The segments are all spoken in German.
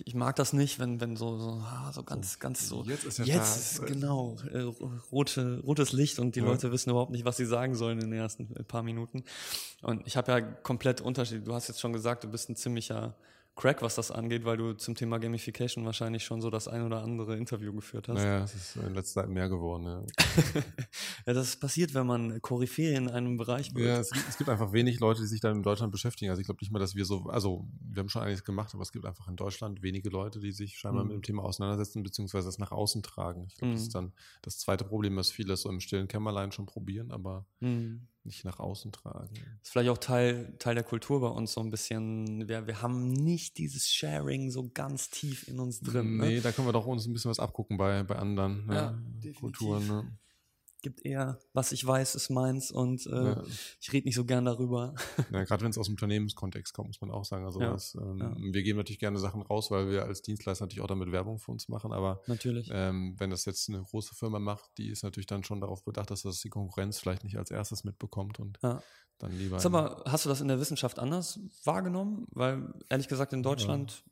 ich, ich, mag das nicht, wenn, wenn so, so, ah, so ganz, ganz so. Jetzt ist ja Jetzt ist genau äh, rote, rotes Licht und die ja. Leute wissen überhaupt nicht, was sie sagen sollen in den ersten paar Minuten. Und ich habe ja komplett Unterschied. Du hast jetzt schon gesagt, du bist ein ziemlicher Crack, was das angeht, weil du zum Thema Gamification wahrscheinlich schon so das ein oder andere Interview geführt hast. Naja, es ist in letzter Zeit mehr geworden. Ja, ja das passiert, wenn man Koryphäe in einem Bereich wird. Ja, es gibt, es gibt, einfach wenig Leute, die sich dann in Deutschland beschäftigen. Also ich glaube nicht mal, dass wir so, also wir haben schon einiges gemacht, aber es gibt einfach in Deutschland wenige Leute, die sich scheinbar mhm. mit dem Thema auseinandersetzen, beziehungsweise das nach außen tragen. Ich glaube, mhm. das ist dann das zweite Problem, dass viele so im stillen Kämmerlein schon probieren, aber mhm nicht nach außen tragen. Das ist vielleicht auch Teil, Teil der Kultur bei uns so ein bisschen. Wir, wir haben nicht dieses Sharing so ganz tief in uns drin. Ne? Nee, ne? da können wir doch uns ein bisschen was abgucken bei, bei anderen ne? ja, Kulturen. Ne? Gibt eher, was ich weiß, ist meins und äh, ja. ich rede nicht so gern darüber. Ja, gerade wenn es aus dem Unternehmenskontext kommt, muss man auch sagen. Also ja. das, ähm, wir geben natürlich gerne Sachen raus, weil wir als Dienstleister natürlich auch damit Werbung für uns machen, aber natürlich. Ähm, wenn das jetzt eine große Firma macht, die ist natürlich dann schon darauf bedacht, dass das die Konkurrenz vielleicht nicht als erstes mitbekommt und dann lieber. Sag mal, hast du das in der Wissenschaft anders wahrgenommen? Weil ehrlich gesagt in Deutschland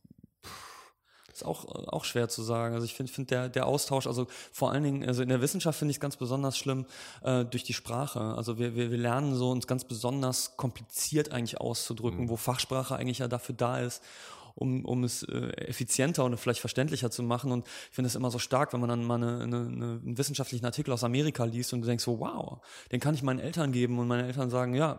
ist auch, auch schwer zu sagen. Also ich finde find der, der Austausch, also vor allen Dingen, also in der Wissenschaft finde ich es ganz besonders schlimm äh, durch die Sprache. Also wir, wir, wir lernen so uns ganz besonders kompliziert eigentlich auszudrücken, mhm. wo Fachsprache eigentlich ja dafür da ist, um, um es äh, effizienter und vielleicht verständlicher zu machen. Und ich finde es immer so stark, wenn man dann mal eine, eine, einen wissenschaftlichen Artikel aus Amerika liest und du denkst so, wow, den kann ich meinen Eltern geben und meine Eltern sagen, ja,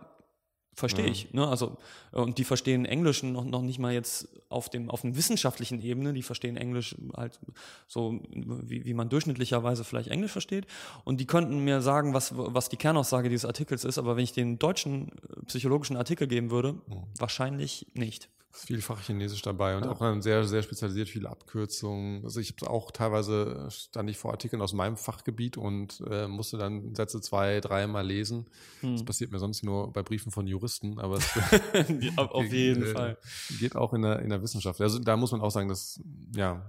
Verstehe ja. ich. Ne? Also, äh, und die verstehen Englisch noch, noch nicht mal jetzt auf dem, auf dem wissenschaftlichen Ebene, die verstehen Englisch halt so, wie, wie man durchschnittlicherweise vielleicht Englisch versteht. Und die könnten mir sagen, was, was die Kernaussage dieses Artikels ist, aber wenn ich den deutschen äh, psychologischen Artikel geben würde, mhm. wahrscheinlich nicht. Ist vielfach Chinesisch dabei und ja. auch sehr, sehr spezialisiert, viele Abkürzungen. Also ich habe auch teilweise stand ich vor Artikeln aus meinem Fachgebiet und äh, musste dann Sätze zwei, dreimal lesen. Hm. Das passiert mir sonst nur bei Briefen von Juristen, aber es auf jeden äh, Fall. Geht auch in der, in der Wissenschaft. Also da muss man auch sagen, dass, ja,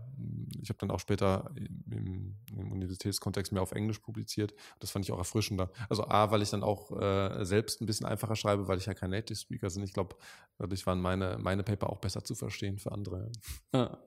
ich habe dann auch später im, im, Universitätskontext mehr auf Englisch publiziert. Das fand ich auch erfrischender. Also A, weil ich dann auch äh, selbst ein bisschen einfacher schreibe, weil ich ja kein Native Speaker bin. Ich glaube, dadurch waren meine, meine Paper auch besser zu verstehen für andere. Ja.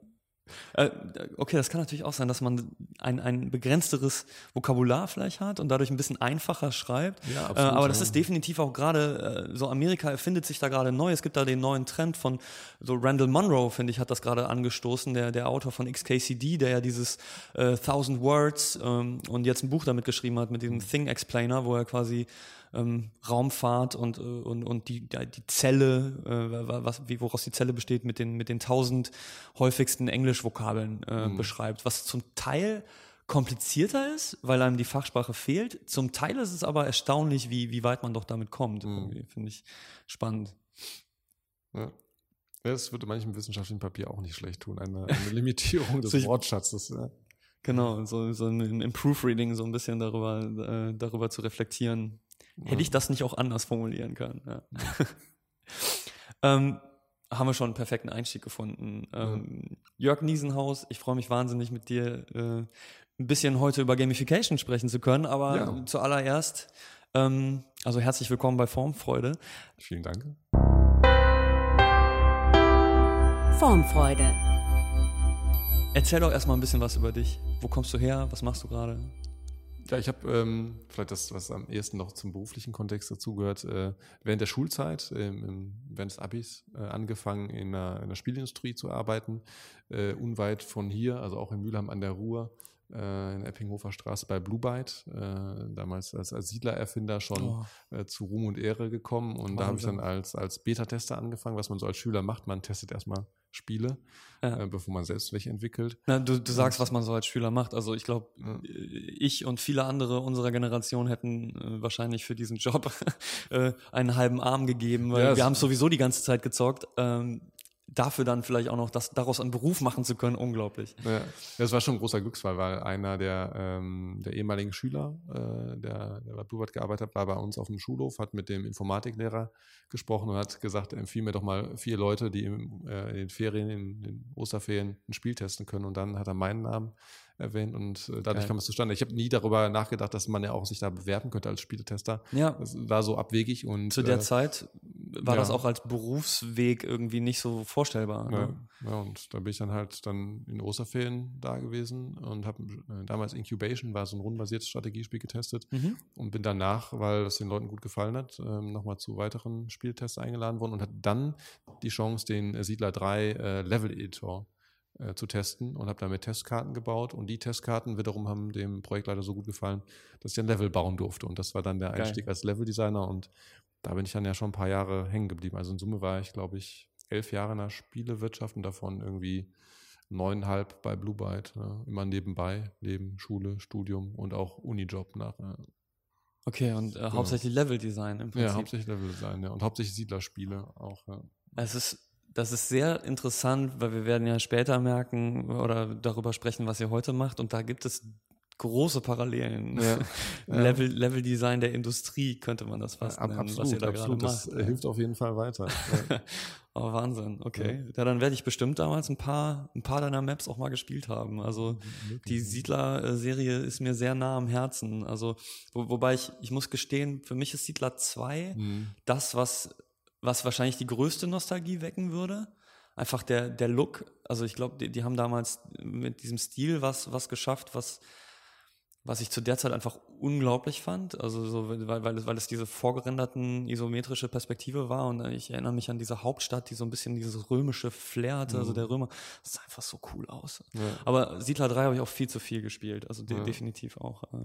Äh, okay, das kann natürlich auch sein, dass man ein, ein begrenzteres Vokabular vielleicht hat und dadurch ein bisschen einfacher schreibt. Ja, absolut, äh, aber das ja. ist definitiv auch gerade, äh, so Amerika erfindet sich da gerade neu. Es gibt da den neuen Trend von, so Randall Monroe, finde ich, hat das gerade angestoßen, der, der Autor von XKCD, der ja dieses äh, Thousand Words ähm, und jetzt ein Buch damit geschrieben hat, mit diesem Thing Explainer, wo er quasi ähm, Raumfahrt und, äh, und, und die, die Zelle, äh, was, wie, woraus die Zelle besteht, mit den, mit den tausend häufigsten Englischvokabeln äh, mhm. beschreibt, was zum Teil komplizierter ist, weil einem die Fachsprache fehlt. Zum Teil ist es aber erstaunlich, wie, wie weit man doch damit kommt. Mhm. Finde ich spannend. Ja. Das würde manchem wissenschaftlichen Papier auch nicht schlecht tun, eine, eine Limitierung des so Wortschatzes. Ja. Genau, so, so im Proofreading so ein bisschen darüber, äh, darüber zu reflektieren, Hätte ich das nicht auch anders formulieren können. Ja. ähm, haben wir schon einen perfekten Einstieg gefunden. Ähm, Jörg Niesenhaus, ich freue mich wahnsinnig mit dir äh, ein bisschen heute über Gamification sprechen zu können, aber ja. zuallererst, ähm, also herzlich willkommen bei Formfreude. Vielen Dank. Formfreude. Erzähl doch erstmal ein bisschen was über dich. Wo kommst du her? Was machst du gerade? Ja, ich habe ähm, vielleicht das, was am ehesten noch zum beruflichen Kontext dazugehört, äh, während der Schulzeit, ähm, während des Abis, äh, angefangen in der, in der Spielindustrie zu arbeiten, äh, unweit von hier, also auch in Mülheim an der Ruhr, äh, in Eppinghofer Straße bei Blue Byte, äh, damals als, als Siedlererfinder schon oh. äh, zu Ruhm und Ehre gekommen. Und Wahnsinn. da habe ich dann als, als Beta-Tester angefangen, was man so als Schüler macht. Man testet erstmal Spiele, ja. äh, bevor man selbst welche entwickelt. Na, du, du sagst, was man so als Schüler macht. Also ich glaube, ja. ich und viele andere unserer Generation hätten äh, wahrscheinlich für diesen Job äh, einen halben Arm gegeben, weil ja, wir haben sowieso die ganze Zeit gezockt. Ähm, dafür dann vielleicht auch noch das daraus einen Beruf machen zu können, unglaublich. Ja, das war schon ein großer Glücksfall, weil einer der, ähm, der ehemaligen Schüler, äh, der, der bei Bluebird gearbeitet hat, war bei uns auf dem Schulhof, hat mit dem Informatiklehrer gesprochen und hat gesagt, empfiehl mir doch mal vier Leute, die im, äh, in den Ferien, in den Osterferien ein Spiel testen können. Und dann hat er meinen Namen erwähnt und äh, dadurch Geil. kam es zustande. Ich habe nie darüber nachgedacht, dass man ja auch sich da bewerben könnte als Spieletester. Ja. Das war so abwegig und zu der äh, Zeit war Ja. das auch als Berufsweg irgendwie nicht so vorstellbar. Ja, Ne? ja, und da bin ich dann halt dann in Osterferien da gewesen und habe äh, damals Incubation, war so ein rundenbasiertes Strategiespiel getestet Mhm. und bin danach, weil es den Leuten gut gefallen hat, ähm, nochmal zu weiteren Spieltests eingeladen worden und hatte dann die Chance, den Siedler 3 äh, Level Editor äh, zu testen und habe damit Testkarten gebaut und die Testkarten wiederum haben dem Projektleiter so gut gefallen, dass ich ein Level bauen durfte und das war dann der Geil. Einstieg als Leveldesigner und da bin ich dann ja schon ein paar Jahre hängen geblieben. Also in Summe war ich, glaube ich, elf Jahre in der Spielewirtschaft und davon irgendwie neuneinhalb bei Blue Byte. Ja. Immer nebenbei, neben Schule, Studium und auch Unijob nachher. Okay, und äh, hauptsächlich Leveldesign im Prinzip. Ja, hauptsächlich Leveldesign, ja. Und hauptsächlich Siedlerspiele auch, ja. Es ist, das ist sehr interessant, weil wir werden ja später merken oder darüber sprechen, was ihr heute macht. Und da gibt es große Parallelen. Ja. Im Level, Level-Design der Industrie könnte man das fast Ab- nennen, absolut, was ihr da absolut. gerade Das macht. äh, hilft auf jeden Fall weiter. Ja. Oh, Wahnsinn, okay. Ja, dann werde ich bestimmt damals ein paar, ein paar deiner Maps auch mal gespielt haben. Also die Siedler-Serie ist mir sehr nah am Herzen. Also, wo, wobei ich, ich muss gestehen, für mich ist Siedler 2 Mhm. das, was, was wahrscheinlich die größte Nostalgie wecken würde. Einfach der, der Look. Also ich glaube, die, die haben damals mit diesem Stil was, was geschafft, was, was ich zu der Zeit einfach unglaublich fand. Also so, weil, weil, es, weil es diese vorgerenderten isometrische Perspektive war und ich erinnere mich an diese Hauptstadt, die so ein bisschen dieses römische Flair hatte. Also der Römer, das sah einfach so cool aus. Ja. Aber Siedler 3 habe ich auch viel zu viel gespielt. Also de Ja. definitiv auch. Äh,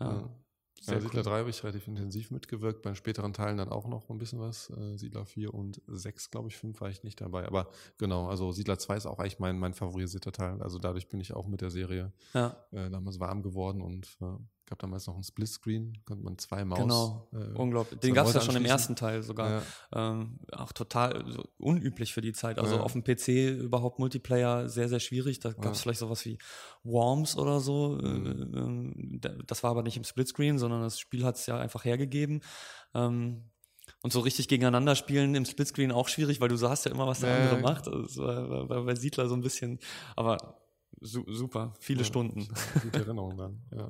ja. Sehr Ja, Siedler cool. 3 habe ich relativ intensiv mitgewirkt, bei späteren Teilen dann auch noch ein bisschen was. Äh, Siedler 4 und 6, glaube ich, 5 war ich nicht dabei. Aber genau, also Siedler 2 ist auch eigentlich mein, mein favorisierter Teil. Also dadurch bin ich auch mit der Serie Ja. äh, damals warm geworden und äh, gab damals noch einen Splitscreen, konnte man zwei Maus. Genau, äh, unglaublich. Den gab es ja schon im ersten Teil sogar. Ja. Ähm, auch total so unüblich für die Zeit. Also Ja. auf dem PC überhaupt Multiplayer sehr, sehr schwierig. Da gab es Ja. Mhm. vielleicht sowas wie Worms oder so. Äh, ähm, da- das war aber nicht im Splitscreen, sondern das Spiel hat es ja einfach hergegeben. Ähm, und so richtig gegeneinander spielen im Splitscreen auch schwierig, weil du sahst ja immer, was der andere macht. Das war, bei Siedler so ein bisschen, aber su super, viele Stunden. Gute Erinnerung dann. Ja.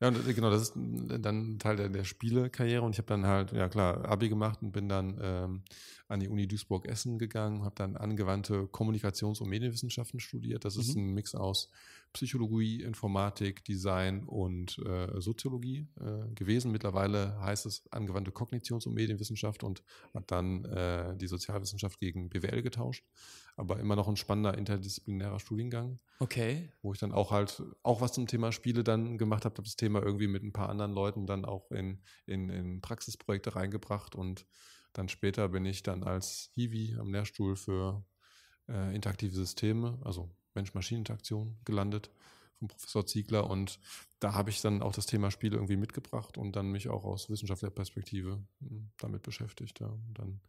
Ja. und äh, genau, das ist dann ein Teil der, der Spielekarriere und ich habe dann halt, ja klar, Abi gemacht und bin dann ähm, an die Uni Duisburg-Essen gegangen, habe dann angewandte Kommunikations- und Medienwissenschaften studiert. Das ist Mhm. ein Mix aus Psychologie, Informatik, Design und äh, Soziologie äh, gewesen. Mittlerweile heißt es angewandte Kognitions- und Medienwissenschaft und hat dann äh, die Sozialwissenschaft gegen BWL getauscht. Aber immer noch ein spannender interdisziplinärer Studiengang Okay. wo ich dann auch halt auch was zum Thema Spiele dann gemacht habe, habe das Thema irgendwie mit ein paar anderen Leuten dann auch in, in, in Praxisprojekte reingebracht und dann später bin ich dann als Hiwi am Lehrstuhl für äh, interaktive Systeme, also Mensch-Maschinen-Interaktion gelandet vom Professor Ziegler und da habe ich dann auch das Thema Spiele irgendwie mitgebracht und dann mich auch aus wissenschaftlicher Perspektive mh, damit beschäftigt. Ja. Und dann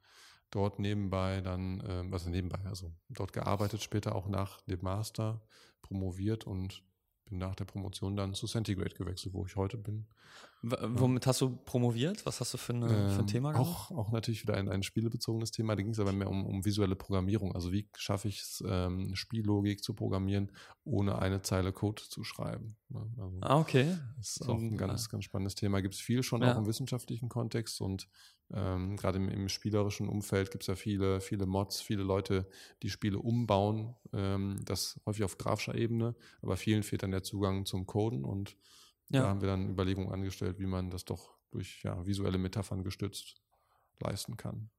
dort nebenbei dann, ähm, also nebenbei, also dort gearbeitet, später auch nach dem Master, promoviert und bin nach der Promotion dann zu Centigrade gewechselt, wo ich heute bin. W womit hast du promoviert? Was hast du für, eine, für ein Ähm, Thema gemacht? auch, auch natürlich wieder ein, ein spielebezogenes Thema. Da ging es aber mehr um, um visuelle Programmierung. Also wie schaffe ich es, ähm, Spiellogik zu programmieren, ohne eine Zeile Code zu schreiben. Ja, also Ah, okay. das ist So auch ein- ein ganz, ganz spannendes Thema. Gibt es viel schon Ja. auch im wissenschaftlichen Kontext und ähm, gerade im, im spielerischen Umfeld gibt es ja viele, viele Mods, viele Leute, die Spiele umbauen, ähm, das häufig auf grafischer Ebene, aber vielen fehlt dann der Zugang zum Coden und Ja. da haben wir dann Überlegungen angestellt, wie man das doch durch ja, visuelle Metaphern gestützt leisten kann.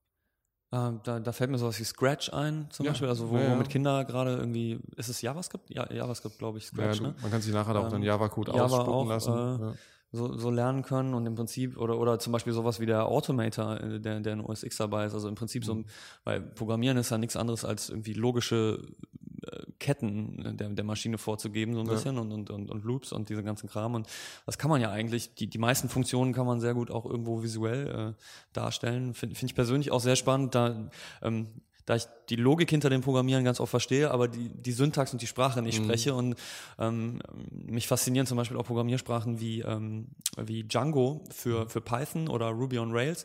Ähm, da, da fällt mir sowas wie Scratch ein, zum Ja. Beispiel, also wo, Ja, womit Kinder gerade irgendwie, ist es JavaScript? Ja, JavaScript, glaube ich, Scratch, du, ne? Man kann sich nachher auch Ähm, dann Java-Code Java ausspucken auch, lassen. äh. So, so lernen können und im Prinzip, oder, oder zum Beispiel sowas wie der Automator, äh, der, der in OS X dabei ist, also im Prinzip so, Mhm. weil Programmieren ist ja nichts anderes als irgendwie logische äh, Ketten der, der Maschine vorzugeben, so ein Ja. bisschen und, und, und, und Loops und diese ganzen Kram und das kann man ja eigentlich, die, die meisten Funktionen kann man sehr gut auch irgendwo visuell äh, darstellen. Finde find ich persönlich auch sehr spannend, da, ähm, da ich die Logik hinter dem Programmieren ganz oft verstehe, aber die, die Syntax und die Sprache nicht Mhm. spreche und ähm, mich faszinieren zum Beispiel auch Programmiersprachen wie, ähm, wie Django für, für Python oder Ruby on Rails,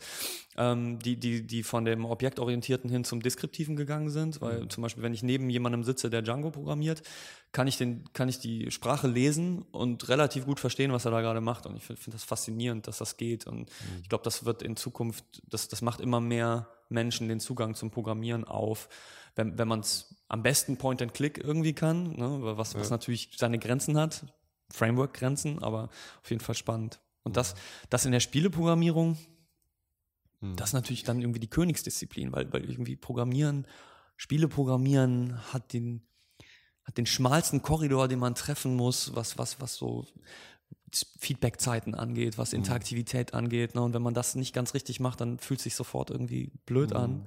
ähm, die, die, die von dem Objektorientierten hin zum Deskriptiven gegangen sind, weil zum Beispiel, wenn ich neben jemandem sitze, der Django programmiert, kann ich, den, kann ich die Sprache lesen und relativ gut verstehen, was er da gerade macht. Und ich finde find das faszinierend, dass das geht. Und ich glaube, das wird in Zukunft, das, das macht immer mehr Menschen den Zugang zum Programmieren auf, wenn, wenn man es am besten Point-and-Click irgendwie kann, ne, was, was natürlich seine Grenzen hat, Framework-Grenzen, aber auf jeden Fall spannend. Und das, das in der Spieleprogrammierung, Hm. das ist natürlich dann irgendwie die Königsdisziplin, weil, weil irgendwie Programmieren, Spiele programmieren hat den, hat den schmalsten Korridor, den man treffen muss, was, was, was so Feedback-Zeiten angeht, was Interaktivität angeht. Ne? Und wenn man das nicht ganz richtig macht, dann fühlt es sich sofort irgendwie blöd an.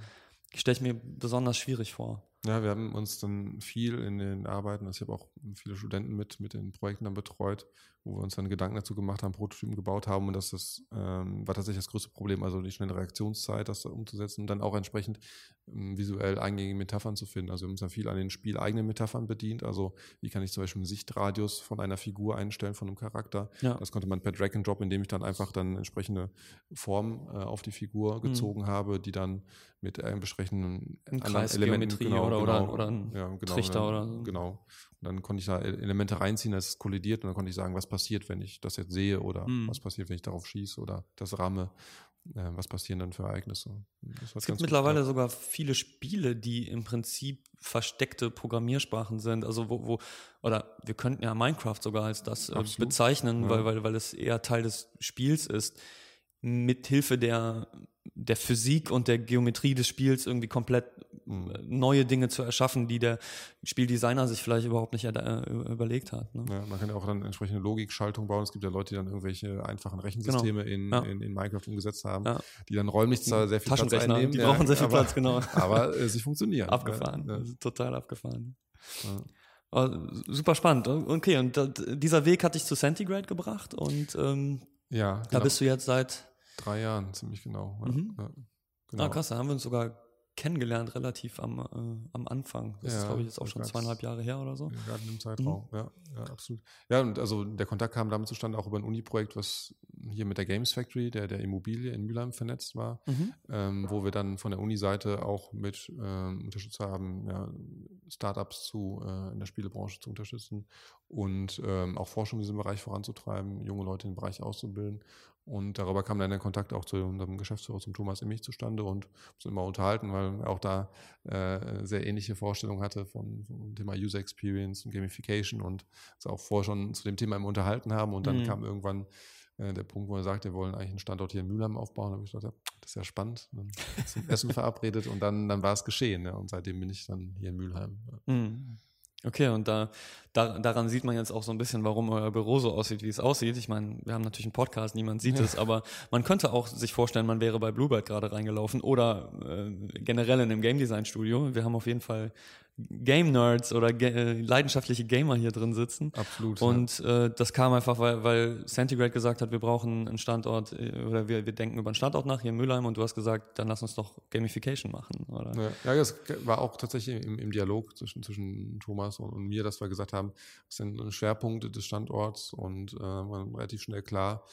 Stelle ich mir besonders schwierig vor. Ja, wir haben uns dann viel in den Arbeiten, also ich habe auch viele Studenten mit, mit den Projekten dann betreut, wo wir uns dann Gedanken dazu gemacht haben, Prototypen gebaut haben und das ist, ähm, war tatsächlich das größte Problem, also die schnelle Reaktionszeit, das da umzusetzen und dann auch entsprechend ähm, visuell eingängige Metaphern zu finden. Also wir haben uns dann viel an den spieleigenen Metaphern bedient, also wie kann ich zum Beispiel einen Sichtradius von einer Figur einstellen, von einem Charakter. Ja. Das konnte man per Drag and Drop, indem ich dann einfach dann entsprechende Form äh, auf die Figur gezogen habe, die dann mit einem entsprechenden Ein anderen Kreisgeometrie oder- oder- oder ein ja, genau, Trichter dann, oder so. Genau. Und dann konnte ich da E- Elemente reinziehen, dass es kollidiert und dann konnte ich sagen, was passiert, wenn ich das jetzt sehe oder Mhm. was passiert, wenn ich darauf schieße oder das ramme. Äh, was passieren dann für Ereignisse? Es gibt mittlerweile geklappt. sogar viele Spiele, die im Prinzip versteckte Programmiersprachen sind. Also wo, wo oder wir könnten ja Minecraft sogar als das äh, bezeichnen, Ja. weil, weil, weil es eher Teil des Spiels ist, mit Hilfe der, der Physik und der Geometrie des Spiels irgendwie komplett neue Dinge zu erschaffen, die der Spieldesigner sich vielleicht überhaupt nicht äh, überlegt hat. Ne? Ja, man kann ja auch dann entsprechende Logikschaltung bauen. Es gibt ja Leute, die dann irgendwelche einfachen Rechensysteme in, Genau. Ja. in, in Minecraft umgesetzt haben, die dann räumlich zwar sehr viel Platz einnehmen. die brauchen sehr viel aber, Platz, genau. Aber äh, sie funktionieren. Abgefahren, Ja, Das ist total abgefahren. Oh, super spannend. Okay, und da, dieser Weg hat dich zu Centigrade gebracht und ähm, ja da genau. bist du jetzt seit, drei Jahren, ziemlich genau. Ja, Mhm. ja, genau. ah krass, da haben wir uns sogar kennengelernt, relativ am, äh, am Anfang. Das ist, Ja, glaube ich, jetzt auch schon zweieinhalb Jahre her oder so. Ja, Gerade im Zeitraum, ja, ja, absolut. Ja, und also der Kontakt kam damit zustande, auch über ein Uni-Projekt, was hier mit der Games Factory, der, der Immobilie in Mülheim vernetzt war, Mhm. ähm, wo wir dann von der Uni-Seite auch mit ähm, unterstützt haben, ja, Startups zu, äh, in der Spielebranche zu unterstützen und ähm, auch Forschung in diesem Bereich voranzutreiben, junge Leute in dem Bereich auszubilden. Und darüber kam dann der Kontakt auch zu unserem Geschäftsführer, zum Thomas Immich zustande und uns immer unterhalten, weil er auch da äh, sehr ähnliche Vorstellungen hatte von, vom Thema User Experience und Gamification und uns auch vorher schon zu dem Thema immer unterhalten haben. Und dann Mhm. kam irgendwann äh, der Punkt, wo er sagt, wir wollen eigentlich einen Standort hier in Mülheim aufbauen. Da habe ich gedacht, ja, das ist ja spannend. Dann zum Essen verabredet und dann, dann war es geschehen. Ja. Und seitdem bin ich dann hier in Mülheim. Ja. Mhm. Okay, und da, da, daran sieht man jetzt auch so ein bisschen, warum euer Büro so aussieht, wie es aussieht. Ich meine, wir haben natürlich einen Podcast, niemand sieht es, aber man könnte auch sich vorstellen, man wäre bei Bluebird gerade reingelaufen oder äh, generell in einem Game Design Studio. Wir haben auf jeden Fall Game Nerds oder ge äh, leidenschaftliche Gamer hier drin sitzen. Absolut. Und äh, das kam einfach, weil, weil Centigrade gesagt hat, wir brauchen einen Standort äh, oder wir, wir denken über einen Standort nach hier in Mülheim und du hast gesagt, dann lass uns doch Gamification machen, oder? Ja, ja, das war auch tatsächlich im, im Dialog zwischen, zwischen Thomas und, und mir, dass wir gesagt haben, das sind Schwerpunkte des Standorts und äh, war relativ schnell klar,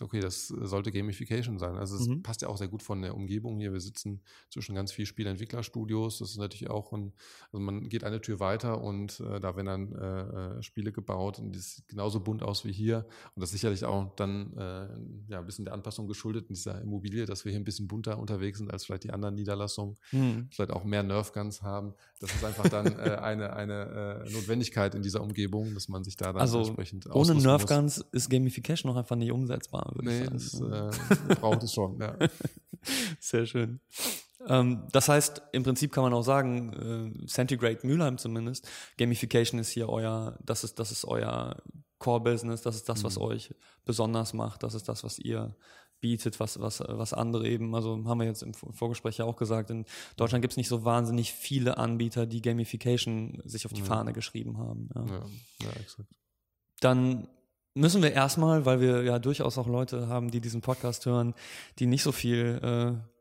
okay, das sollte Gamification sein. Also es Mhm. passt ja auch sehr gut von der Umgebung hier. Wir sitzen zwischen ganz vielen Spieleentwicklerstudios. Das ist natürlich auch ein, also man geht eine Tür weiter und äh, da werden dann äh, äh, Spiele gebaut und das sieht genauso bunt aus wie hier. Und das ist sicherlich auch dann äh, ja, ein bisschen der Anpassung geschuldet in dieser Immobilie, dass wir hier ein bisschen bunter unterwegs sind als vielleicht die anderen Niederlassungen Hm. vielleicht auch mehr Nerfguns haben. Das ist einfach dann äh, eine, eine äh, Notwendigkeit in dieser Umgebung, dass man sich da dann Also entsprechend ohne muss. Nerfguns ist Gamification noch einfach nicht umsetzbar, würde Nee, ich das sagen. äh, braucht es schon. Ja. Sehr schön. Ähm, das heißt, im Prinzip kann man auch sagen, äh, Centigrade Mülheim zumindest, Gamification ist hier euer, das ist, das ist euer Core-Business, das ist das, was Mhm. euch besonders macht, das ist das, was ihr bietet, was, was, was andere eben, also haben wir jetzt im Vor- Vorgespräch ja auch gesagt, in Deutschland gibt es nicht so wahnsinnig viele Anbieter, die Gamification sich auf die Mhm. Fahne geschrieben haben. Ja. Ja, ja, exakt. dann müssen wir erstmal, weil wir ja durchaus auch Leute haben, die diesen Podcast hören, die nicht so viel äh,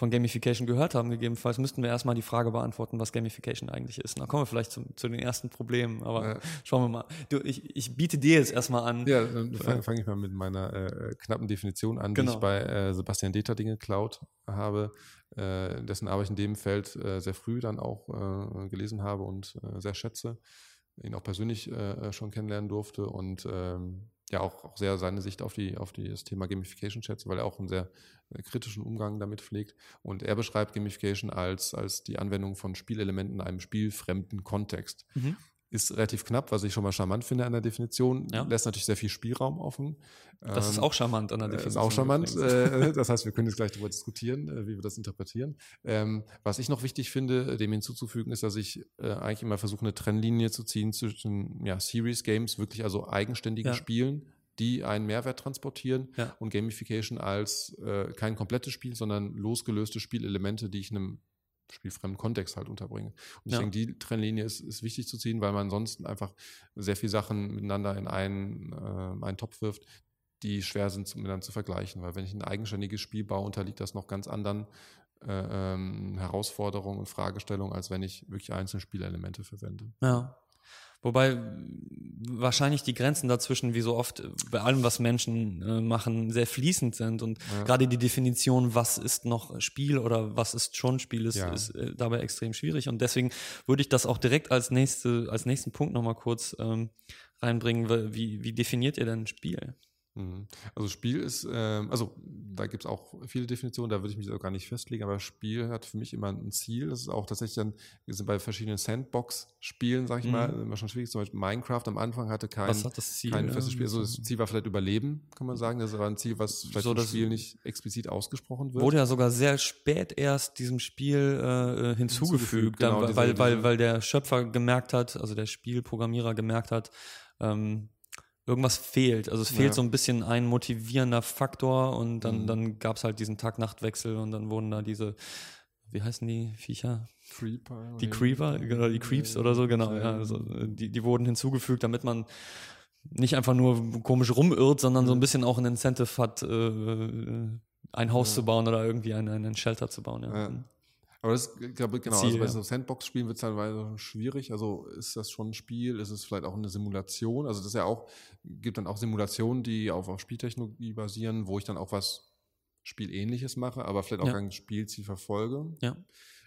von Gamification gehört haben, gegebenenfalls müssten wir erstmal die Frage beantworten, was Gamification eigentlich ist. Dann kommen wir vielleicht zu, zu den ersten Problemen, aber Ja. schauen wir mal. Du, ich, ich biete dir jetzt erstmal an. Ja, dann fange fang ich mal mit meiner äh, knappen Definition an, die Genau. ich bei äh, Sebastian Deterding geklaut habe, äh, dessen Arbeit ich in dem Feld äh, sehr früh dann auch äh, gelesen habe und äh, sehr schätze, ihn auch persönlich äh, schon kennenlernen durfte und ähm, ja auch, auch sehr seine Sicht auf, die, auf die, das Thema Gamification schätze, weil er auch einen sehr äh, kritischen Umgang damit pflegt. Und er beschreibt Gamification als, als die Anwendung von Spielelementen in einem spielfremden Kontext. Mhm ist relativ knapp, was ich schon mal charmant finde an der Definition. Ja. Lässt natürlich sehr viel Spielraum offen. Das ist ähm, auch charmant an der Definition. Ist auch charmant. Äh, das heißt, wir können jetzt gleich darüber diskutieren, äh, wie wir das interpretieren. Ähm, was ich noch wichtig finde, dem hinzuzufügen, ist, dass ich äh, eigentlich immer versuche, eine Trennlinie zu ziehen zwischen ja, Series Games, wirklich also eigenständigen ja. Spielen, die einen Mehrwert transportieren ja. und Gamification als äh, kein komplettes Spiel, sondern losgelöste Spielelemente, die ich einem spielfremden Kontext halt unterbringe. Und ich ja. denke, die Trennlinie ist, ist wichtig zu ziehen, weil man ansonsten einfach sehr viele Sachen miteinander in einen, äh, einen Topf wirft, die schwer sind miteinander zu vergleichen. Weil wenn ich ein eigenständiges Spiel baue, unterliegt das noch ganz anderen äh, ähm, Herausforderungen und Fragestellungen, als wenn ich wirklich einzelne Spielelemente verwende. Ja. Wobei wahrscheinlich die Grenzen dazwischen, wie so oft bei allem, was Menschen äh, machen, sehr fließend sind. Und ja. gerade die Definition, was ist noch Spiel oder was ist schon Spiel, ist, ja. ist äh, dabei extrem schwierig. Und deswegen würde ich das auch direkt als, nächste, als nächsten Punkt nochmal kurz ähm, reinbringen. Wie, wie definiert ihr denn Spiel? Mhm. Also Spiel ist, ähm, also da gibt es auch viele Definitionen, da würde ich mich auch gar nicht festlegen, aber Spiel hat für mich immer ein Ziel. Das ist auch tatsächlich dann, wir sind bei verschiedenen Sandbox-Spielen, sag ich mhm. mal, immer schon schwierig. Zum Beispiel Minecraft am Anfang hatte kein, hat Ziel, kein festes Spiel. Also das Ziel war vielleicht Überleben, kann man sagen. Das war ein Ziel, was vielleicht so, im Spiel nicht explizit ausgesprochen wird. Wurde ja sogar sehr spät erst diesem Spiel äh, hinzugefügt, hinzugefügt genau, dann, weil, weil, weil der Schöpfer gemerkt hat, also der Spielprogrammierer gemerkt hat, ähm, irgendwas fehlt. Also es fehlt ja. so ein bisschen ein motivierender Faktor und dann, mhm. dann gab es halt diesen Tag-Nacht-Wechsel und dann wurden da diese, wie heißen die Viecher? Creeper. Die Creeper, genau, die Creeps oder so, genau. Ja, also die, die wurden hinzugefügt, damit man nicht einfach nur komisch rumirrt, sondern so ein bisschen auch ein Incentive hat, äh, ein Haus ja. zu bauen oder irgendwie einen, einen Shelter zu bauen. Ja. Aber das, glaube genau, Ziel, also bei ja. so Sandbox-Spielen wird es teilweise schwierig. Also ist das schon ein Spiel? Ist es vielleicht auch eine Simulation? Also das ist ja auch, gibt dann auch Simulationen, die auf, auf Spieltechnologie basieren, wo ich dann auch was Spielähnliches mache, aber vielleicht auch ja. ein Spielziel verfolge. Ja.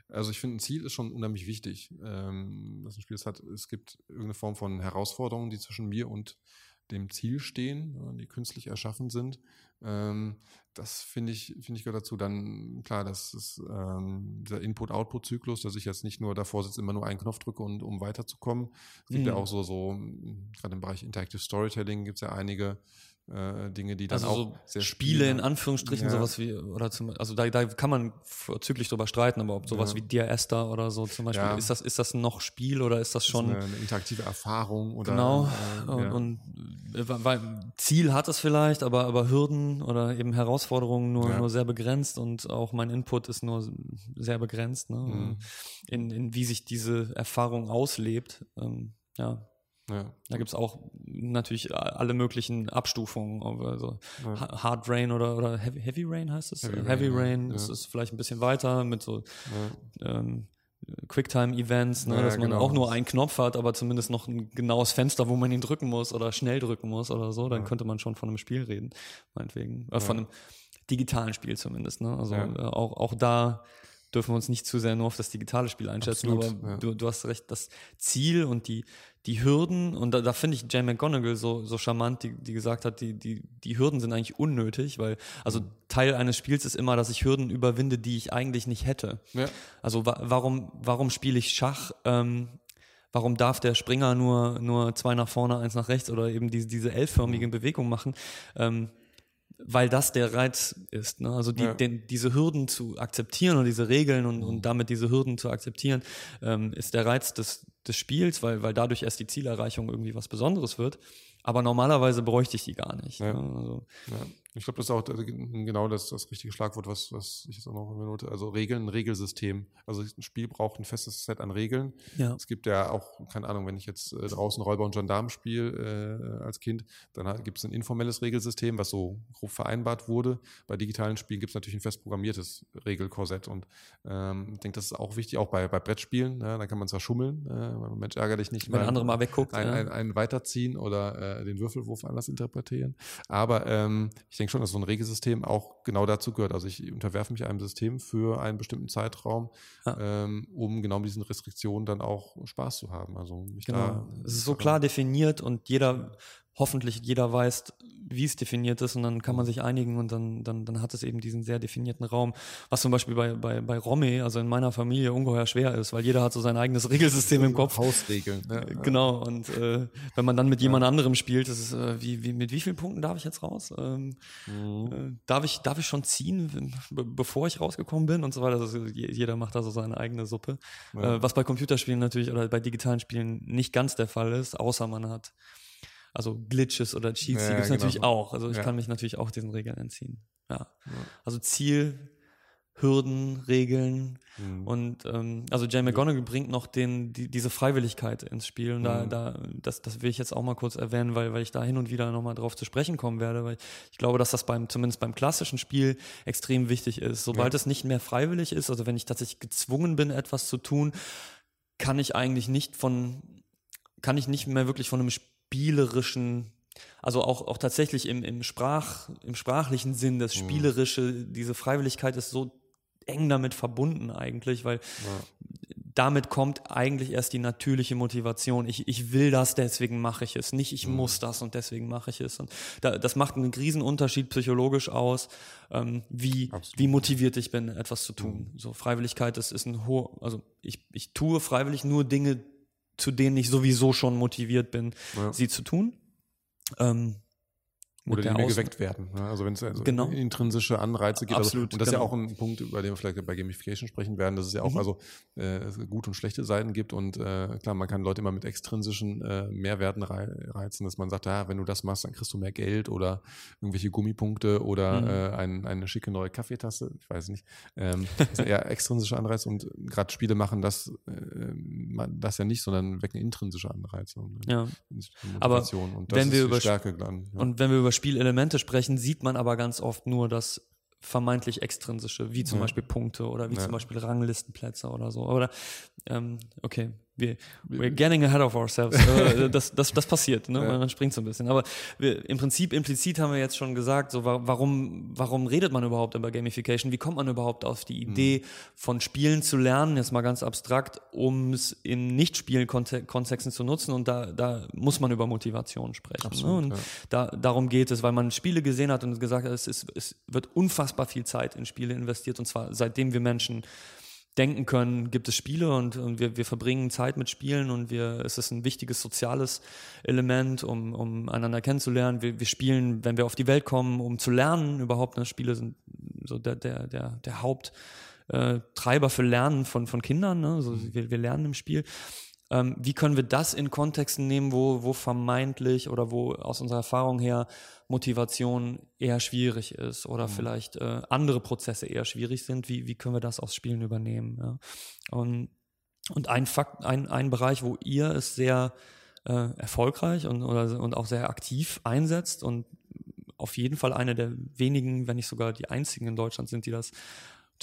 Also ich finde, ein Ziel ist schon unheimlich wichtig, ähm, dass ein Spiel es hat. Es gibt irgendeine Form von Herausforderungen, die zwischen mir und dem Ziel stehen, die künstlich erschaffen sind. Ähm, das finde ich, finde ich gehört dazu. Dann, klar, das ist ähm, dieser Input-Output-Zyklus, dass ich jetzt nicht nur davor sitze, immer nur einen Knopf drücke und um weiterzukommen. Es gibt mhm. ja auch so, so, gerade im Bereich Interactive Storytelling gibt es ja einige äh, Dinge, die dann also auch so Spiele in Anführungsstrichen, ja. sowas wie, oder zum, also da, da kann man vorzüglich drüber streiten, aber ob sowas ja. wie Dear Esther oder so zum Beispiel, ja. ist das, ist das noch Spiel oder ist das schon. Ist eine, eine, interaktive Erfahrung oder. Genau. Äh, und, und äh, weil, Ziel hat es vielleicht, aber, aber Hürden oder eben Herausforderungen nur, nur sehr begrenzt und auch mein Input ist nur sehr begrenzt, ne? Mhm. In, in wie sich diese Erfahrung auslebt. Ähm, ja. Ja. Da gibt es auch natürlich alle möglichen Abstufungen. Also ja. Hard Rain oder, oder Heavy, Heavy Rain heißt es? Heavy, Heavy Rain, Rain ja. ist, ist vielleicht ein bisschen weiter mit so ähm, Quicktime-Events, ne, dass man genau. auch nur einen Knopf hat, aber zumindest noch ein genaues Fenster, wo man ihn drücken muss oder schnell drücken muss oder so, dann könnte man schon von einem Spiel reden, meinetwegen. Äh, von einem digitalen Spiel zumindest. Ne? Also äh, auch, auch da dürfen wir uns nicht zu sehr nur auf das digitale Spiel einschätzen, Absolut, aber du, du hast recht, das Ziel und die die Hürden, und da, da finde ich Jane McGonigal so, so charmant, die, die gesagt hat, die, die, die Hürden sind eigentlich unnötig, weil, also Teil eines Spiels ist immer, dass ich Hürden überwinde, die ich eigentlich nicht hätte. Ja. Also wa warum, warum spiele ich Schach? Ähm, warum darf der Springer nur, nur zwei nach vorne, eins nach rechts oder eben diese, diese L-förmigen Bewegungen machen? Ähm, weil das der Reiz ist. Ne? Also die, ja. den, diese Hürden zu akzeptieren und diese Regeln und, und damit diese Hürden zu akzeptieren, ähm, ist der Reiz des, des Spiels, weil, weil dadurch erst die Zielerreichung irgendwie was Besonderes wird. Aber normalerweise bräuchte ich die gar nicht. Ja. Ne? Also, ja. Ich glaube, das ist auch äh, genau das, das richtige Schlagwort, was, was ich jetzt auch noch eine Minute, also Regeln, ein Regelsystem. Also ein Spiel braucht ein festes Set an Regeln. Ja. Es gibt ja auch, keine Ahnung, wenn ich jetzt äh, draußen Räuber und Gendarm spiele äh, als Kind, dann gibt es ein informelles Regelsystem, was so grob vereinbart wurde. Bei digitalen Spielen gibt es natürlich ein fest programmiertes Regelkorsett und ähm, ich denke, das ist auch wichtig, auch bei, bei Brettspielen. Ja, da kann man zwar schummeln, äh, Mensch ärger dich nicht. Wenn der andere mal wegguckt. Ein, ja. ein, ein weiterziehen oder äh, den Würfelwurf anders interpretieren. Aber ähm, ich denke, denke schon, dass so ein Regelsystem auch genau dazu gehört. Also ich unterwerfe mich einem System für einen bestimmten Zeitraum, ja. ähm, um genau mit diesen Restriktionen dann auch Spaß zu haben. Also genau. es ist so klar definiert und jeder hoffentlich jeder weiß, wie es definiert ist und dann kann man sich einigen und dann, dann, dann hat es eben diesen sehr definierten Raum, was zum Beispiel bei, bei, bei Romme, also in meiner Familie, ungeheuer schwer ist, weil jeder hat so sein eigenes Regelsystem im Kopf. Hausregeln. Ne? Genau, und äh, wenn man dann mit jemand anderem spielt, das ist, äh, wie, wie, mit wie vielen Punkten darf ich jetzt raus? Ähm, mhm. äh, darf, ich, darf ich schon ziehen, bevor ich rausgekommen bin und so weiter? Also jeder macht da so seine eigene Suppe. Ja. Äh, was bei Computerspielen natürlich oder bei digitalen Spielen nicht ganz der Fall ist, außer man hat also Glitches oder Cheats, ja, die gibt es genau. natürlich auch. Also ich ja. kann mich natürlich auch diesen Regeln entziehen. Ja. ja. Also Ziel, Hürden, Regeln mhm. und ähm, also Jay McGonagall bringt noch den, die, diese Freiwilligkeit ins Spiel und mhm. da, da das, das will ich jetzt auch mal kurz erwähnen, weil, weil ich da hin und wieder nochmal drauf zu sprechen kommen werde, weil ich glaube, dass das beim, zumindest beim klassischen Spiel extrem wichtig ist. Sobald es nicht mehr freiwillig ist, also wenn ich tatsächlich gezwungen bin, etwas zu tun, kann ich eigentlich nicht von, kann ich nicht mehr wirklich von einem spielerischen, also auch, auch tatsächlich im, im, Sprach, im sprachlichen Sinn, das mhm. Spielerische, diese Freiwilligkeit ist so eng damit verbunden eigentlich, weil ja. damit kommt eigentlich erst die natürliche Motivation. Ich, ich will das, deswegen mache ich es. Nicht, ich mhm. muss das und deswegen mache ich es. Und da, das macht einen Riesenunterschied psychologisch aus, ähm, wie, wie motiviert ich bin, etwas zu tun. Mhm. So Freiwilligkeit, das ist ein hoher, also ich, ich tue freiwillig nur Dinge, zu denen ich sowieso schon motiviert bin, ja. sie zu tun. Ähm, oder die mir geweckt werden. Ne? Also wenn es also genau. intrinsische Anreize gibt. Absolut, also, und das genau. ist ja genau. auch ein Punkt, über den wir vielleicht bei Gamification sprechen werden, dass es ja auch mhm. also äh, gute und schlechte Seiten gibt. Und äh, klar, man kann Leute immer mit extrinsischen äh, Mehrwerten reizen, dass man sagt, ja, wenn du das machst, dann kriegst du mehr Geld oder irgendwelche Gummipunkte oder mhm. äh, ein, eine schicke neue Kaffeetasse. Ich weiß nicht. Ähm, das sind eher extrinsische Anreize und gerade Spiele machen das, äh, das ja nicht, sondern wecken intrinsische Anreize. Und, ja. Aber und wenn wir über Stärke dann. Ja. Und wenn wir über Spielelemente sprechen, sieht man aber ganz oft nur das vermeintlich extrinsische, wie zum ja. Beispiel Punkte oder wie ja. zum Beispiel Ranglistenplätze oder so. Oder ähm, okay, wir, we're getting ahead of ourselves. Äh, das, das, das passiert, ne? Ja. man springt so ein bisschen. Aber wir, im Prinzip, implizit haben wir jetzt schon gesagt, so warum, warum redet man überhaupt über Gamification? Wie kommt man überhaupt auf die Idee, mhm. von Spielen zu lernen, jetzt mal ganz abstrakt, um es in Nicht-Spielen-Kontexten zu nutzen? Und da, da muss man über Motivation sprechen. Ne? Absolut, ne? Und ja. da, darum geht es, weil man Spiele gesehen hat und gesagt hat, es, ist, es wird unfassbar viel Zeit in Spiele investiert und zwar seitdem wir Menschen denken können, gibt es Spiele und, und wir, wir verbringen Zeit mit Spielen und wir, es ist ein wichtiges soziales Element, um, um einander kennenzulernen. Wir, wir spielen, wenn wir auf die Welt kommen, um zu lernen überhaupt. Ne? Spiele sind so der, der, der, der Haupttreiber für Lernen von, von Kindern. Ne? Also wir, wir lernen im Spiel. Ähm, wie können wir das in Kontexten nehmen, wo, wo vermeintlich oder wo aus unserer Erfahrung her Motivation eher schwierig ist oder mhm. vielleicht äh, andere Prozesse eher schwierig sind? Wie, wie können wir das aus Spielen übernehmen? Ja? Und, und ein Fakt, ein, ein Bereich, wo ihr es sehr äh, erfolgreich und, oder, und auch sehr aktiv einsetzt und auf jeden Fall eine der wenigen, wenn nicht sogar die einzigen in Deutschland sind, die das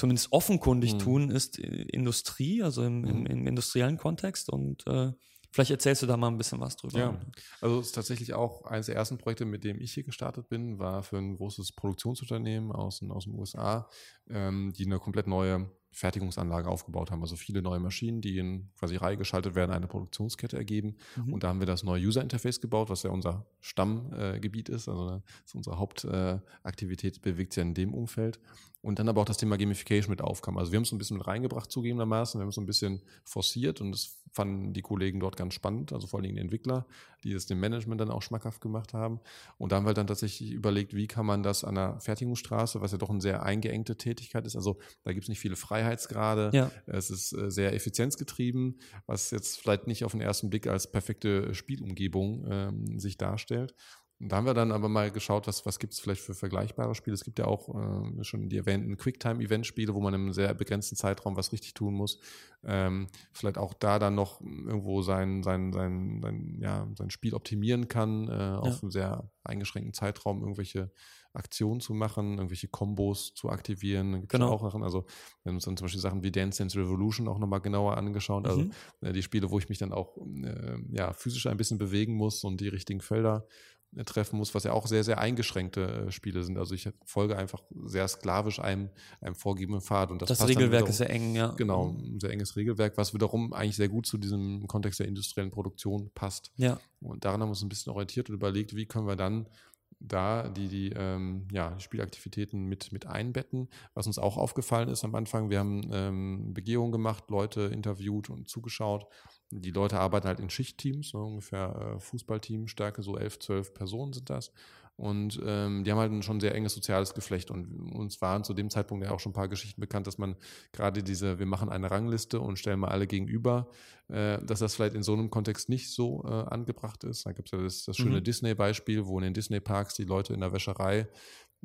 zumindest offenkundig mhm. tun, ist äh, Industrie, also im, im, mhm. im industriellen Kontext. Und äh, vielleicht erzählst du da mal ein bisschen was drüber. Ja, also es ist tatsächlich auch eines der ersten Projekte, mit dem ich hier gestartet bin, war für ein großes Produktionsunternehmen aus, aus den USA, ähm, die eine komplett neue Fertigungsanlage aufgebaut haben. Also viele neue Maschinen, die in quasi Reihe geschaltet werden, eine Produktionskette ergeben. Mhm. Und da haben wir das neue User Interface gebaut, was ja unser Stammgebiet äh, ist. Also ist unsere Hauptaktivität äh, bewegt sich ja in dem Umfeld. Und dann aber auch das Thema Gamification mit aufkam. Also wir haben es ein bisschen mit reingebracht, zugegebenermaßen. Wir haben es ein bisschen forciert und das fanden die Kollegen dort ganz spannend, also vor allen Dingen die Entwickler, die es dem Management dann auch schmackhaft gemacht haben. Und da haben wir dann tatsächlich überlegt, wie kann man das an der Fertigungsstraße, was ja doch eine sehr eingeengte Tätigkeit ist, also da gibt es nicht viele Freiheitsgrade, ja. es ist äh, sehr effizienzgetrieben, was jetzt vielleicht nicht auf den ersten Blick als perfekte Spielumgebung ähm, sich darstellt. Da haben wir dann aber mal geschaut, was, was gibt es vielleicht für vergleichbare Spiele. Es gibt ja auch äh, schon die erwähnten Quicktime-Event-Spiele, wo man in einem sehr begrenzten Zeitraum was richtig tun muss. Ähm, vielleicht auch da dann noch irgendwo sein, sein, sein, sein, ja, sein Spiel optimieren kann, äh, ja. auf einem sehr eingeschränkten Zeitraum irgendwelche Aktionen zu machen, irgendwelche Kombos zu aktivieren. Gibt's genau. auch Sachen. Also wir haben uns dann zum Beispiel Sachen wie Dance Dance Revolution auch nochmal genauer angeschaut. Also mhm. äh, die Spiele, wo ich mich dann auch äh, ja, physisch ein bisschen bewegen muss und die richtigen Felder treffen muss, was ja auch sehr, sehr eingeschränkte äh, Spiele sind. Also ich folge einfach sehr sklavisch einem, einem vorgegebenen Pfad. Und das, das Regelwerk wiederum, ist sehr eng, ja. Genau, ein sehr enges Regelwerk, was wiederum eigentlich sehr gut zu diesem Kontext der industriellen Produktion passt. Ja. Und daran haben wir uns ein bisschen orientiert und überlegt, wie können wir dann da die, die, ähm, ja, Spielaktivitäten mit, mit einbetten. Was uns auch aufgefallen ist am Anfang, wir haben ähm, Begehungen gemacht, Leute interviewt und zugeschaut. Die Leute arbeiten halt in Schichtteams, so ungefähr äh, Fußballteam, so elf, zwölf Personen sind das. Und ähm, die haben halt ein schon sehr enges soziales Geflecht. Und uns waren zu dem Zeitpunkt ja auch schon ein paar Geschichten bekannt, dass man gerade diese, wir machen eine Rangliste und stellen mal alle gegenüber, äh, dass das vielleicht in so einem Kontext nicht so äh, angebracht ist. Da gibt es ja das, das schöne mhm. Disney-Beispiel, wo in den Disney-Parks die Leute in der Wäscherei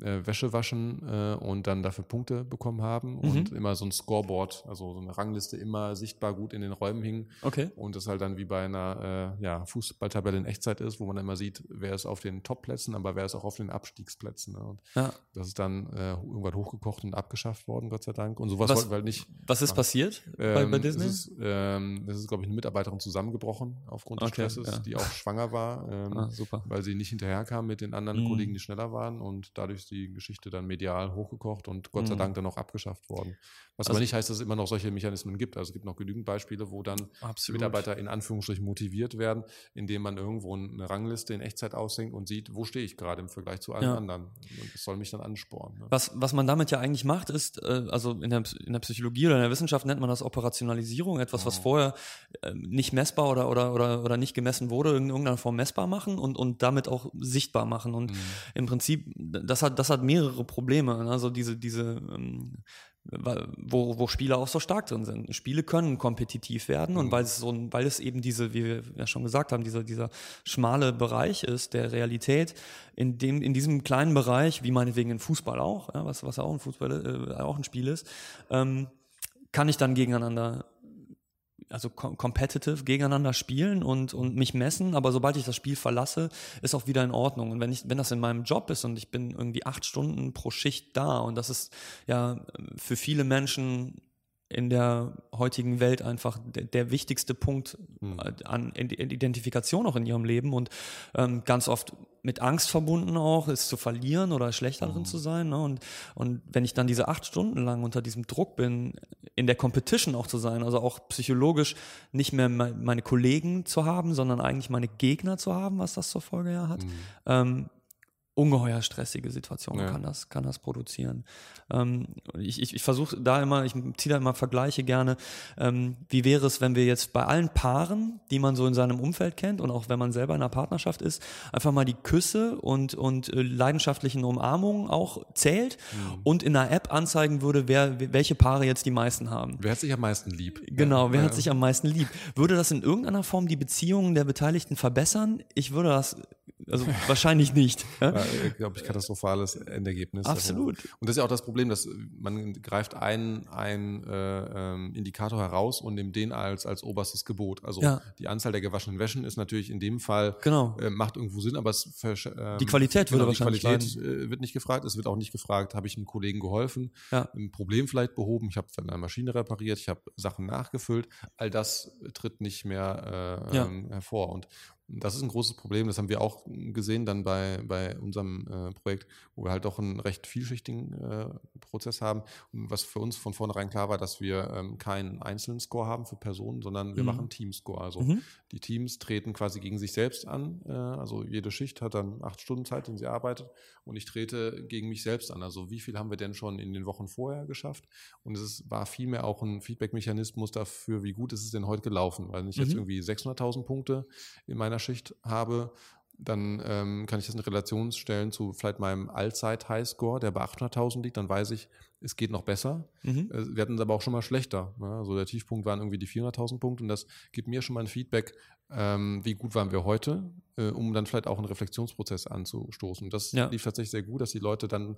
äh, Wäsche waschen äh, und dann dafür Punkte bekommen haben mhm. und immer so ein Scoreboard, also so eine Rangliste immer sichtbar gut in den Räumen hing. Okay. Und das halt dann wie bei einer äh, ja, Fußballtabelle in Echtzeit ist, wo man immer sieht, wer ist auf den Top-Plätzen, aber wer ist auch auf den Abstiegsplätzen. Ne? Und ja. das ist dann äh, irgendwann hochgekocht und abgeschafft worden, Gott sei Dank. Und sowas was, wollten wir halt nicht. Was ist machen. passiert ähm, bei, bei, Disney? Das ist, ähm, das ist glaube ich, eine Mitarbeiterin zusammengebrochen aufgrund des okay, Stresses, ja. die auch schwanger war, ähm, ah, super. weil sie nicht hinterherkam mit den anderen mhm. Kollegen, die schneller waren und dadurch die Geschichte dann medial hochgekocht und Gott sei mhm. Dank dann auch abgeschafft worden. Was also, aber nicht heißt, dass es immer noch solche Mechanismen gibt. Also es gibt noch genügend Beispiele, wo dann absolut. Mitarbeiter in Anführungsstrichen motiviert werden, indem man irgendwo eine Rangliste in Echtzeit aushängt und sieht, wo stehe ich gerade im Vergleich zu allen ja. anderen. Und das soll mich dann anspornen. Ne? Was, was man damit ja eigentlich macht, ist, äh, also in der, in der Psychologie oder in der Wissenschaft nennt man das Operationalisierung, etwas, oh. was vorher äh, nicht messbar oder, oder, oder, oder nicht gemessen wurde, in irgendeiner Form messbar machen und, und damit auch sichtbar machen. Und mhm. im Prinzip, das hat, das hat mehrere Probleme. Ne? Also diese, diese ähm, wo, wo Spiele auch so stark drin sind. Spiele können kompetitiv werden mhm. und weil es so weil es eben diese, wie wir ja schon gesagt haben, dieser, dieser schmale Bereich ist der Realität, in dem, in diesem kleinen Bereich, wie meinetwegen in Fußball auch, ja, was, was ja auch ein Fußball, äh, auch ein Spiel ist, ähm, kann ich dann gegeneinander also competitive gegeneinander spielen und, und mich messen, aber sobald ich das Spiel verlasse, ist auch wieder in Ordnung. Und wenn ich, wenn das in meinem Job ist und ich bin irgendwie acht Stunden pro Schicht da und das ist ja für viele Menschen in der heutigen Welt einfach der, der wichtigste Punkt mhm. an Identifikation auch in ihrem Leben und ähm, ganz oft mit Angst verbunden auch, es zu verlieren oder schlechter drin mhm. zu sein. Ne? Und, und wenn ich dann diese acht Stunden lang unter diesem Druck bin, in der Competition auch zu sein, also auch psychologisch nicht mehr meine Kollegen zu haben, sondern eigentlich meine Gegner zu haben, was das zur Folge ja hat, mhm. ähm, ungeheuer stressige Situation ja. kann das kann das produzieren. Ähm, ich ich, ich versuche da immer, ich ziehe da immer Vergleiche gerne. Ähm, wie wäre es, wenn wir jetzt bei allen Paaren, die man so in seinem Umfeld kennt und auch wenn man selber in einer Partnerschaft ist, einfach mal die Küsse und und äh, leidenschaftlichen Umarmungen auch zählt mhm. und in einer App anzeigen würde, wer welche Paare jetzt die meisten haben. Wer hat sich am meisten lieb? Genau, wer ja. hat sich am meisten lieb? Würde das in irgendeiner Form die Beziehungen der Beteiligten verbessern? Ich würde das also wahrscheinlich nicht. Ja? Ja, glaube ich, katastrophales Endergebnis. Absolut. Und das ist ja auch das Problem, dass man greift einen, einen äh, ähm, Indikator heraus und nimmt den als, als oberstes Gebot. Also ja. die Anzahl der gewaschenen Wäschen ist natürlich in dem Fall, genau. äh, macht irgendwo Sinn, aber es ähm, Die Qualität würde genau, wahrscheinlich Die Qualität äh, wird nicht gefragt. Es wird auch nicht gefragt, habe ich einem Kollegen geholfen, ein Problem vielleicht behoben, ich habe eine Maschine repariert, ich habe Sachen nachgefüllt. All das tritt nicht mehr äh, ähm, hervor. Und, das ist ein großes Problem. Das haben wir auch gesehen dann bei, bei unserem äh, Projekt, wo wir halt doch einen recht vielschichtigen äh, Prozess haben. Und was für uns von vornherein klar war, dass wir ähm, keinen einzelnen Score haben für Personen, sondern wir mhm. machen Teamscore. Also mhm. Die Teams treten quasi gegen sich selbst an. Äh, also jede Schicht hat dann acht Stunden Zeit, in sie arbeitet. Und ich trete gegen mich selbst an. Also wie viel haben wir denn schon in den Wochen vorher geschafft? Und es ist, war vielmehr auch ein Feedback-Mechanismus dafür, wie gut ist es denn heute gelaufen. Weil nicht mhm. jetzt irgendwie 600.000 Punkte in meiner Schicht habe, dann ähm, kann ich das in Relation stellen zu vielleicht meinem Allzeit-Highscore, der bei 800.000 liegt. Dann weiß ich, es geht noch besser. Mhm. Äh, wir hatten es aber auch schon mal schlechter. Ne? Also der Tiefpunkt waren irgendwie die 400.000 Punkte und das gibt mir schon mal ein Feedback, ähm, wie gut waren wir heute, äh, um dann vielleicht auch einen Reflexionsprozess anzustoßen. Das ja. lief tatsächlich sehr gut, dass die Leute dann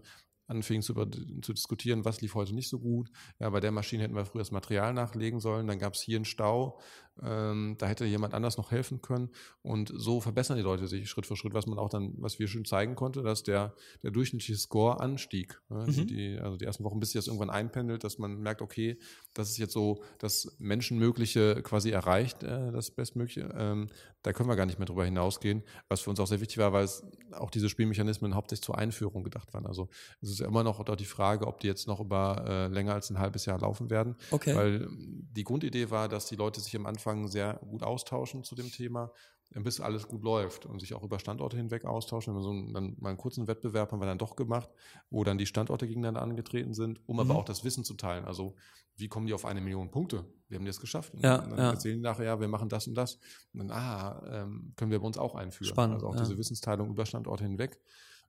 anfingen zu, zu diskutieren, was lief heute nicht so gut. Ja, bei der Maschine hätten wir früher das Material nachlegen sollen, dann gab es hier einen Stau, ähm, da hätte jemand anders noch helfen können. Und so verbessern die Leute sich Schritt für Schritt, was man auch dann, was wir schon zeigen konnte, dass der, der durchschnittliche Score anstieg. Ne? Mhm. Die, also die ersten Wochen, bis sich das irgendwann einpendelt, dass man merkt, okay, das ist jetzt so das Menschenmögliche quasi erreicht, äh, das Bestmögliche. Ähm, da können wir gar nicht mehr drüber hinausgehen, was für uns auch sehr wichtig war, weil es auch diese Spielmechanismen hauptsächlich zur Einführung gedacht waren. Also es ist ja immer noch die Frage, ob die jetzt noch über äh, länger als ein halbes Jahr laufen werden. Okay. Weil die Grundidee war, dass die Leute sich am Anfang sehr gut austauschen zu dem Thema bis alles gut läuft und sich auch über Standorte hinweg austauschen. Wenn wir so einen, dann mal einen kurzen Wettbewerb haben wir dann doch gemacht, wo dann die Standorte gegeneinander angetreten sind, um mhm. aber auch das Wissen zu teilen. Also wie kommen die auf eine Million Punkte? Wir haben das geschafft. Und ja, dann ja. erzählen die nachher, ja, wir machen das und das. Und dann, ah, ähm, können wir bei uns auch einführen. Spannend, also auch ja. dieseWissensteilung über Standorte hinweg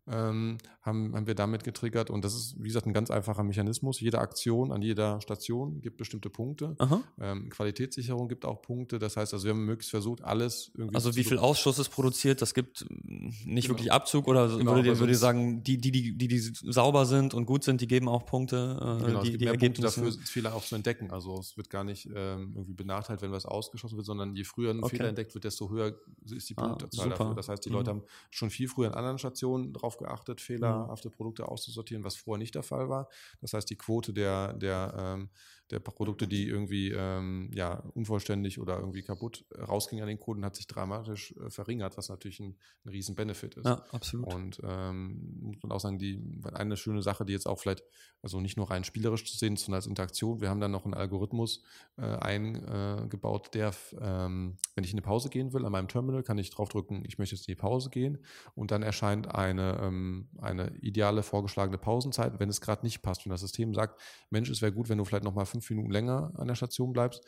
ähm, haben, haben wir damit getriggert. Und das ist, wie gesagt, ein ganz einfacher Mechanismus. Jede Aktion an jeder Station gibt bestimmte Punkte. Ähm, Qualitätssicherung gibt auch Punkte. Das heißt, also wir haben möglichst versucht, alles irgendwie. Also wie viel Ausschuss ist produziert, das gibt nicht genau. wirklich Abzug oder Genau, würde, aber würde sonst- sagen, die, die, die, die, die sauber sind und gut sind, die geben auch Punkte, äh, Genau, die, es gibt die mehr Punkte Ergebnisse. dafür, Fehler auch zu entdecken. Also es wird gar nicht ähm, irgendwie benachteiligt, wenn was ausgeschlossen wird, sondern je früher ein Okay. Fehler entdeckt wird, desto höher ist die Ah, Punktezahl super. dafür. Das heißt, die Mhm. Leute haben schon viel früher an anderen Stationen darauf geachtet, fehlerhafte Produkte auszusortieren, was vorher nicht der Fall war. Das heißt, die Quote der, der, ähm, der Produkte, die irgendwie ähm, ja, unvollständig oder irgendwie kaputt rausgingen an den Kunden, hat sich dramatisch äh, verringert, was natürlich ein, ein riesen Benefit ist. Ja, absolut. Und ähm, muss man auch sagen, die eine schöne Sache, die jetzt auch vielleicht, also nicht nur rein spielerisch zu sehen, sondern als Interaktion. Wir haben dann noch einen Algorithmus äh, eingebaut, der, ähm, wenn ich in eine Pause gehen will, an meinem Terminal kann ich draufdrücken, ich möchte jetzt in die Pause gehen und dann erscheint eine, ähm, eine ideale vorgeschlagene Pausenzeit, wenn es gerade nicht passt. Wenn das System sagt, Mensch, es wäre gut, wenn du vielleicht noch mal fünf Minuten länger an der Station bleibst,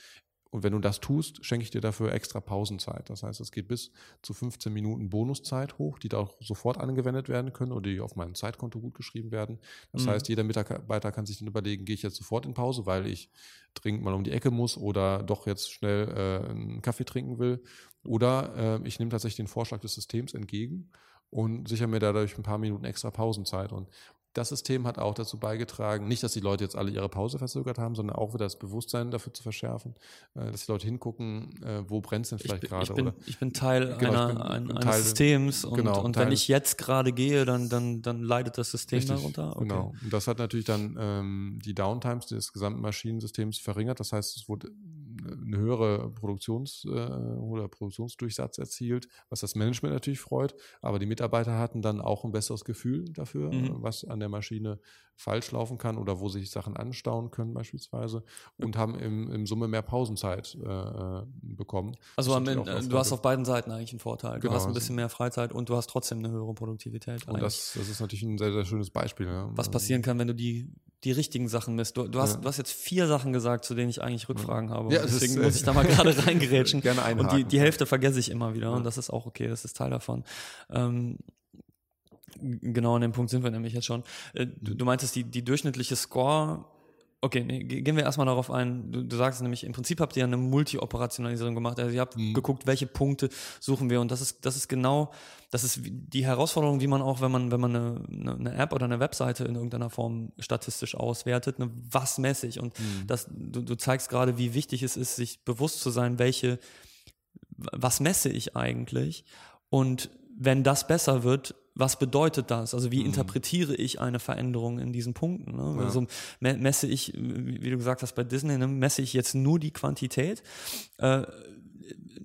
und wenn du das tust, schenke ich dir dafür extra Pausenzeit. Das heißt, es geht bis zu 15 Minuten Bonuszeit hoch, die da auch sofort angewendet werden können oder die auf meinem Zeitkonto gut geschrieben werden. Das Mhm. heißt, jeder Mitarbeiter kann sich dann überlegen, gehe ich jetzt sofort in Pause, weil ich dringend mal um die Ecke muss oder doch jetzt schnell äh, einen Kaffee trinken will. Oder äh, ich nehme tatsächlich den Vorschlag des Systems entgegen und sichere mir dadurch ein paar Minuten extra Pausenzeit. Und das System hat auch dazu beigetragen, nicht, dass die Leute jetzt alle ihre Pause verzögert haben, sondern auch wieder das Bewusstsein dafür zu verschärfen, äh, dass die Leute hingucken, äh, wo brennt es denn Ich vielleicht gerade. ich, bin, oder ich bin Teil Genau, einer, bin ein eines Teil- Systems und, genau, und Teil- wenn ich jetzt gerade gehe, dann, dann, dann leidet das System Richtig, darunter. Okay. Genau. Und das hat natürlich dann ähm, die Downtimes des gesamten Maschinensystems verringert. Das heißt, es wurde eine höhere Produktions- äh, oder Produktionsdurchsatz erzielt, was das Management natürlich freut. Aber die Mitarbeiter hatten dann auch ein besseres Gefühl dafür, Mhm. äh, was an der Maschine falsch laufen kann oder wo sich Sachen anstauen können beispielsweise und haben im, im Summe mehr Pausenzeit äh, äh, bekommen. Also am Ende, du hast auf beiden Seiten eigentlich einen Vorteil. Du Genau, hast ein also- bisschen mehr Freizeit und du hast trotzdem eine höhere Produktivität. und das, das ist natürlich ein sehr, sehr schönes Beispiel. Ne? was passieren kann, wenn du die, die richtigen Sachen misst. Du, du, hast, Ja. du hast jetzt vier Sachen gesagt, zu denen ich eigentlich Rückfragen habe. Ja, deswegen ist, muss ich da mal gerade reingerätschen. Gerne Und die, einhaken. die Hälfte vergesse ich immer wieder Ja. und das ist auch okay, das ist Teil davon. Ähm, genau an dem Punkt sind wir nämlich jetzt schon. Äh, Du, du meintest, die, die durchschnittliche Score, okay, nee, ge- gehen wir erstmal darauf ein. Du, du sagst nämlich, im Prinzip habt ihr eine Multi-Operationalisierung gemacht. Also ihr habt Mhm. geguckt, welche Punkte suchen wir und das ist, das ist genau, das ist die Herausforderung, wie man auch, wenn man, wenn man eine, eine, eine App oder eine Webseite in irgendeiner Form statistisch auswertet, ne, was messe ich? Und Mhm. das, du, du zeigst gerade, wie wichtig es ist, sich bewusst zu sein, welche, was messe ich eigentlich? Und wenn das besser wird, was bedeutet das? Also wie Mhm. interpretiere ich eine Veränderung in diesen Punkten? Ne? Ja. Also me- messe ich, wie wie du gesagt hast bei Disney, ne, messe ich jetzt nur die Quantität. Äh,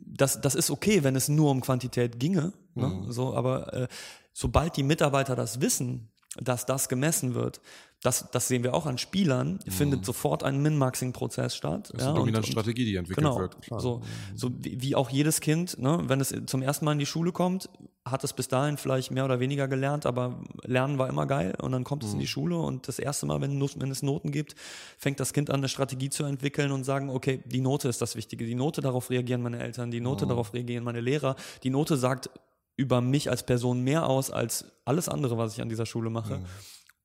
das, das ist okay, wenn es nur um Quantität ginge. Ne? Mhm. So, aber äh, sobald die Mitarbeiter das wissen, dass das gemessen wird, das, das sehen wir auch an Spielern, findet sofort ein Min-Maxing-Prozess statt. Mhm. Das ist ja, eine dominante Strategie, die entwickelt Genau, wird. Klar. so, so wie, auch jedes Kind, ne, wenn es zum ersten Mal in die Schule kommt, hat es bis dahin vielleicht mehr oder weniger gelernt, aber Lernen war immer geil und dann kommt es in Mhm. die Schule und das erste Mal, wenn, wenn es Noten gibt, fängt das Kind an, eine Strategie zu entwickeln und sagen, okay, die Note ist das Wichtige, die Note, darauf reagieren meine Eltern, die Note, Mhm. darauf reagieren meine Lehrer, die Note sagt über mich als Person mehr aus als alles andere, was ich an dieser Schule mache. Mhm.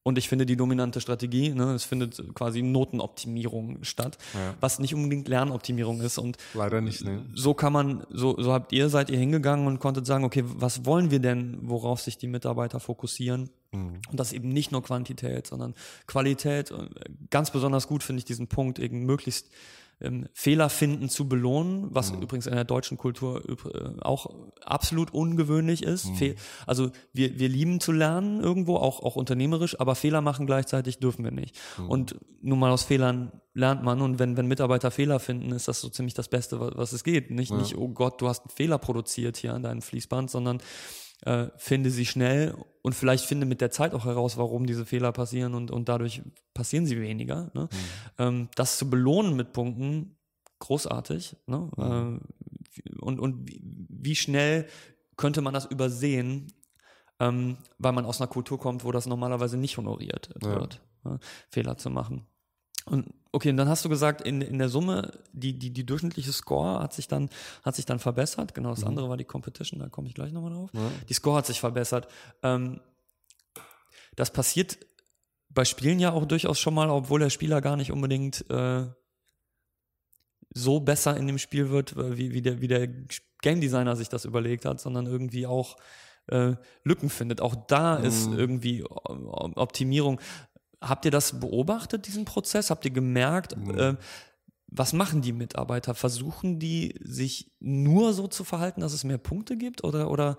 Und ich finde die dominante Strategie, ne, es findet quasi Notenoptimierung statt, Ja. was nicht unbedingt Lernoptimierung ist. Und Leider nicht, ne? so kann man, so, so habt ihr, seid ihr hingegangen und konntet sagen, okay, was wollen wir denn, worauf sich die Mitarbeiter fokussieren? Mhm. Und das eben nicht nur Quantität, sondern Qualität. Und Ganz besonders gut finde ich diesen Punkt, eben möglichst ähm, Fehler finden zu belohnen, was Mhm. übrigens in der deutschen Kultur äh, auch absolut ungewöhnlich ist. Mhm. Also wir, wir lieben zu lernen irgendwo, auch, auch unternehmerisch, aber Fehler machen gleichzeitig dürfen wir nicht. Mhm. Und nun mal aus Fehlern lernt man und wenn, wenn Mitarbeiter Fehler finden, ist das so ziemlich das Beste, was, was es geht. Nicht, Ja. nicht, oh Gott, du hast einen Fehler produziert hier an deinem Fließband, sondern äh, finde sie schnell und vielleicht finde mit der Zeit auch heraus, warum diese Fehler passieren und, und dadurch passieren sie weniger. Ne? Ähm, das zu belohnen mit Punkten, großartig. Ne? Mhm. Äh, und, und wie schnell könnte man das übersehen, ähm, weil man aus einer Kultur kommt, wo das normalerweise nicht honoriert wird, ja. Fehler zu machen. Und okay, und dann hast du gesagt, in, in der Summe, die, die, die durchschnittliche Score hat sich dann, hat sich dann verbessert. Genau, das mhm. andere war die Competition, da komme ich gleich nochmal drauf. Ja. Die Score hat sich verbessert. Ähm, das passiert bei Spielen ja auch durchaus schon mal, obwohl der Spieler gar nicht unbedingt äh, so besser in dem Spiel wird, äh, wie, wie, der, wie der Game Designer sich das überlegt hat, sondern irgendwie auch äh, Lücken findet. Auch da mhm. ist irgendwie Optimierung. Habt ihr das beobachtet, diesen Prozess? Habt ihr gemerkt, mhm. äh, was machen die Mitarbeiter? Versuchen die sich nur so zu verhalten, dass es mehr Punkte gibt? Oder, oder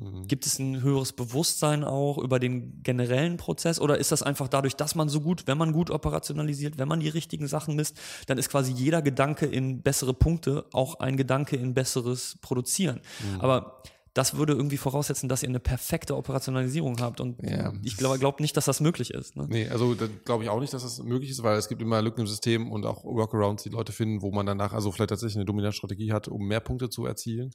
Mhm. Gibt es ein höheres Bewusstsein auch über den generellen Prozess oder ist das einfach dadurch, dass man so gut, wenn man gut operationalisiert, wenn man die richtigen Sachen misst, dann ist quasi jeder Gedanke in bessere Punkte auch ein Gedanke in besseres Produzieren. Mhm. Aber das würde irgendwie voraussetzen, dass ihr eine perfekte Operationalisierung habt. Und ja. ich glaube glaub nicht, dass das möglich ist. Ne? Nee, also glaube ich auch nicht, dass das möglich ist, weil es gibt immer Lücken im System und auch Workarounds, die Leute finden, wo man danach also vielleicht tatsächlich eine Dominanzstrategie hat, um mehr Punkte zu erzielen.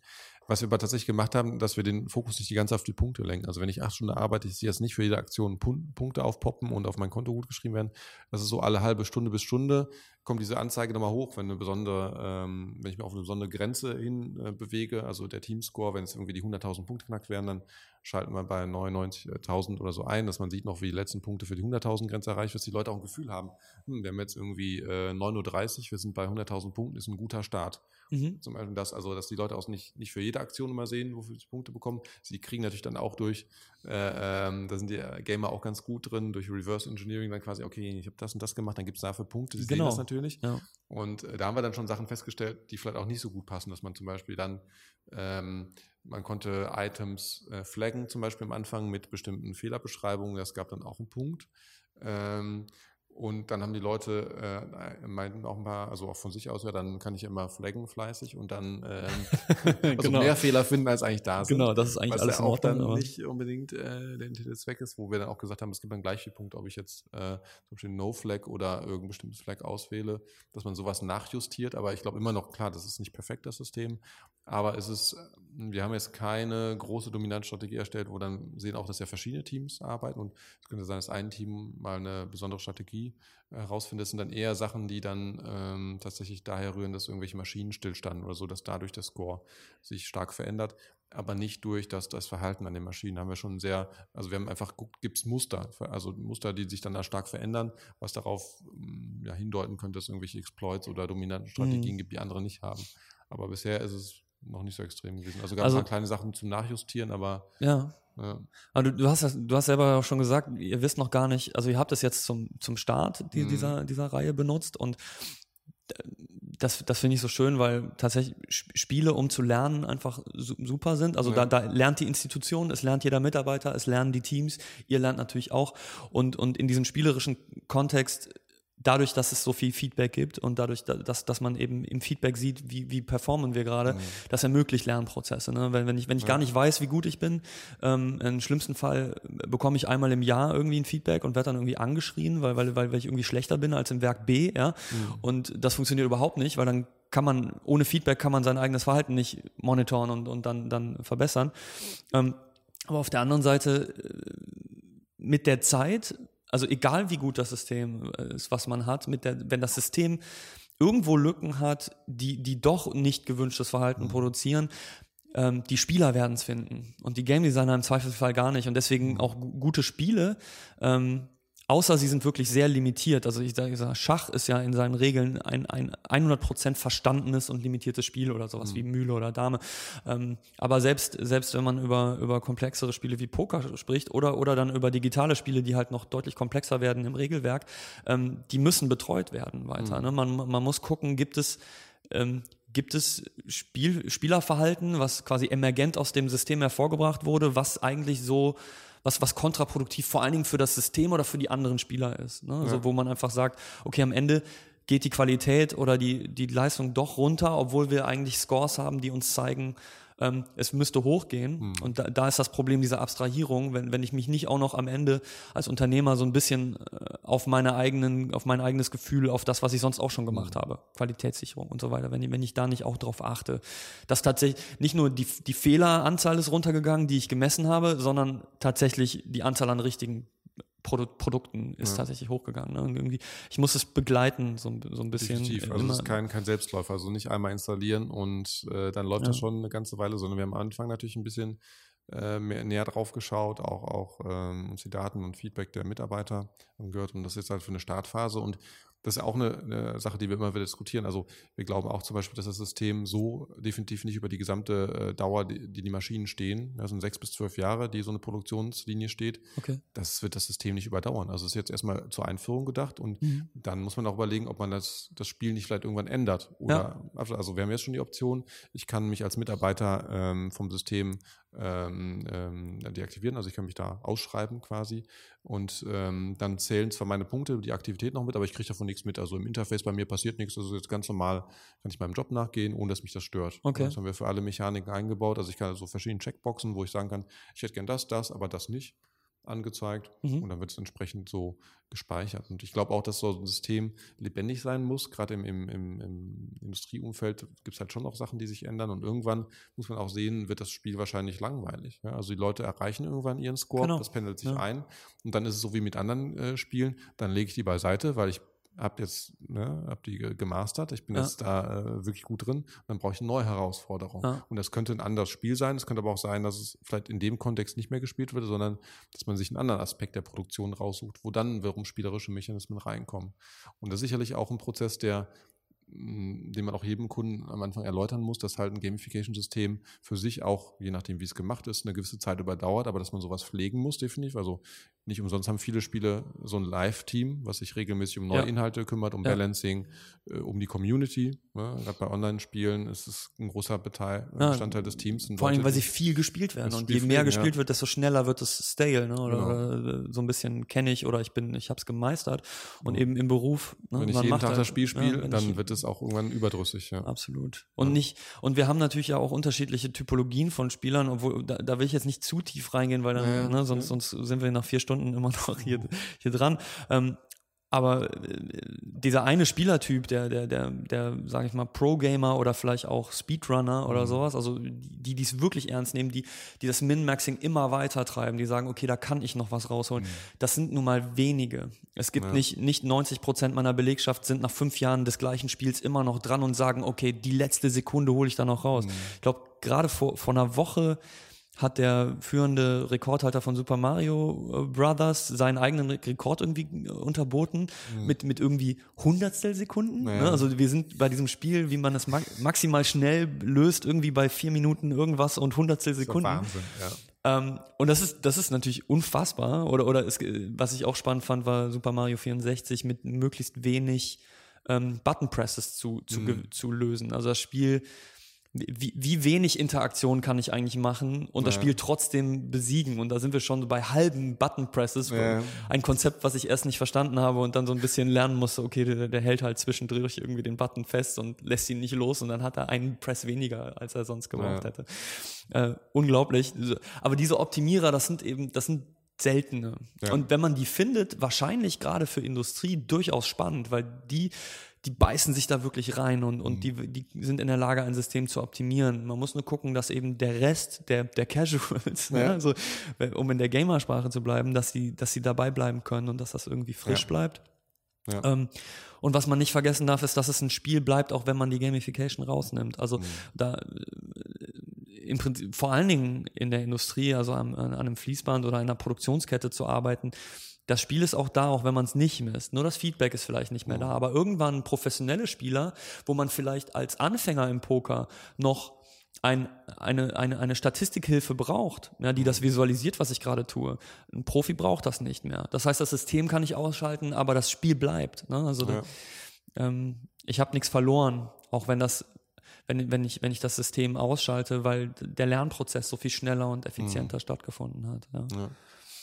Was wir aber tatsächlich gemacht haben, dass wir den Fokus nicht die ganze auf die Punkte lenken. Also wenn ich acht Stunden arbeite, ich sehe jetzt nicht für jede Aktion Punkte aufpoppen und auf mein Konto gut geschrieben werden. Das ist so alle halbe Stunde bis Stunde kommt diese Anzeige nochmal hoch, wenn eine besondere, ähm, wenn ich mich auf eine besondere Grenze hin äh, bewege, also der Teamscore, wenn es irgendwie die 100.000 Punkte knackt werden, dann schalten wir bei 99.000 oder so ein, dass man sieht noch, wie die letzten Punkte für die 100.000 Grenze erreicht, dass die Leute auch ein Gefühl haben, hm, wir haben jetzt irgendwie äh, 9.30 Uhr, wir sind bei 100.000 Punkten, ist ein guter Start. Mhm. Zum Beispiel das, also dass die Leute auch nicht, nicht für jede Aktion immer sehen, wofür sie Punkte bekommen. Sie kriegen natürlich dann auch durch, äh, ähm, da sind die Gamer auch ganz gut drin, durch Reverse Engineering dann quasi, okay, ich habe das und das gemacht, dann gibt es dafür Punkte, sie genau. sehen das natürlich. Ja. Und äh, da haben wir dann schon Sachen festgestellt, die vielleicht auch nicht so gut passen, dass man zum Beispiel dann ähm, man konnte Items äh, flaggen, zum Beispiel am Anfang mit bestimmten Fehlerbeschreibungen. Das gab dann auch einen Punkt. Ähm, und dann haben die Leute äh, meinten auch ein paar, also auch von sich aus, ja, dann kann ich immer flaggen fleißig und dann ähm, also genau. mehr Fehler finden, als eigentlich da sind. Genau, das ist eigentlich alles ja auch dann aber. nicht unbedingt äh, der intended Zweck ist, wo wir dann auch gesagt haben, es gibt dann gleich viel Punkte, ob ich jetzt äh, zum Beispiel No-Flag oder irgendein bestimmtes Flag auswähle, dass man sowas nachjustiert. Aber ich glaube immer noch, klar, das ist nicht perfekt, das System. Aber es ist, wir haben jetzt keine große Dominanzstrategie erstellt, wo dann sehen auch, dass ja verschiedene Teams arbeiten und es könnte sein, dass ein Team mal eine besondere Strategie herausfindet. Das sind dann eher Sachen, die dann ähm, tatsächlich daher rühren, dass irgendwelche Maschinen stillstanden oder so, dass dadurch der Score sich stark verändert, aber nicht durch das, das Verhalten an den Maschinen. Haben wir schon sehr, also wir haben einfach geguckt, gibt es Muster, also Muster, die sich dann da stark verändern, was darauf ja, hindeuten könnte, dass es irgendwelche Exploits oder dominanten Strategien mhm. gibt, die andere nicht haben. Aber bisher ist es noch nicht so extrem gewesen. Also gab es also, kleine Sachen zum Nachjustieren, aber. Ja. Ja. Aber du, du, hast du hast selber auch schon gesagt, ihr wisst noch gar nicht, also ihr habt es jetzt zum, zum Start die, mhm. dieser, dieser Reihe benutzt und das, das finde ich so schön, weil tatsächlich Spiele, um zu lernen, einfach super sind. Also ja. da, da lernt die Institution, es lernt jeder Mitarbeiter, es lernen die Teams, ihr lernt natürlich auch. Und, und in diesem spielerischen Kontext dadurch, dass es so viel Feedback gibt und dadurch, dass, dass man eben im Feedback sieht, wie, wie performen wir gerade, mhm. das ermöglicht Lernprozesse. Ne? Wenn, wenn ich, wenn ich ja. gar nicht weiß, wie gut ich bin, ähm, im schlimmsten Fall bekomme ich einmal im Jahr irgendwie ein Feedback und werde dann irgendwie angeschrien, weil, weil, weil ich irgendwie schlechter bin als im Werk B, ja. Mhm. Und das funktioniert überhaupt nicht, weil dann kann man, ohne Feedback kann man sein eigenes Verhalten nicht monitoren und, und dann, dann verbessern. Ähm, aber auf der anderen Seite, äh, mit der Zeit also egal wie gut das System äh, ist, was man hat, mit der, wenn das System irgendwo Lücken hat, die, die doch nicht gewünschtes Verhalten mhm. produzieren, ähm, die Spieler werden es finden und die Game Designer im Zweifelsfall gar nicht. Und deswegen mhm. auch gute Spiele ähm, Außer sie sind wirklich sehr limitiert. Also ich sage, Schach ist ja in seinen Regeln ein, ein 100% verstandenes und limitiertes Spiel oder sowas mhm. wie Mühle oder Dame. Ähm, aber selbst, selbst wenn man über, über komplexere Spiele wie Poker spricht oder, oder dann über digitale Spiele, die halt noch deutlich komplexer werden im Regelwerk, ähm, die müssen betreut werden weiter. Mhm. Ne? Man, man muss gucken, gibt es, ähm, gibt es Spiel, Spielerverhalten, was quasi emergent aus dem System hervorgebracht wurde, was eigentlich so was, was kontraproduktiv vor allen Dingen für das System oder für die anderen Spieler ist. Ne? Also ja. wo man einfach sagt, okay, am Ende geht die Qualität oder die, die Leistung doch runter, obwohl wir eigentlich Scores haben, die uns zeigen, ähm, es müsste hochgehen. Hm. Und da, da ist das Problem dieser Abstrahierung, wenn, wenn ich mich nicht auch noch am Ende als Unternehmer so ein bisschen äh, auf meine eigenen, auf mein eigenes Gefühl, auf das, was ich sonst auch schon gemacht habe, Qualitätssicherung und so weiter, wenn ich, wenn ich da nicht auch drauf achte, dass tatsächlich nicht nur die, die Fehleranzahl ist runtergegangen, die ich gemessen habe, sondern tatsächlich die Anzahl an richtigen Produ Produkten ist Ja. tatsächlich hochgegangen. Ne? Und irgendwie, ich muss es begleiten, so, ein- so ein bisschen. Definitiv. Also es ist kein, kein Selbstläufer. Also nicht einmal installieren und äh, dann läuft Ja. das schon eine ganze Weile, sondern wir haben am Anfang natürlich ein bisschen äh, mehr, näher drauf geschaut, auch, auch ähm, uns die Daten und Feedback der Mitarbeiter angehört und das ist halt für eine Startphase und das ist auch eine, eine Sache, die wir immer wieder diskutieren. Also wir glauben auch zum Beispiel, dass das System so definitiv nicht über die gesamte äh, Dauer, die, die die Maschinen stehen, das sind sechs bis zwölf Jahre, die so eine Produktionslinie steht, okay. das wird das System nicht überdauern. Also es ist jetzt erstmal zur Einführung gedacht und Mhm. dann muss man auch überlegen, ob man das, das Spiel nicht vielleicht irgendwann ändert. Oder also wir haben jetzt schon die Option, ich kann mich als Mitarbeiter ähm, vom System ähm, ähm, deaktivieren, also ich kann mich da ausschreiben quasi und ähm, dann zählen zwar meine Punkte, die Aktivität noch mit, aber ich kriege davon nichts mit. Also im Interface bei mir passiert nichts, also jetzt ganz normal kann ich meinem Job nachgehen, ohne dass mich das stört. Okay. Das haben wir für alle Mechaniken eingebaut. Also ich kann so verschiedene Checkboxen, wo ich sagen kann, ich hätte gern das, das, aber das nicht angezeigt Mhm. und dann wird es entsprechend so gespeichert. Und ich glaube auch, dass so ein System lebendig sein muss. Gerade im, im, im, im Industrieumfeld gibt es halt schon noch Sachen, die sich ändern. Und irgendwann muss man auch sehen, wird das Spiel wahrscheinlich langweilig. Ja, also die Leute erreichen irgendwann ihren Score, Genau. das pendelt sich Ja. ein. Und dann ist es so wie mit anderen äh, Spielen, dann lege ich die beiseite, weil ich habe jetzt, ne, hab die ge- gemastert, ich bin Ja. jetzt da äh, wirklich gut drin, dann brauche ich eine neue Herausforderung. Ja. Und das könnte ein anderes Spiel sein, es könnte aber auch sein, dass es vielleicht in dem Kontext nicht mehr gespielt wird, sondern dass man sich einen anderen Aspekt der Produktion raussucht, wo dann wiederum spielerische Mechanismen reinkommen. Und das ist sicherlich auch ein Prozess, der den man auch jedem Kunden am Anfang erläutern muss, dass halt ein Gamification-System für sich auch, je nachdem wie es gemacht ist, eine gewisse Zeit überdauert, aber dass man sowas pflegen muss, definitiv. Also nicht umsonst haben viele Spiele so ein Live-Team, was sich regelmäßig um neue Ja. Inhalte kümmert, um Ja. Balancing, äh, um die Community. Ne? Gerade bei Online-Spielen ist es ein großer Beteil, Ja, Bestandteil des Teams. Vor allem, weil sie viel gespielt werden. Und je mehr gespielt wird, desto schneller wird es stale, ne? Oder, Genau. oder so ein bisschen kenne ich oder ich bin, ich habe es gemeistert. Und Ja. eben im Beruf. Ne? wenn ich man jeden macht Tag halt- das Spiel ja, spiele, dann wird es auch irgendwann überdrüssig. Ja. Absolut. Und Ja. nicht, und wir haben natürlich ja auch unterschiedliche Typologien von Spielern, obwohl, da, da will ich jetzt nicht zu tief reingehen, weil dann, Ja, ne, sonst, sonst sind wir nach vier Stunden immer noch hier, hier dran. Ähm, aber äh, dieser eine Spielertyp, der, der, der, der, sag ich mal, Pro-Gamer oder vielleicht auch Speedrunner oder Mhm. sowas, also die, die es wirklich ernst nehmen, die, die das Min-Maxing immer weiter treiben, die sagen, okay, da kann ich noch was rausholen. Das sind nun mal wenige. Es gibt Mhm. Ja. nicht, nicht 90 Prozent meiner Belegschaft sind nach fünf Jahren des gleichen Spiels immer noch dran und sagen, okay, die letzte Sekunde hole ich da noch Mhm. raus. Ich glaube, gerade vor, vor einer Woche hat der führende Rekordhalter von Super Mario äh, Brothers seinen eigenen Re- Rekord irgendwie äh, unterboten mit, mit irgendwie Hundertstel Sekunden. Mhm. Ja. Ne? Also wir sind bei diesem Spiel, wie man es ma maximal schnell löst, irgendwie bei vier Minuten irgendwas und Hundertstel Das Sekunden. Wahnsinn, ja. Ähm, und das ist, das ist natürlich unfassbar. Oder, oder es, äh, was ich auch spannend fand, war Super Mario 64 mit möglichst wenig ähm, Button Presses zu, zu, Mhm. zu lösen. Also das Spiel, wie, wie wenig Interaktion kann ich eigentlich machen und das Ja. Spiel trotzdem besiegen. Und da sind wir schon bei halben Button Presses. Ja. Ein Konzept, was ich erst nicht verstanden habe und dann so ein bisschen lernen musste, okay, der, der hält halt zwischendurch irgendwie den Button fest und lässt ihn nicht los und dann hat er einen Press weniger, als er sonst gebraucht Ja. hätte. Äh, unglaublich. Aber diese Optimierer, das sind eben, das sind seltene. Und wenn man die findet, wahrscheinlich gerade für Industrie durchaus spannend, weil die, die beißen sich da wirklich rein und, und die, die sind in der Lage, ein System zu optimieren. Man muss nur gucken, dass eben der Rest der, der Casuals, ne, Ja. also, um in der Gamersprache zu bleiben, dass sie, dass sie dabei bleiben können und dass das irgendwie frisch Ja. bleibt. Ja. Ähm, und was man nicht vergessen darf, ist, dass es ein Spiel bleibt, auch wenn man die Gamification rausnimmt. Also da äh, im Prinzip, vor allen Dingen in der Industrie, also am, an einem Fließband oder einer Produktionskette zu arbeiten, das Spiel ist auch da, auch wenn man es nicht misst. Nur das Feedback ist vielleicht nicht mehr da. Aber irgendwann professionelle Spieler, wo man vielleicht als Anfänger im Poker noch ein, eine, eine, eine Statistikhilfe braucht, ja, die das visualisiert, was ich gerade tue. Ein Profi braucht das nicht mehr. Das heißt, das System kann ich ausschalten, aber das Spiel bleibt. Ne? Also Ja. ähm, ich habe nichts verloren, auch wenn das, wenn, wenn, ich, wenn ich das System ausschalte, weil der Lernprozess so viel schneller und effizienter stattgefunden hat. Ja. Ja.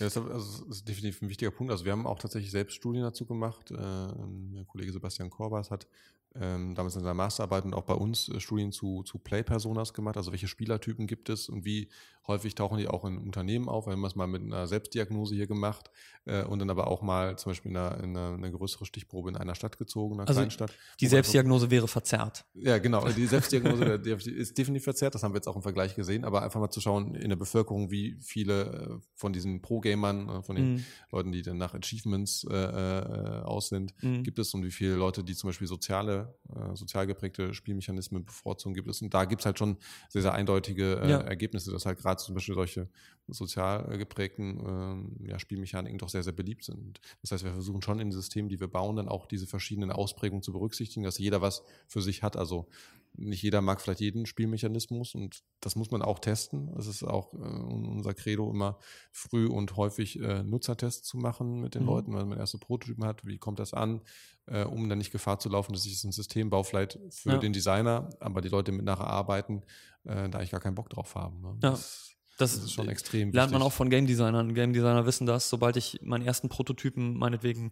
Ja, das ist, also, ist definitiv ein wichtiger Punkt. Also wir haben auch tatsächlich selbst Studien dazu gemacht. Äh, der Kollege Sebastian Korbas hat ähm, damals in seiner Masterarbeit und auch bei uns äh, Studien zu, zu Play-Personas gemacht. Also welche Spielertypen gibt es und wie häufig tauchen die auch in Unternehmen auf. Wir haben das mal mit einer Selbstdiagnose hier gemacht äh, und dann aber auch mal zum Beispiel in eine, in eine, eine größere Stichprobe in einer Stadt gezogen, einer also Kleinstadt. Die Selbstdiagnose wäre verzerrt. Ja, genau. Die Selbstdiagnose ist definitiv verzerrt. Das haben wir jetzt auch im Vergleich gesehen. Aber einfach mal zu schauen in der Bevölkerung, wie viele äh, von diesen Pro-Gamern, äh, von den mhm. Leuten, die dann nach Achievements äh, äh, aus sind, mhm. gibt es und wie viele Leute, die zum Beispiel soziale, äh, sozial geprägte Spielmechanismen bevorzugen, gibt es. Und da gibt es halt schon sehr, sehr eindeutige ja. Ergebnisse, dass halt gerade zum Beispiel solche sozial geprägten äh, ja, Spielmechaniken doch sehr, sehr beliebt sind. Das heißt, wir versuchen schon in den Systemen, die wir bauen, dann auch diese verschiedenen Ausprägungen zu berücksichtigen, dass jeder was für sich hat. Also nicht jeder mag vielleicht jeden Spielmechanismus und das muss man auch testen. Es ist auch äh, unser Credo immer früh und häufig äh, Nutzertests zu machen mit den mhm. Leuten, wenn man erste Prototypen hat, wie kommt das an, äh, um dann nicht Gefahr zu laufen, dass ich ein System baue, vielleicht für ja. den Designer, aber die Leute mit nachher arbeiten, äh, da ich gar keinen Bock drauf haben. Ne? Ja. Das, das, das, ist schon extrem Lernt wichtig. man auch von Game Designern. Game Designer wissen das, sobald ich meinen ersten Prototypen meinetwegen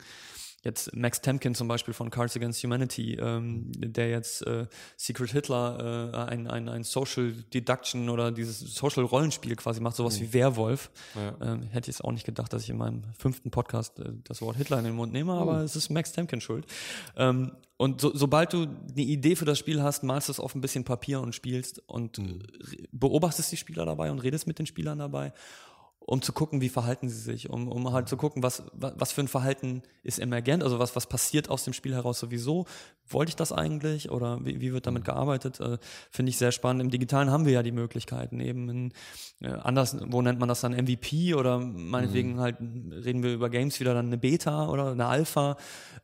jetzt Max Temkin zum Beispiel von Cards Against Humanity, ähm, der jetzt äh, Secret Hitler, äh, ein, ein, ein Social Deduction oder dieses Social Rollenspiel quasi macht, sowas mhm. wie Werwolf. Ja. Ähm, hätte ich jetzt auch nicht gedacht, dass ich in meinem fünften Podcast äh, das Wort Hitler in den Mund nehme, aber oh. es ist Max Temkin schuld. Ähm, und so, sobald du eine Idee für das Spiel hast, malst du es auf ein bisschen Papier und spielst und mhm. beobachtest die Spieler dabei und redest mit den Spielern dabei um zu gucken, wie verhalten sie sich, um, um halt zu gucken, was, was für ein Verhalten ist emergent, also was, was passiert aus dem Spiel heraus sowieso. Wollte ich das eigentlich oder wie, wie wird damit gearbeitet? Äh, Finde ich sehr spannend. Im Digitalen haben wir ja die Möglichkeiten eben in, äh, anders, wo nennt man das dann MVP oder meinetwegen mhm. halt reden wir über Games wieder dann eine Beta oder eine Alpha,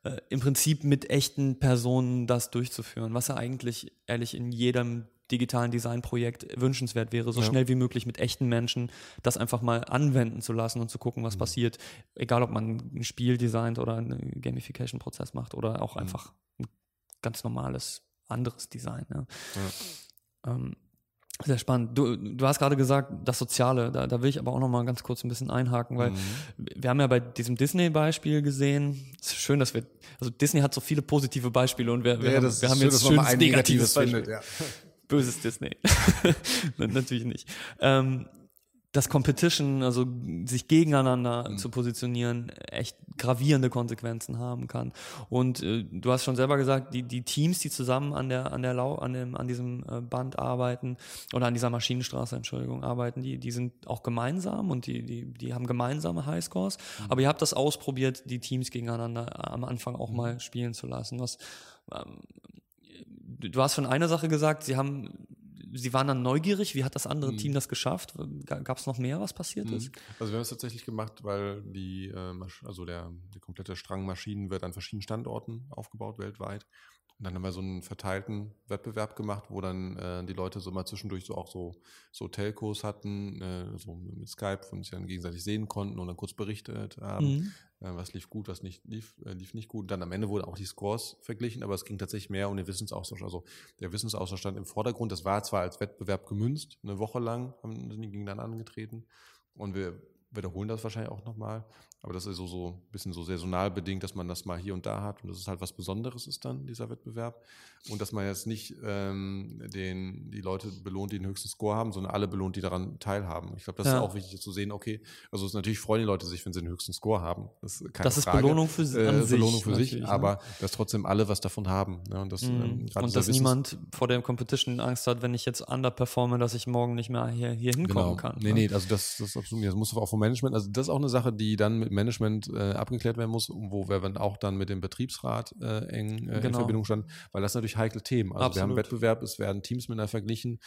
äh, im Prinzip mit echten Personen das durchzuführen, was ja eigentlich ehrlich in jedem digitalen Designprojekt wünschenswert wäre, so ja. schnell wie möglich mit echten Menschen das einfach mal anwenden zu lassen und zu gucken, was mhm. passiert. Egal, ob man ein Spiel designt oder einen Gamification-Prozess macht oder auch mhm. einfach ein ganz normales anderes Design. Ja. Ja. Ähm, sehr spannend. Du, du hast gerade gesagt, das Soziale, da, da will ich aber auch noch mal ganz kurz ein bisschen einhaken, weil mhm. wir haben ja bei diesem Disney-Beispiel gesehen, es ist schön, dass wir, also Disney hat so viele positive Beispiele und wir, wir, ja, haben, wir haben jetzt schön ein negatives Beispiel. Findet, ja. Böses Disney. Natürlich nicht. Ähm, das Competition, also sich gegeneinander mhm. zu positionieren, echt gravierende Konsequenzen haben kann. Und äh, du hast schon selber gesagt, die, die Teams, die zusammen an der an der Lau, an dem an diesem äh, Band arbeiten oder an dieser Maschinenstraße, Entschuldigung, arbeiten, die die sind auch gemeinsam und die die die haben gemeinsame Highscores. Mhm. Aber ihr habt das ausprobiert, die Teams gegeneinander am Anfang auch mhm. mal spielen zu lassen. Was ähm, du hast schon eine Sache gesagt, sie haben, sie waren dann neugierig. Wie hat das andere mhm. Team das geschafft? Gab es noch mehr, was passiert mhm. ist? Also wir haben es tatsächlich gemacht, weil die, äh, also der, der komplette Strang Maschinen wird an verschiedenen Standorten aufgebaut weltweit. Und dann haben wir so einen verteilten Wettbewerb gemacht, wo dann äh, die Leute so mal zwischendurch so auch so, so Telcos hatten, äh, so mit Skype, wo sie dann gegenseitig sehen konnten und dann kurz berichtet haben, mhm. Äh, was lief gut, was nicht lief, äh, lief nicht gut. Und dann am Ende wurden auch die Scores verglichen, aber es ging tatsächlich mehr um den Wissensaustausch. Also der Wissensaustausch stand im Vordergrund. Das war zwar als Wettbewerb gemünzt, eine Woche lang haben, die gegeneinander angetreten. Und wir wiederholen das wahrscheinlich auch nochmal. Aber das ist so, so ein bisschen so saisonal bedingt, dass man das mal hier und da hat und das ist halt was Besonderes ist dann, dieser Wettbewerb. Und dass man jetzt nicht ähm, den, die Leute belohnt, die den höchsten Score haben, sondern alle belohnt, die daran teilhaben. Ich glaube, das ja. ist auch wichtig zu sehen, okay, also es natürlich freuen die Leute sich, wenn sie den höchsten Score haben. Das ist, keine das ist Belohnung für, äh, an Belohnung für sich, ne? aber dass trotzdem alle was davon haben. Ne? Und, das, mhm. ähm, und dass niemand vor der Competition Angst hat, wenn ich jetzt underperforme, dass ich morgen nicht mehr hier, hier hinkommen genau. kann. Nee, ne? nee, also das, das ist absolut nicht. Das muss auch vom Management, also das ist auch eine Sache, die dann mit Management äh, abgeklärt werden muss, wo wir dann auch dann mit dem Betriebsrat äh, eng äh, genau. in Verbindung standen, weil das natürlich heikle Themen. Also Absolut. wir haben Wettbewerb, es werden Teams miteinander verglichen.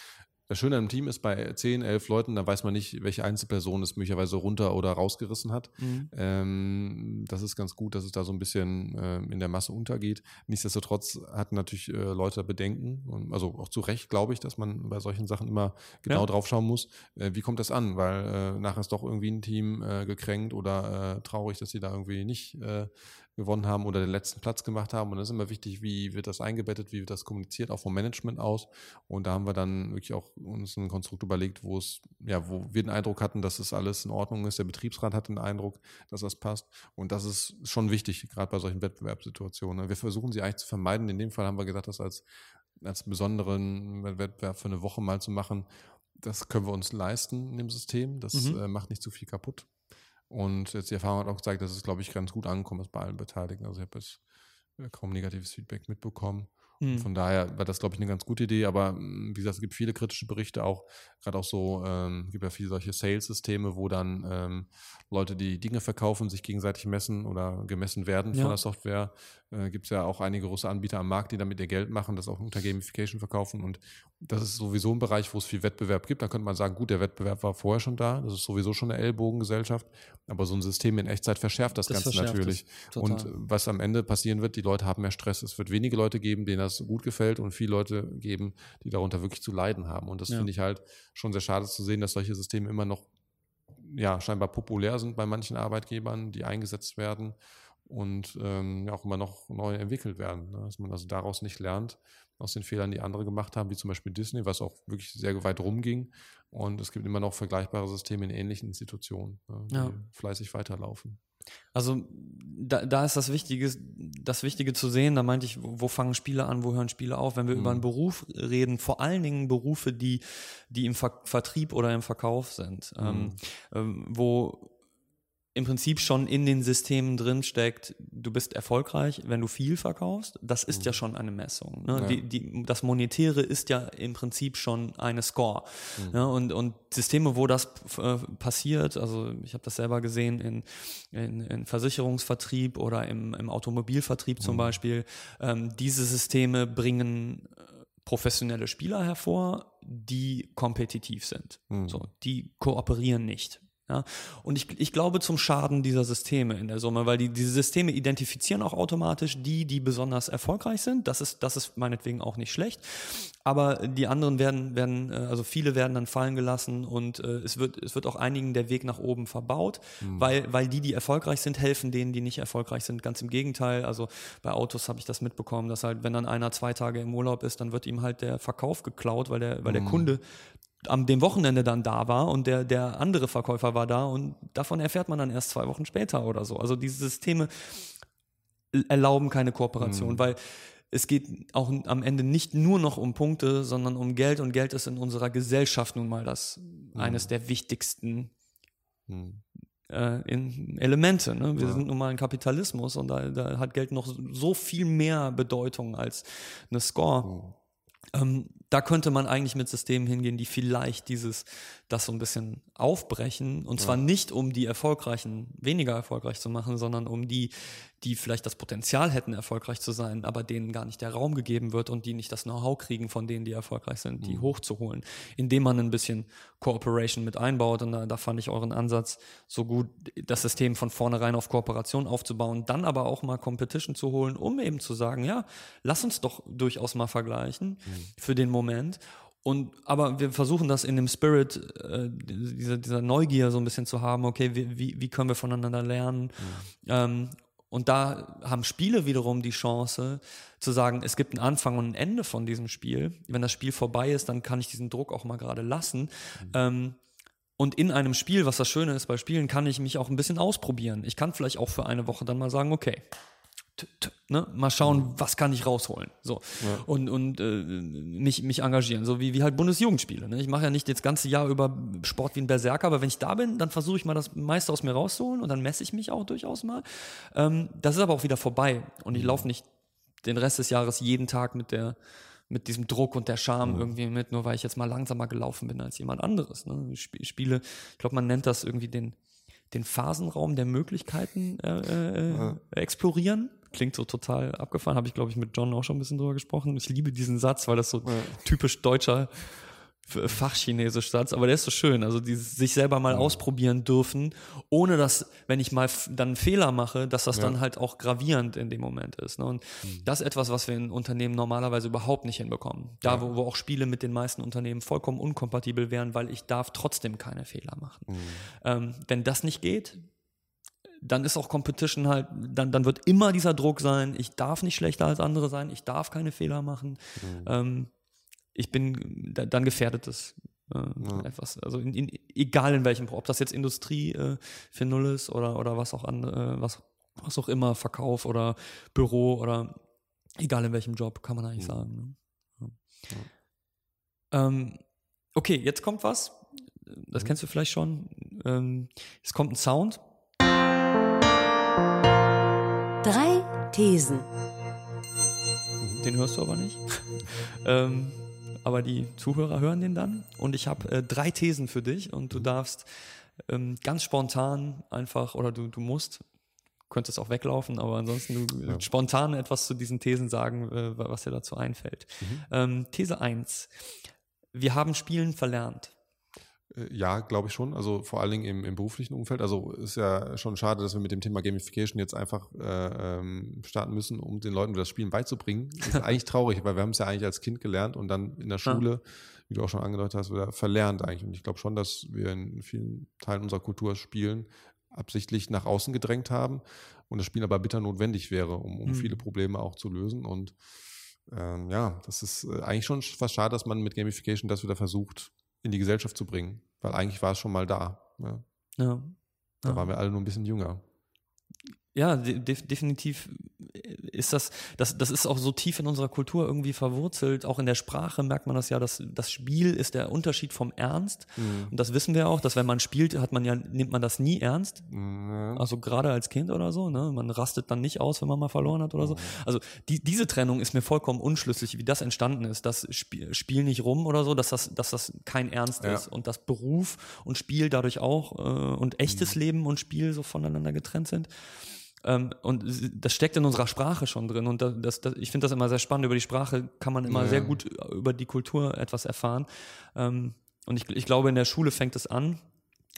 Das Schöne am Team ist, bei 10, 11 Leuten, da weiß man nicht, welche Einzelperson es möglicherweise runter oder rausgerissen hat. Mhm. Ähm, das ist ganz gut, dass es da so ein bisschen äh, in der Masse untergeht. Nichtsdestotrotz hatten natürlich äh, Leute Bedenken, also auch zu Recht glaube ich, dass man bei solchen Sachen immer genau ja. drauf schauen muss, äh, wie kommt das an, weil äh, nachher ist doch irgendwie ein Team äh, gekränkt oder äh, traurig, dass sie da irgendwie nicht gewonnen haben oder den letzten Platz gemacht haben. Und das ist immer wichtig, wie wird das eingebettet, wie wird das kommuniziert, auch vom Management aus. Und da haben wir dann wirklich auch uns ein Konstrukt überlegt, wo es, ja, wo wir den Eindruck hatten, dass es alles in Ordnung ist. Der Betriebsrat hat den Eindruck, dass das passt. Und das ist schon wichtig, gerade bei solchen Wettbewerbssituationen. Wir versuchen sie eigentlich zu vermeiden. In dem Fall haben wir gesagt, das als, als besonderen Wettbewerb für eine Woche mal zu machen. Das können wir uns leisten in dem System. Das mhm. äh, macht nicht zu viel kaputt. Und jetzt die Erfahrung hat auch gezeigt, dass es, glaube ich, ganz gut angekommen ist bei allen Beteiligten. Also ich habe jetzt äh, kaum negatives Feedback mitbekommen. Mhm. Von daher war das, glaube ich, eine ganz gute Idee. Aber mm, wie gesagt, es gibt viele kritische Berichte auch, gerade auch so, ähm, gibt ja viele solche Sales-Systeme, wo dann ähm, Leute, die Dinge verkaufen, sich gegenseitig messen oder gemessen werden ja. von der Software. Äh, gibt es ja auch einige große Anbieter am Markt, die damit ihr Geld machen, das auch unter Gamification verkaufen. Und das ist sowieso ein Bereich, wo es viel Wettbewerb gibt. Da könnte man sagen, gut, der Wettbewerb war vorher schon da. Das ist sowieso schon eine Ellbogengesellschaft. Aber so ein System in Echtzeit verschärft das, das Ganze verschärft natürlich. Und was am Ende passieren wird, die Leute haben mehr Stress. Es wird wenige Leute geben, denen das gut gefällt und viele Leute geben, die darunter wirklich zu leiden haben. Und das ja. finde ich halt schon sehr schade zu sehen, dass solche Systeme immer noch ja, scheinbar populär sind bei manchen Arbeitgebern, die eingesetzt werden und ähm, ja, auch immer noch neu entwickelt werden. Ne? Dass man also daraus nicht lernt, aus den Fehlern, die andere gemacht haben, wie zum Beispiel Disney, was auch wirklich sehr weit rumging. Und es gibt immer noch vergleichbare Systeme in ähnlichen Institutionen, ne, die ja. fleißig weiterlaufen. Also da, da ist das Wichtige, das Wichtige zu sehen, da meinte ich, wo, wo fangen Spiele an, wo hören Spiele auf, wenn wir mhm. über einen Beruf reden, vor allen Dingen Berufe, die, die im Ver Vertrieb oder im Verkauf sind, ähm, mhm. ähm, wo im Prinzip schon in den Systemen drin steckt, du bist erfolgreich, wenn du viel verkaufst. Das ist mhm. ja schon eine Messung. Ne? Ja. Die, die, das Monetäre ist ja im Prinzip schon eine Score. Mhm. Ja, und, und Systeme, wo das äh, passiert, also ich habe das selber gesehen in, in, in Versicherungsvertrieb oder im, im Automobilvertrieb zum mhm. Beispiel, ähm, diese Systeme bringen äh, professionelle Spieler hervor, die kompetitiv sind. Mhm. So, die kooperieren nicht. Ja, und ich, ich glaube zum Schaden dieser Systeme in der Summe, weil die, diese Systeme identifizieren auch automatisch die, die besonders erfolgreich sind. Das ist, das ist meinetwegen auch nicht schlecht. Aber die anderen werden, werden, äh, also viele werden dann fallen gelassen und äh, es wird, es wird auch einigen der Weg nach oben verbaut, mhm. weil, weil die, die erfolgreich sind, helfen denen, die nicht erfolgreich sind. Ganz im Gegenteil. Also bei Autos habe ich das mitbekommen, dass halt, wenn dann einer zwei Tage im Urlaub ist, dann wird ihm halt der Verkauf geklaut, weil der, weil der mhm. Kunde am dem Wochenende dann da war und der, der andere Verkäufer war da und davon erfährt man dann erst zwei Wochen später oder so. Also diese Systeme erlauben keine Kooperation, mhm. weil es geht auch am Ende nicht nur noch um Punkte, sondern um Geld und Geld ist in unserer Gesellschaft nun mal das mhm. eines der wichtigsten mhm. äh, Elemente. Ne? Wir ja. sind nun mal ein Kapitalismus und da, da, hat Geld noch so viel mehr Bedeutung als eine Score. Ähm, da könnte man eigentlich mit Systemen hingehen, die vielleicht dieses, das so ein bisschen aufbrechen. Und zwar nicht, um die Erfolgreichen weniger erfolgreich zu machen, sondern um die, die vielleicht das Potenzial hätten, erfolgreich zu sein, aber denen gar nicht der Raum gegeben wird und die nicht das Know-how kriegen von denen, die erfolgreich sind, die mhm. hochzuholen, indem man ein bisschen Cooperation mit einbaut. Und da, da fand ich euren Ansatz so gut, das System von vornherein auf Kooperation aufzubauen, dann aber auch mal Competition zu holen, um eben zu sagen, ja, lass uns doch durchaus mal vergleichen mhm. für den Moment. Und aber wir versuchen das in dem Spirit äh, dieser, dieser Neugier so ein bisschen zu haben, okay, wie, wie können wir voneinander lernen? Mhm. Ähm, und da haben Spiele wiederum die Chance zu sagen, es gibt einen Anfang und ein Ende von diesem Spiel. Wenn das Spiel vorbei ist, dann kann ich diesen Druck auch mal gerade lassen. Mhm. Ähm, und in einem Spiel, was das Schöne ist bei Spielen, kann ich mich auch ein bisschen ausprobieren. Ich kann vielleicht auch für eine Woche dann mal sagen, okay, ne, mal schauen, was kann ich rausholen. So. Ja. Und, und äh, mich, mich engagieren. So wie, wie halt Bundesjugendspiele. Ne? Ich mache ja nicht das ganze Jahr über Sport wie ein Berserker, aber wenn ich da bin, dann versuche ich mal das meiste aus mir rauszuholen und dann messe ich mich auch durchaus mal. Ähm, das ist aber auch wieder vorbei. Und ich laufe nicht den Rest des Jahres jeden Tag mit der mit diesem Druck und der Scham mhm. irgendwie mit, nur weil ich jetzt mal langsamer gelaufen bin als jemand anderes. Ne? Spiele, ich glaube, man nennt das irgendwie den, den Phasenraum der Möglichkeiten äh, äh, ja. explorieren klingt so total abgefahren. Habe ich, glaube ich, mit John auch schon ein bisschen drüber gesprochen. Ich liebe diesen Satz, weil das so ja. typisch deutscher Fachchinesisch Satz, aber der ist so schön. Also dieses sich selber mal ja. ausprobieren dürfen, ohne dass, wenn ich mal dann einen Fehler mache, dass das ja. dann halt auch gravierend in dem Moment ist. Ne? Und mhm. das ist etwas, was wir in Unternehmen normalerweise überhaupt nicht hinbekommen. Da, ja. wo, wo, auch Spiele mit den meisten Unternehmen vollkommen unkompatibel wären, weil ich darf trotzdem keine Fehler machen. Mhm. Ähm, wenn das nicht geht, dann ist auch Competition halt, dann, dann wird immer dieser Druck sein, ich darf nicht schlechter als andere sein, ich darf keine Fehler machen. Mhm. Ähm, ich bin, dann gefährdet es äh, ja. etwas. Also in, in, egal in welchem, ob das jetzt Industrie äh, für Null ist oder, oder was auch an, äh, was, was auch immer, Verkauf oder Büro oder egal in welchem Job, kann man eigentlich mhm. sagen. Ne? Ja. Ähm, okay, jetzt kommt was. Das mhm. kennst du vielleicht schon. Ähm, es kommt ein Sound. Drei Thesen. Den hörst du aber nicht. ähm, aber die Zuhörer hören den dann. Und ich habe äh, drei Thesen für dich und du darfst ähm, ganz spontan einfach, oder du, du musst, könntest auch weglaufen, aber ansonsten du ja. spontan etwas zu diesen Thesen sagen, äh, was dir dazu einfällt. Mhm. Ähm, These 1. Wir haben Spielen verlernt. Äh, ja, glaube ich schon. Also vor allen Dingen im, im, beruflichen Umfeld. Also ist ja schon schade, dass wir mit dem Thema Gamification jetzt einfach äh, ähm, starten müssen, um den Leuten das Spielen beizubringen. Das ist eigentlich traurig, weil wir haben es ja eigentlich als Kind gelernt und dann in der Schule, ja. wie du auch schon angedeutet hast, wieder verlernt eigentlich. Und ich glaube schon, dass wir in vielen Teilen unserer Kultur Spielen absichtlich nach außen gedrängt haben und das Spiel aber bitter notwendig wäre, um, um mhm. viele Probleme auch zu lösen. Und ähm, ja, das ist äh, eigentlich schon fast schade, dass man mit Gamification das wieder versucht, in die Gesellschaft zu bringen. Weil eigentlich war es schon mal da. Ja. ja. Da ja. waren wir alle nur ein bisschen jünger. Ja, de definitiv ist das, das, das ist auch so tief in unserer Kultur irgendwie verwurzelt. Auch in der Sprache merkt man das ja, dass das Spiel ist der Unterschied vom Ernst. Mhm. Und das wissen wir auch, dass wenn man spielt, hat man ja, nimmt man das nie ernst. Mhm. Also gerade als Kind oder so, ne? Man rastet dann nicht aus, wenn man mal verloren hat oder so. Mhm. Also die, diese Trennung ist mir vollkommen unschlüssig, wie das entstanden ist. Das Spiel, Spiel nicht rum oder so, dass das, dass das kein Ernst ja. ist. Und dass Beruf und Spiel dadurch auch äh, und echtes mhm. Leben und Spiel so voneinander getrennt sind. Ähm, und das steckt in unserer Sprache schon drin. Und das, das, ich finde das immer sehr spannend. Über die Sprache kann man immer ja. sehr gut über die Kultur etwas erfahren. Ähm, und ich, ich glaube, in der Schule fängt es an,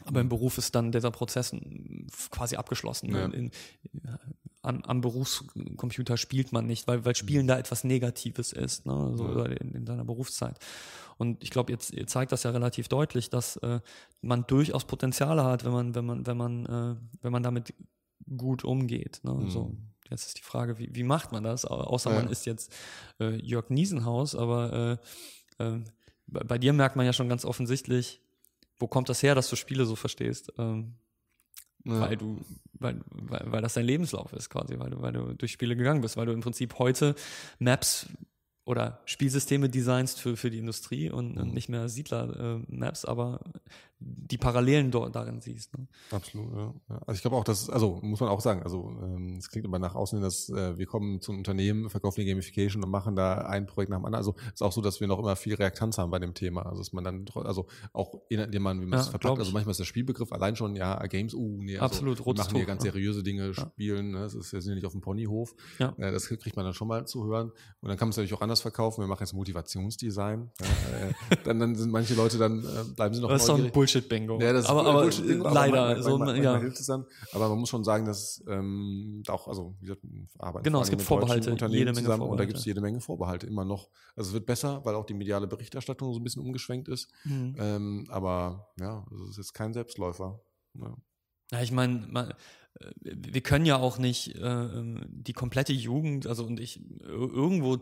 aber im Beruf ist dann dieser Prozess quasi abgeschlossen. Ja. In, in, am, am, Berufscomputer spielt man nicht, weil, weil Spielen da etwas Negatives ist, ne? so ja. in, in, seiner Berufszeit. Und ich glaube, jetzt ihr zeigt das ja relativ deutlich, dass äh, man durchaus Potenziale hat, wenn man, wenn man, wenn man, äh, wenn man damit gut umgeht. Ne? Mhm. So, jetzt ist die Frage, wie, wie macht man das? Außer ja. man ist jetzt äh, Jörg Niesenhaus, aber äh, äh, bei dir merkt man ja schon ganz offensichtlich, wo kommt das her, dass du Spiele so verstehst? Ähm, ja. Weil du, weil, weil, weil das dein Lebenslauf ist quasi, weil du, weil du durch Spiele gegangen bist, weil du im Prinzip heute Maps oder Spielsysteme designst für, für die Industrie und, und mhm. nicht mehr Siedler-Maps, äh, aber die Parallelen dort darin siehst. Ne? Absolut, ja. Also ich glaube auch, dass, also muss man auch sagen, also ähm, es klingt immer nach außen, dass äh, wir kommen zu einem Unternehmen, verkaufen die Gamification und machen da ein Projekt nach dem anderen. Also es ist auch so, dass wir noch immer viel Reaktanz haben bei dem Thema. Also dass man dann, also auch indem man, wie man es verpackt, also manchmal ist der Spielbegriff allein schon, ja, Games, uh, nee, also Absolut, wir machen hier ganz seriöse Dinge, spielen, ne? das ist, ja nicht auf dem Ponyhof. Ja. Äh, das kriegt man dann schon mal zu hören. Und dann kann man es natürlich auch anders verkaufen. Wir machen jetzt Motivationsdesign. Ja, äh, dann, dann sind manche Leute dann, äh, bleiben sie noch Das ein Bullshit-Bingo. Ja, das aber, aber leider. Man, so, man, ja. hilft es dann. Aber man muss schon sagen, dass ähm, auch, also wie gesagt, arbeiten Genau, es gibt Vorbehalte, jede Menge zusammen, Vorbehalte. Und da gibt es jede Menge Vorbehalte immer noch. Also es wird besser, weil auch die mediale Berichterstattung so ein bisschen umgeschwenkt ist. Mhm. Ähm, aber ja, also es ist jetzt kein Selbstläufer. Ja, ja ich meine, äh, wir können ja auch nicht äh, die komplette Jugend, also und ich irgendwo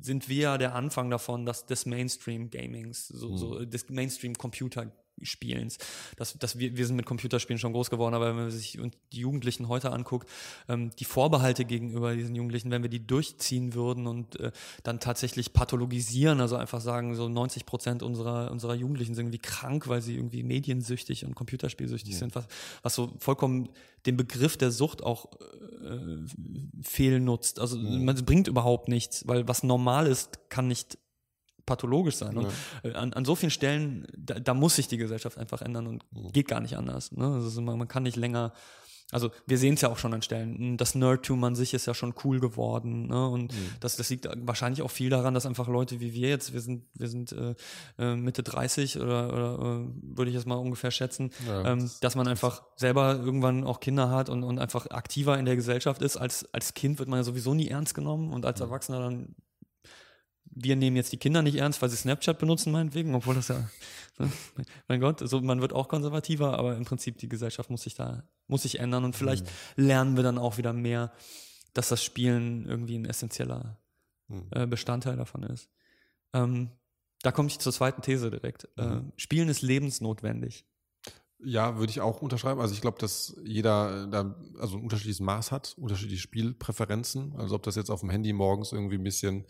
sind wir ja der Anfang davon, dass des Mainstream Gamings, so, so mhm. des Mainstream Computer Spielens. Das, das, wir, wir sind mit Computerspielen schon groß geworden, aber wenn man sich die Jugendlichen heute anguckt, ähm, die Vorbehalte gegenüber diesen Jugendlichen, wenn wir die durchziehen würden und äh, dann tatsächlich pathologisieren, also einfach sagen, so 90 Prozent unserer, unserer Jugendlichen sind irgendwie krank, weil sie irgendwie mediensüchtig und computerspielsüchtig ja. sind, was, was so vollkommen den Begriff der Sucht auch äh, fehlnutzt. Also ja. man bringt überhaupt nichts, weil was normal ist, kann nicht pathologisch sein. Und ja. Äh, an, an so vielen Stellen, da, da, muss sich die Gesellschaft einfach ändern und mhm. geht gar nicht anders. Ne? Also man, man kann nicht länger also wir sehen es ja auch schon an Stellen. Das Nerdtum an sich ist ja schon cool geworden. Ne? Und mhm. das, das liegt wahrscheinlich auch viel daran, dass einfach Leute wie wir jetzt, wir sind, wir sind äh, äh Mitte 30 oder, oder äh, würde ich jetzt mal ungefähr schätzen, ja, ähm, dass man einfach selber irgendwann auch Kinder hat und, und einfach aktiver in der Gesellschaft ist. Als, als Kind wird man ja sowieso nie ernst genommen und als mhm. Erwachsener dann wir nehmen jetzt die Kinder nicht ernst, weil sie Snapchat benutzen, meinetwegen, obwohl das ja, ne, mein Gott, also man wird auch konservativer, aber im Prinzip die Gesellschaft muss sich da, muss sich ändern und vielleicht mhm. lernen wir dann auch wieder mehr, dass das Spielen irgendwie ein essentieller mhm. äh, Bestandteil davon ist. Ähm, da komme ich zur zweiten These direkt. Mhm. Äh, Spielen ist lebensnotwendig. Ja, würde ich auch unterschreiben. Also ich glaube, dass jeder äh, da also ein unterschiedliches Maß hat, unterschiedliche Spielpräferenzen. Also ob das jetzt auf dem Handy morgens irgendwie ein bisschen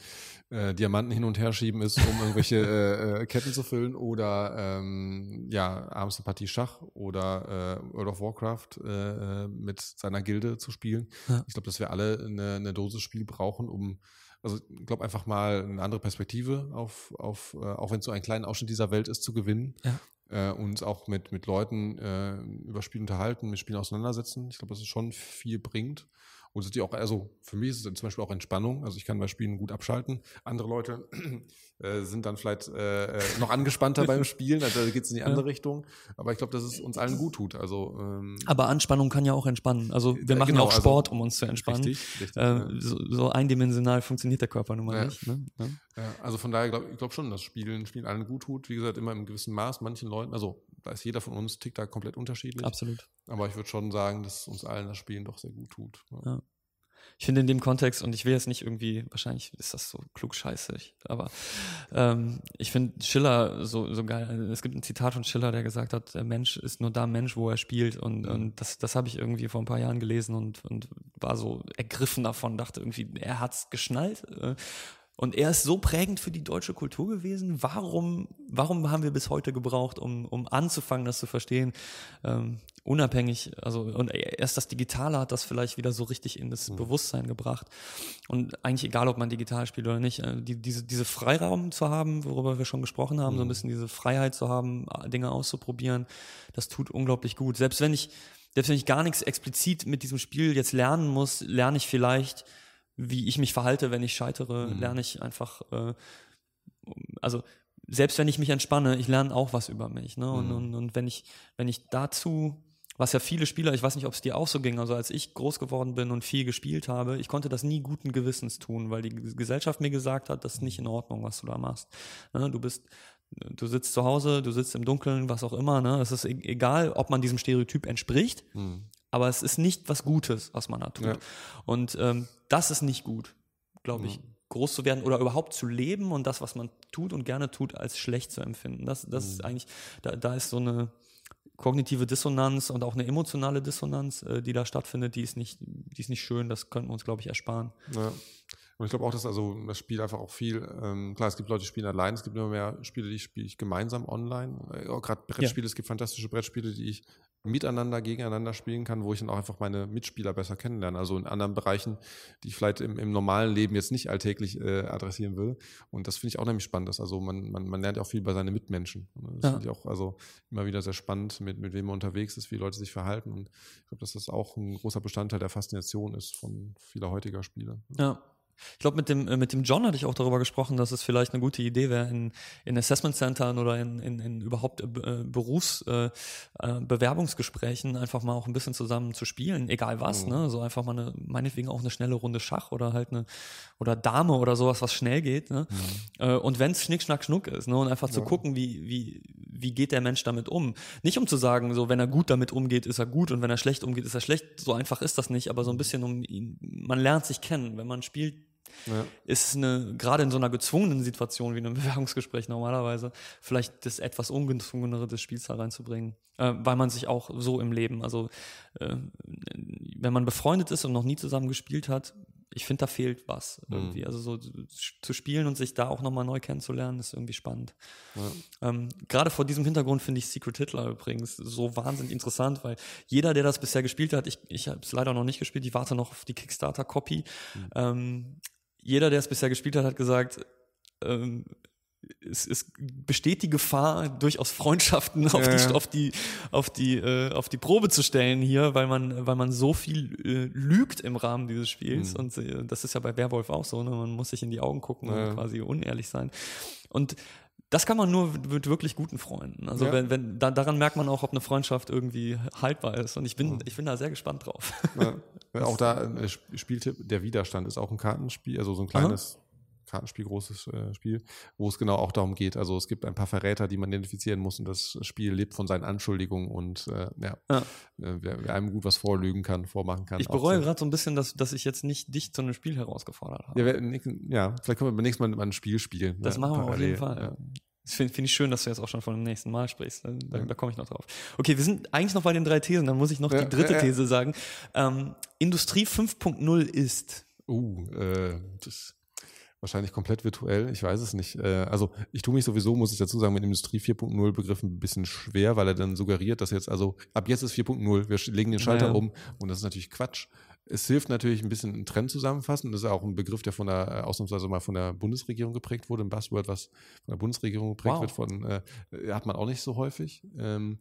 äh, Diamanten hin und her schieben ist, um irgendwelche äh, äh, Ketten zu füllen oder ähm, ja, abends eine Partie Schach oder äh, World of Warcraft äh, äh mit seiner Gilde zu spielen. Ja. Ich glaube, dass wir alle eine, eine Dosis Spiel brauchen, um also ich glaube einfach mal eine andere Perspektive auf, auf auch wenn es so ein kleiner Ausschnitt dieser Welt ist, zu gewinnen. Ja äh, uns auch mit, mit Leuten äh, über Spiele unterhalten, mit Spielen auseinandersetzen. Ich glaube, dass es schon viel bringt. Und ist ja auch, also für mich ist es zum Beispiel auch Entspannung. Also ich kann bei Spielen gut abschalten. Andere Leute äh, sind dann vielleicht äh, äh noch angespannter beim Spielen, also da geht es in die andere ja. Richtung. Aber ich glaube, dass es uns allen gut tut. Also, ähm, Aber Anspannung kann ja auch entspannen. Also wir machen genau, ja auch also Sport, also, um uns zu entspannen. Richtig, richtig, äh, ja. so, so, eindimensional funktioniert der Körper nun mal ja. nicht. Ne? also von daher glaube ich glaub schon, dass Spielen, Spielen allen gut tut. Wie gesagt, immer im gewissen Maß. Manchen Leuten, also da ist jeder von uns tickt da komplett unterschiedlich. Absolut. Aber ich würde schon sagen, dass uns allen das Spielen doch sehr gut tut. Ja. Ich finde in dem Kontext, und ich will jetzt nicht irgendwie, wahrscheinlich ist das so klugscheißig, aber ähm, ich finde Schiller so, so geil. Es gibt ein Zitat von Schiller, der gesagt hat, der Mensch ist nur da Mensch, wo er spielt. Und, mhm. und das, das habe ich irgendwie vor ein paar Jahren gelesen und, und war so ergriffen davon, dachte irgendwie, er hat's geschnallt. Äh, und er ist so prägend für die deutsche Kultur gewesen. Warum, warum haben wir bis heute gebraucht, um, um anzufangen, das zu verstehen? Ähm, unabhängig, also und erst das Digitale hat das vielleicht wieder so richtig in das mhm. Bewusstsein gebracht. Und eigentlich egal, ob man digital spielt oder nicht, äh, die, diese, diese Freiraum zu haben, worüber wir schon gesprochen haben, mhm. so ein mhm. bisschen diese Freiheit zu haben, Dinge auszuprobieren, das tut unglaublich gut. Selbst wenn ich, selbst wenn ich gar nichts explizit mit diesem Spiel jetzt lernen muss, lerne ich vielleicht wie ich mich verhalte, wenn ich scheitere, mhm. lerne ich einfach, äh, also selbst wenn ich mich entspanne, ich lerne auch was über mich. Ne? Und, mhm. und, und wenn ich, wenn ich dazu, was ja viele Spieler, ich weiß nicht, ob es dir auch so ging, also als ich groß geworden bin und viel gespielt habe, ich konnte das nie guten Gewissens tun, weil die Gesellschaft mir gesagt hat, das ist nicht in Ordnung, was du da machst. Ne? Du bist, du sitzt zu Hause, du sitzt im Dunkeln, was auch immer, ne? Es ist e-, egal, ob man diesem Stereotyp entspricht, mhm aber es ist nicht was Gutes, was man da tut. Ja. Und ähm, das ist nicht gut, glaube ich. Mhm. Groß zu werden oder überhaupt zu leben und das, was man tut und gerne tut, als schlecht zu empfinden. Das, das mhm. ist eigentlich, da, da ist so eine kognitive Dissonanz und auch eine emotionale Dissonanz, äh, die da stattfindet, die ist nicht, die ist nicht schön, das könnten wir uns, glaube ich, ersparen. Ja. Und ich glaube auch, dass also das Spiel einfach auch viel, ähm, klar, es gibt Leute, die spielen allein, es gibt immer mehr Spiele, die spiele ich gemeinsam online. Äh, Gerade Brettspiele, ja. es gibt fantastische Brettspiele, die ich miteinander, gegeneinander spielen kann, wo ich dann auch einfach meine Mitspieler besser kennenlerne. Also in anderen Bereichen, die ich vielleicht im, im normalen Leben jetzt nicht alltäglich äh, adressieren will. Und das finde ich auch nämlich spannend. Dass also man, man, man lernt ja auch viel bei seinen Mitmenschen. Das ja. finde ich auch also immer wieder sehr spannend, mit, mit wem man unterwegs ist, wie Leute sich verhalten. Und ich glaube, dass das auch ein großer Bestandteil der Faszination ist von vieler heutiger Spiele. Ja. Ich glaube, mit dem, äh, mit dem John hatte ich auch darüber gesprochen, dass es vielleicht eine gute Idee wäre, in, in Assessment Centern oder in, in, in überhaupt äh, Berufsbewerbungsgesprächen äh, äh einfach mal auch ein bisschen zusammen zu spielen, egal was, mhm. ne? So einfach mal eine, meinetwegen auch eine schnelle Runde Schach oder halt eine, oder Dame oder sowas, was schnell geht, ne? Mhm. Äh, und wenn es Schnick, Schnack, Schnuck ist, ne? Und einfach ja. zu gucken, wie, wie, wie geht der Mensch damit um? Nicht um zu sagen, so, wenn er gut damit umgeht, ist er gut und wenn er schlecht umgeht, ist er schlecht. So einfach ist das nicht, aber so ein bisschen um ihn, man lernt sich kennen. Wenn man spielt, ja. ist eine, gerade in so einer gezwungenen Situation wie einem Bewerbungsgespräch normalerweise, vielleicht das etwas ungezwungenere des Spiels da reinzubringen. Äh, weil man sich auch so im Leben, also äh, wenn man befreundet ist und noch nie zusammen gespielt hat, ich finde, da fehlt was mhm. irgendwie. Mhm. Also so zu spielen und sich da auch nochmal neu kennenzulernen, ist irgendwie spannend. Ja. Ähm, Gerade vor diesem Hintergrund finde ich Secret Hitler übrigens so wahnsinnig interessant, weil jeder, der das bisher gespielt hat, ich, ich habe es leider noch nicht gespielt, ich warte noch auf die Kickstarter-Copy. Mhm. Ähm, jeder, der es bisher gespielt hat, hat gesagt, ähm, es, es besteht die Gefahr, durchaus Freundschaften auf ja. die, auf die, auf die, äh, auf die Probe zu stellen hier, weil man, weil man so viel äh, lügt im Rahmen dieses Spiels. Mhm. Und äh, das ist ja bei Werwolf auch so, ne? Man muss sich in die Augen gucken ja. und quasi unehrlich sein. Und das kann man nur mit wirklich guten Freunden. Also wenn, wenn da, daran merkt man auch, ob eine Freundschaft irgendwie haltbar ist. Und ich bin, mhm. ich bin da sehr gespannt drauf. Auch da äh, Spieltipp, der Widerstand ist auch ein Kartenspiel, also so ein kleines Aha Kartenspiel, großes äh, Spiel, wo es genau auch darum geht. Also es gibt ein paar Verräter, die man identifizieren muss und das Spiel lebt von seinen Anschuldigungen und äh, ja, ja. Äh, wer, wer, einem gut was vorlügen kann, vormachen kann. Ich bereue gerade so ein bisschen, dass, dass ich jetzt nicht dich zu einem Spiel herausgefordert habe. Ja, ja vielleicht können wir beim nächsten Mal ein Spiel spielen. Das machen wir auf jeden Fall. Ja. Das finde find ich schön, dass du jetzt auch schon von dem nächsten Mal sprichst. Da, da, da komme ich noch drauf. Okay, wir sind eigentlich noch bei den drei Thesen. Dann muss ich noch ja, die dritte ja, These sagen. Ähm, Industrie 5.0 ist. Uh, äh, das wahrscheinlich komplett virtuell. Ich weiß es nicht. Äh, also ich tue mich sowieso, muss ich dazu sagen, mit Industrie 4.0 Begriff ein bisschen schwer, weil er dann suggeriert, dass jetzt also ab jetzt ist 4.0. Wir legen den Schalter um und das ist natürlich Quatsch. Es hilft natürlich ein bisschen einen Trend zusammenfassen. Das ist auch ein Begriff, der von der, äh, ausnahmsweise mal von der Bundesregierung geprägt wurde. Ein Buzzword, was von der Bundesregierung geprägt wow. wird, von, äh, hat man auch nicht so häufig. Ähm,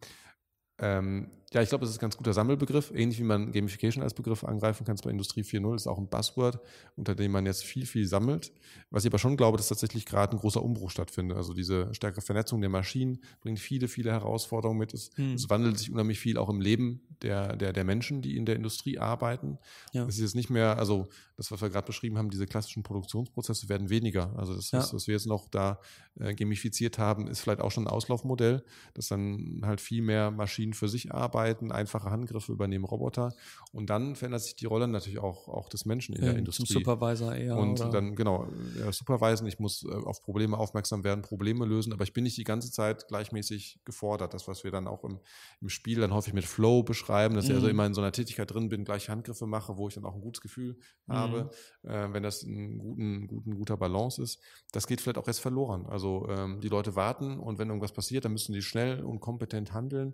ähm, ja, ich glaube, es ist ein ganz guter Sammelbegriff, ähnlich wie man Gamification als Begriff angreifen kann bei Industrie 4.0, ist auch ein Buzzword, unter dem man jetzt viel, viel sammelt. Was ich aber schon glaube, dass tatsächlich gerade ein großer Umbruch stattfindet. Also diese stärkere Vernetzung der Maschinen bringt viele, viele Herausforderungen mit. Es, hm. es wandelt sich unheimlich viel auch im Leben der, der, der Menschen, die in der Industrie arbeiten. Ja. Es ist jetzt nicht mehr, also das, was wir gerade beschrieben haben, diese klassischen Produktionsprozesse werden weniger. Also das, ja. was, was wir jetzt noch da äh, gamifiziert haben, ist vielleicht auch schon ein Auslaufmodell, dass dann halt viel mehr Maschinen für sich arbeiten arbeiten, einfache Handgriffe übernehmen Roboter. Und dann verändert sich die Rolle natürlich auch, auch des Menschen in ja, der Industrie. Zum Supervisor eher. Und oder? dann, genau, ja, supervisen, ich muss äh, auf Probleme aufmerksam werden, Probleme lösen, aber ich bin nicht die ganze Zeit gleichmäßig gefordert. Das, was wir dann auch im, im Spiel dann häufig mit Flow beschreiben, dass mhm. ich also mhm. immer in so einer Tätigkeit drin bin, gleich Handgriffe mache, wo ich dann auch ein gutes Gefühl mhm. habe, äh, wenn das ein guten, guten, guter Balance ist. Das geht vielleicht auch erst verloren. Also ähm, die Leute warten und wenn irgendwas passiert, dann müssen die schnell und kompetent handeln.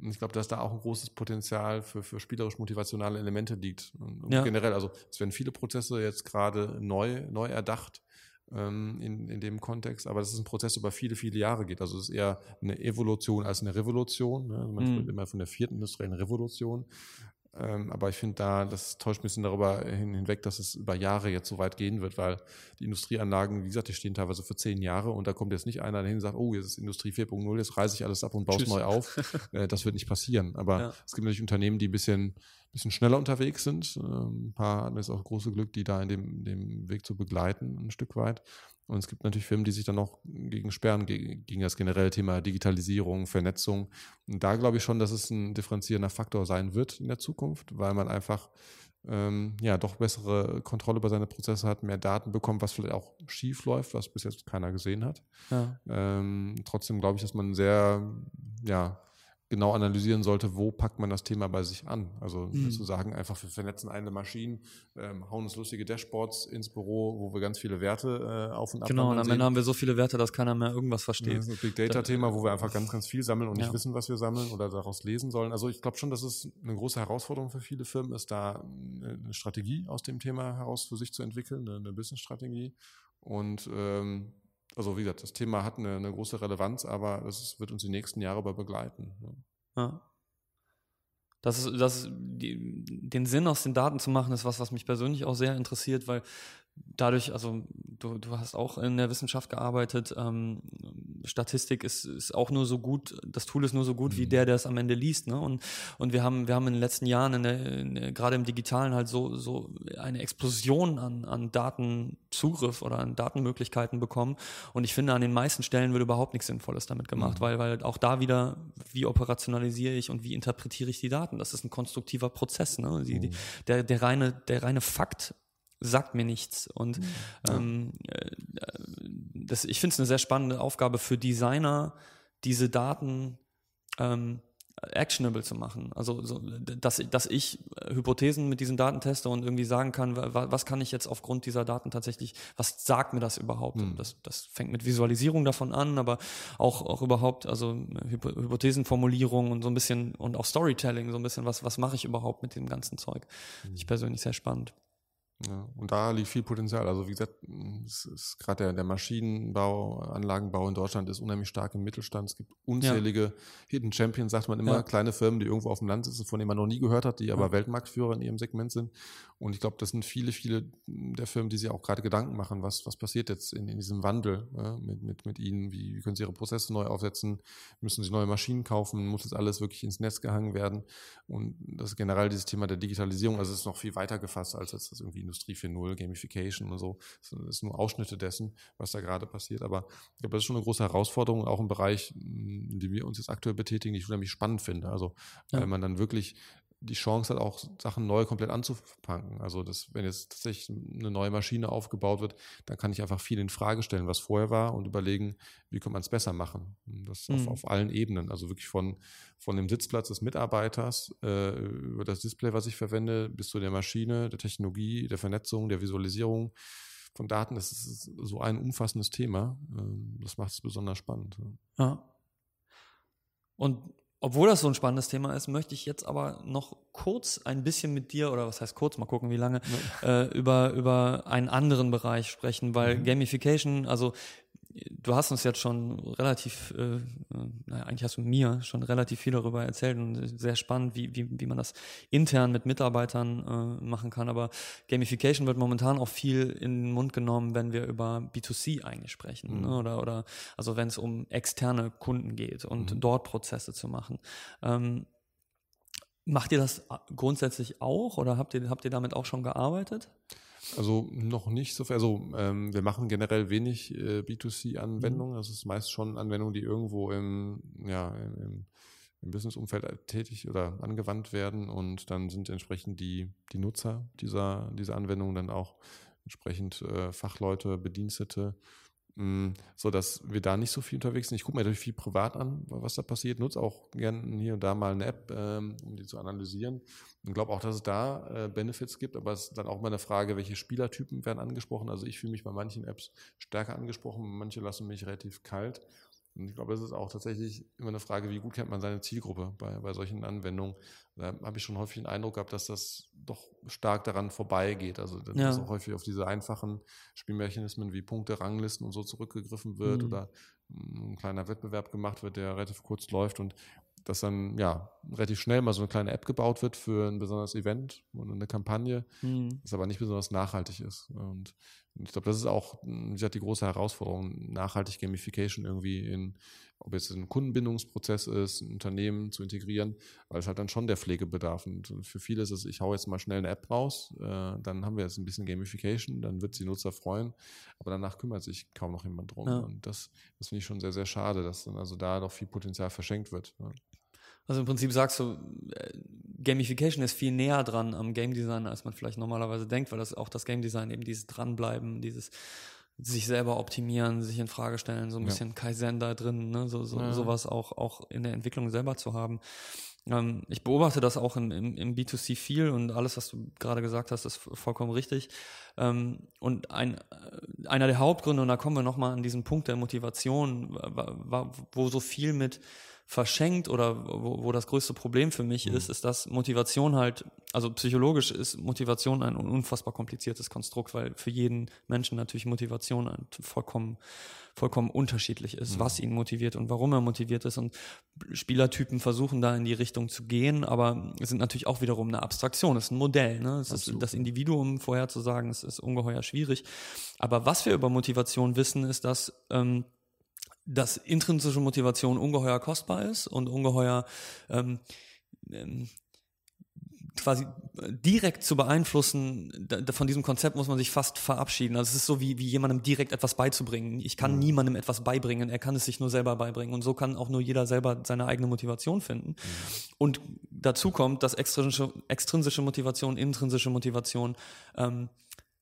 Und ich glaube, dass da auch ein großes Potenzial für, für spielerisch-motivationale Elemente liegt. Und ja. generell, also es werden viele Prozesse jetzt gerade neu, neu erdacht ähm, in, in dem Kontext, aber das ist ein Prozess, der über viele, viele Jahre geht. Also es ist eher eine Evolution als eine Revolution. Ne? Also man mhm. spricht immer von der vierten industriellen Revolution. Ähm, aber ich finde da, das täuscht ein bisschen darüber hin, hinweg, dass es über Jahre jetzt so weit gehen wird, weil die Industrieanlagen, wie gesagt, die stehen teilweise für zehn Jahre und da kommt jetzt nicht einer dahin und sagt, oh, jetzt ist Industrie 4.0, jetzt reiße ich alles ab und baue es neu auf. äh, das wird nicht passieren. Aber ja. es gibt natürlich Unternehmen, die ein bisschen, bisschen schneller unterwegs sind. Ähm, ein paar haben jetzt auch große Glück, die da in dem, dem Weg zu begleiten, ein Stück weit. Und es gibt natürlich Firmen, die sich dann auch gegen sperren, gegen das generelle Thema Digitalisierung, Vernetzung. Und da glaube ich schon, dass es ein differenzierender Faktor sein wird in der Zukunft, weil man einfach ähm, ja doch bessere Kontrolle über seine Prozesse hat, mehr Daten bekommt, was vielleicht auch schief läuft, was bis jetzt keiner gesehen hat. Ja. Ähm, trotzdem glaube ich, dass man sehr ja, genau analysieren sollte, wo packt man das Thema bei sich an. Also mhm. zu sagen, einfach wir vernetzen eine Maschine, ähm, hauen uns lustige Dashboards ins Büro, wo wir ganz viele Werte äh, auf und ab Genau, und am Ende haben wir so viele Werte, dass keiner mehr irgendwas versteht. Das ist ein Big Data-Thema, wo wir einfach ganz, ganz viel sammeln und ja. nicht wissen, was wir sammeln oder daraus lesen sollen. Also ich glaube schon, dass es eine große Herausforderung für viele Firmen ist, da eine Strategie aus dem Thema heraus für sich zu entwickeln, eine, eine Business-Strategie. Und ähm, also wie gesagt, das Thema hat eine, eine große Relevanz, aber das wird uns die nächsten Jahre bei begleiten. Ja. Das ist, das die, den Sinn aus den Daten zu machen, ist was, was mich persönlich auch sehr interessiert, weil dadurch, also du, du hast auch in der Wissenschaft gearbeitet, ähm, Statistik ist, ist auch nur so gut, das Tool ist nur so gut mhm. wie der, der es am Ende liest. Ne? Und, und wir haben, wir haben in den letzten Jahren, in der, in gerade im Digitalen, halt so, so eine Explosion an, an Datenzugriff oder an Datenmöglichkeiten bekommen. Und ich finde, an den meisten Stellen wird überhaupt nichts Sinnvolles damit gemacht, mhm. weil, weil auch da wieder, wie operationalisiere ich und wie interpretiere ich die Daten? Das ist ein konstruktiver Prozess. Ne? Die, die, mhm. der, der, reine, der reine Fakt sagt mir nichts. Und mhm. ähm, äh, das, ich finde es eine sehr spannende Aufgabe für Designer, diese Daten ähm, actionable zu machen. Also, so, dass, dass ich Hypothesen mit diesen Daten teste und irgendwie sagen kann, was kann ich jetzt aufgrund dieser Daten tatsächlich, was sagt mir das überhaupt? Mhm. Das, das fängt mit Visualisierung davon an, aber auch, auch überhaupt, also Hypothesenformulierung und so ein bisschen und auch Storytelling, so ein bisschen, was, was mache ich überhaupt mit dem ganzen Zeug? Mhm. Ich persönlich sehr spannend. Ja, und da liegt viel Potenzial. Also wie gesagt, es ist gerade der, der Maschinenbau, Anlagenbau in Deutschland ist unheimlich stark im Mittelstand. Es gibt unzählige ja. Hidden Champions, sagt man immer, ja. kleine Firmen, die irgendwo auf dem Land sitzen, von denen man noch nie gehört hat, die aber Weltmarktführer in ihrem Segment sind. Und ich glaube, das sind viele, viele der Firmen, die sich auch gerade Gedanken machen, was, was passiert jetzt in, in diesem Wandel ja, mit, mit, mit ihnen, wie, wie können sie ihre Prozesse neu aufsetzen, müssen sie neue Maschinen kaufen, muss jetzt alles wirklich ins Netz gehangen werden. Und das ist generell dieses Thema der Digitalisierung, also es ist noch viel weiter gefasst, als jetzt das irgendwie Industrie 4.0, Gamification und so. Das ist nur Ausschnitte dessen, was da gerade passiert. Aber ich glaube, das ist schon eine große Herausforderung, auch im Bereich, in dem wir uns jetzt aktuell betätigen, die ich unheimlich spannend finde. Also, ja. weil man dann wirklich die Chance hat, auch Sachen neu komplett anzupacken. Also das, wenn jetzt tatsächlich eine neue Maschine aufgebaut wird, dann kann ich einfach viel in Frage stellen, was vorher war und überlegen, wie kann man es besser machen. Das mhm. auf, auf, allen Ebenen. Also wirklich von, von dem Sitzplatz des Mitarbeiters äh, über das Display, was ich verwende, bis zu der Maschine, der Technologie, der Vernetzung, der Visualisierung von Daten. Das ist so ein umfassendes Thema. Ähm, das macht es besonders spannend. Ja. Und obwohl das so ein spannendes Thema ist, möchte ich jetzt aber noch kurz ein bisschen mit dir, oder was heißt kurz, mal gucken, wie lange, ja. äh, über, über einen anderen Bereich sprechen, weil mhm. Gamification, also du hast uns jetzt schon relativ, äh, naja, eigentlich hast du mir schon relativ viel darüber erzählt und sehr spannend, wie, wie, wie man das intern mit Mitarbeitern äh, machen kann. Aber Gamification wird momentan auch viel in den Mund genommen, wenn wir über B2C eigentlich sprechen. Ne? Mhm. Ne? Oder, oder also wenn es um externe Kunden geht und mhm. dort Prozesse zu machen. Ähm, macht ihr das grundsätzlich auch oder habt ihr, habt ihr damit auch schon gearbeitet? Also noch nicht so viel. Also ähm, wir machen generell wenig äh, B2C-Anwendungen. Mhm. Das ist meist schon Anwendungen, die irgendwo im, ja, im, im Business-Umfeld tätig oder angewandt werden und dann sind entsprechend die, die Nutzer dieser, dieser Anwendungen dann auch entsprechend äh, Fachleute, Bedienstete so dass wir da nicht so viel unterwegs sind. Ich gucke mir natürlich viel privat an, was da passiert, nutze auch gerne hier und da mal eine App, ähm, um die zu analysieren und glaube auch, dass es da äh, Benefits gibt, aber es ist dann auch mal eine Frage, welche Spielertypen werden angesprochen. Also ich fühle mich bei manchen Apps stärker angesprochen, manche lassen mich relativ kalt. Und ich glaube, das ist auch tatsächlich immer eine Frage, wie gut kennt man seine Zielgruppe bei, bei solchen Anwendungen. Da habe ich schon häufig den Eindruck gehabt, dass das doch stark daran vorbeigeht. Also dass ja. auch häufig auf diese einfachen Spielmechanismen wie Punkte, Ranglisten und so zurückgegriffen wird mhm. oder ein kleiner Wettbewerb gemacht wird, der relativ kurz läuft und dass dann ja relativ schnell mal so eine kleine App gebaut wird für ein besonderes Event oder eine Kampagne, mhm. das aber nicht besonders nachhaltig ist. Und ich glaube, das ist auch wie gesagt, die große Herausforderung, nachhaltig Gamification irgendwie in, ob jetzt ein Kundenbindungsprozess ist, ein Unternehmen zu integrieren, weil es halt dann schon der Pflegebedarf. Und für viele ist es, ich hau jetzt mal schnell eine App raus, äh, dann haben wir jetzt ein bisschen Gamification, dann wird sie Nutzer freuen, aber danach kümmert sich kaum noch jemand drum. Ja. Und das, das finde ich schon sehr, sehr schade, dass dann also da doch viel Potenzial verschenkt wird. Ja. Also im Prinzip sagst du, äh, Gamification ist viel näher dran am Game Design, als man vielleicht normalerweise denkt, weil das auch das Game Design eben dieses Dranbleiben, dieses sich selber optimieren, sich in Frage stellen, so ein ja. bisschen Kaizen da drin, ne, so, so ja. sowas auch auch in der Entwicklung selber zu haben. Ähm, ich beobachte das auch im, im, im B2C viel und alles, was du gerade gesagt hast, ist vollkommen richtig. Ähm, und ein, äh, einer der Hauptgründe, und da kommen wir nochmal an diesen Punkt der Motivation, wo so viel mit verschenkt oder wo, wo das größte Problem für mich mhm. ist, ist, dass Motivation halt, also psychologisch ist Motivation ein unfassbar kompliziertes Konstrukt, weil für jeden Menschen natürlich Motivation vollkommen, vollkommen unterschiedlich ist, mhm. was ihn motiviert und warum er motiviert ist. Und Spielertypen versuchen da in die Richtung zu gehen, aber sind natürlich auch wiederum eine Abstraktion, es ist ein Modell. Ne? Es ist das Individuum vorherzusagen, es ist ungeheuer schwierig. Aber was wir über Motivation wissen, ist, dass ähm, dass intrinsische Motivation ungeheuer kostbar ist und ungeheuer ähm, ähm, quasi direkt zu beeinflussen, da, von diesem Konzept muss man sich fast verabschieden. Also es ist so wie, wie jemandem direkt etwas beizubringen. Ich kann mhm. niemandem etwas beibringen, er kann es sich nur selber beibringen. Und so kann auch nur jeder selber seine eigene Motivation finden. Mhm. Und dazu kommt, dass extrinsische, extrinsische Motivation, intrinsische Motivation ähm,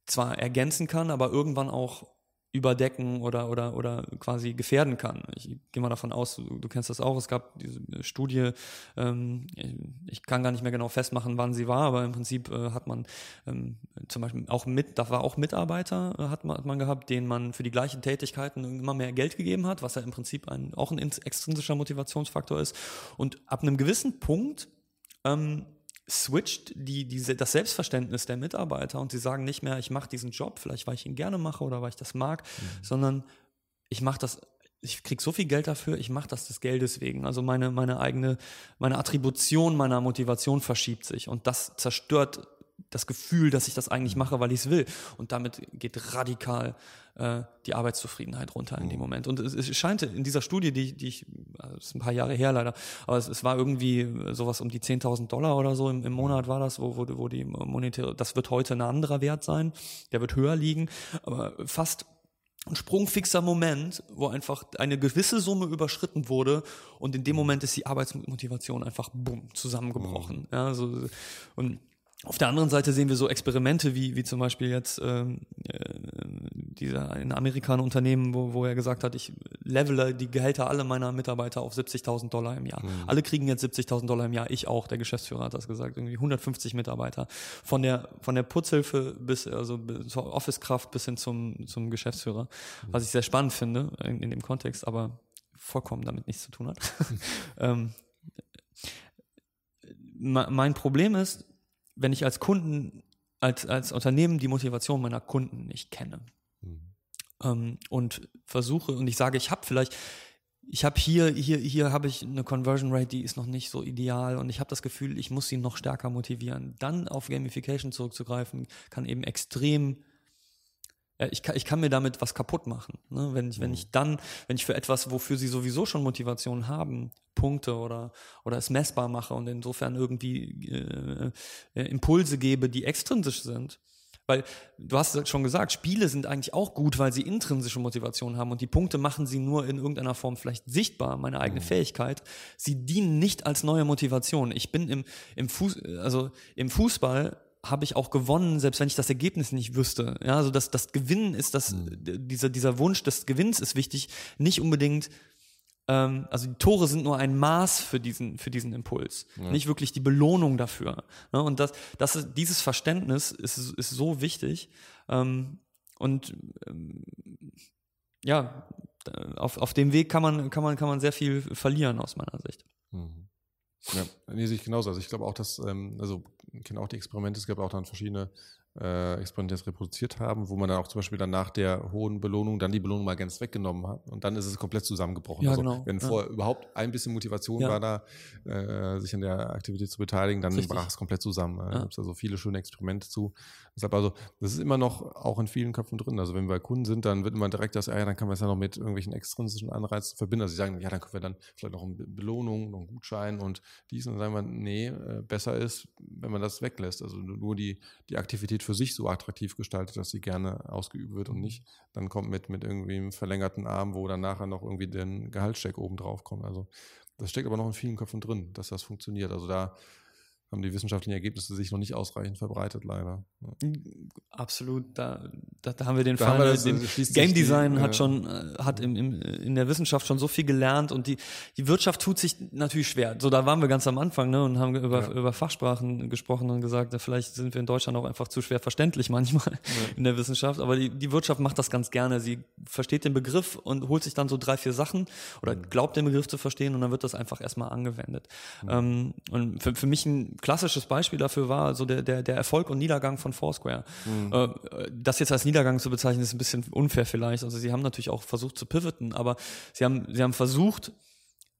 zwar ergänzen kann, aber irgendwann auch überdecken oder, oder, oder quasi gefährden kann. Ich gehe mal davon aus, du, du kennst das auch, es gab diese Studie, ähm, ich kann gar nicht mehr genau festmachen, wann sie war, aber im Prinzip äh, hat man ähm, zum Beispiel auch mit, da war auch Mitarbeiter, äh, hat, man, hat man gehabt, denen man für die gleichen Tätigkeiten immer mehr Geld gegeben hat, was ja im Prinzip ein, auch ein extrinsischer Motivationsfaktor ist. Und ab einem gewissen Punkt ähm, switcht die, diese, das Selbstverständnis der Mitarbeiter und sie sagen nicht mehr, ich mache diesen Job, vielleicht weil ich ihn gerne mache oder weil ich das mag, mhm. sondern ich mache das, ich kriege so viel Geld dafür, ich mache das des Geldes wegen. Also meine, meine eigene, meine Attribution meiner Motivation verschiebt sich und das zerstört das Gefühl, dass ich das eigentlich mache, weil ich es will. Und damit geht radikal äh, die Arbeitszufriedenheit runter in dem mhm. Moment. Und es, es scheint in dieser Studie, die, die ich, also das ist ein paar Jahre her leider, aber es, es war irgendwie sowas um die 10.000 Dollar oder so im, im Monat war das, wo, wo, wo die monetäre, das wird heute ein anderer Wert sein, der wird höher liegen, aber fast ein sprungfixer Moment, wo einfach eine gewisse Summe überschritten wurde und in dem Moment ist die Arbeitsmotivation einfach bumm zusammengebrochen. Mhm. Ja, so, und auf der anderen Seite sehen wir so Experimente wie, wie zum Beispiel jetzt ähm, äh, dieser in Amerika ein Unternehmen, wo, wo er gesagt hat, ich levele die Gehälter aller meiner Mitarbeiter auf 70.000 Dollar im Jahr. Mhm. Alle kriegen jetzt 70.000 Dollar im Jahr, ich auch, der Geschäftsführer hat das gesagt, irgendwie 150 Mitarbeiter. Von der, von der Putzhilfe bis, also zur Office-Kraft bis hin zum, zum Geschäftsführer. Mhm. Was ich sehr spannend finde in, in, dem Kontext, aber vollkommen damit nichts zu tun hat. ähm, mein Problem ist, wenn ich als Kunden, als, als Unternehmen die Motivation meiner Kunden nicht kenne mhm. ähm, und versuche und ich sage, ich habe vielleicht, ich habe hier, hier, hier habe ich eine Conversion Rate, die ist noch nicht so ideal und ich habe das Gefühl, ich muss sie noch stärker motivieren. Dann auf Gamification zurückzugreifen, kann eben extrem ich kann, ich kann mir damit was kaputt machen. Ne? Wenn, ich, wenn mhm. ich dann, wenn ich für etwas, wofür sie sowieso schon Motivation haben, Punkte oder, oder es messbar mache und insofern irgendwie äh, äh, Impulse gebe, die extrinsisch sind. Weil du hast schon gesagt, Spiele sind eigentlich auch gut, weil sie intrinsische Motivation haben und die Punkte machen sie nur in irgendeiner Form vielleicht sichtbar, meine eigene mhm. Fähigkeit. Sie dienen nicht als neue Motivation. Ich bin im, im Fuß, also im Fußball habe ich auch gewonnen, selbst wenn ich das Ergebnis nicht wüsste. Ja, also das, das Gewinnen ist das, mhm. dieser, dieser Wunsch des Gewinns ist wichtig, nicht unbedingt, ähm, also die Tore sind nur ein Maß für diesen, für diesen Impuls, ja. nicht wirklich die Belohnung dafür. Ja, und das, das ist, dieses Verständnis ist, ist so wichtig. Ähm, und ähm, ja, auf, auf dem Weg kann man, kann man, kann man sehr viel verlieren aus meiner Sicht. Mhm. Ja, nee, sehe ich genauso. Also ich glaube auch, dass, ähm, also kenne auch die Experimente, es gab auch dann verschiedene äh, Experimente das reproduziert haben, wo man dann auch zum Beispiel dann nach der hohen Belohnung dann die Belohnung mal ganz weggenommen hat und dann ist es komplett zusammengebrochen. Ja, also genau. wenn ja. vorher überhaupt ein bisschen Motivation ja. war da, äh, sich an der Aktivität zu beteiligen, dann Richtig. brach es komplett zusammen. Da gibt es also viele schöne Experimente zu. Deshalb also, das ist immer noch auch in vielen Köpfen drin. Also wenn wir bei Kunden sind, dann wird immer direkt das, ja, dann kann man es ja noch mit irgendwelchen extrinsischen Anreizen verbinden. Also sie sagen, ja, dann können wir dann vielleicht noch eine Belohnung, noch einen Gutschein und dies und dann sagen wir, nee, äh, besser ist, wenn man das weglässt. Also nur die, die Aktivität für sich so attraktiv gestaltet, dass sie gerne ausgeübt wird und nicht dann kommt mit, mit irgendwie einem verlängerten Arm, wo dann nachher noch irgendwie den Gehaltscheck oben drauf kommt. Also das steckt aber noch in vielen Köpfen drin, dass das funktioniert. Also da haben die wissenschaftlichen Ergebnisse sich noch nicht ausreichend verbreitet, leider. Ja. Absolut, da, da, da, haben wir den da Fall. Wir das, den Game Design die, hat schon, äh, hat im, im, in der Wissenschaft schon so viel gelernt und die, die Wirtschaft tut sich natürlich schwer. So, da waren wir ganz am Anfang, ne, und haben über, ja. über Fachsprachen gesprochen und gesagt, vielleicht sind wir in Deutschland auch einfach zu schwer verständlich manchmal ja. in der Wissenschaft. Aber die, die Wirtschaft macht das ganz gerne. Sie versteht den Begriff und holt sich dann so drei, vier Sachen oder mhm. glaubt den Begriff zu verstehen und dann wird das einfach erstmal angewendet. Mhm. Ähm, und für, für mich ein klassisches Beispiel dafür war so der, der, der Erfolg und Niedergang von Foursquare. Mhm. Äh, das jetzt als Niedergang zu bezeichnen, ist ein bisschen unfair vielleicht. Also sie haben natürlich auch versucht zu pivoten, aber sie haben, sie haben versucht,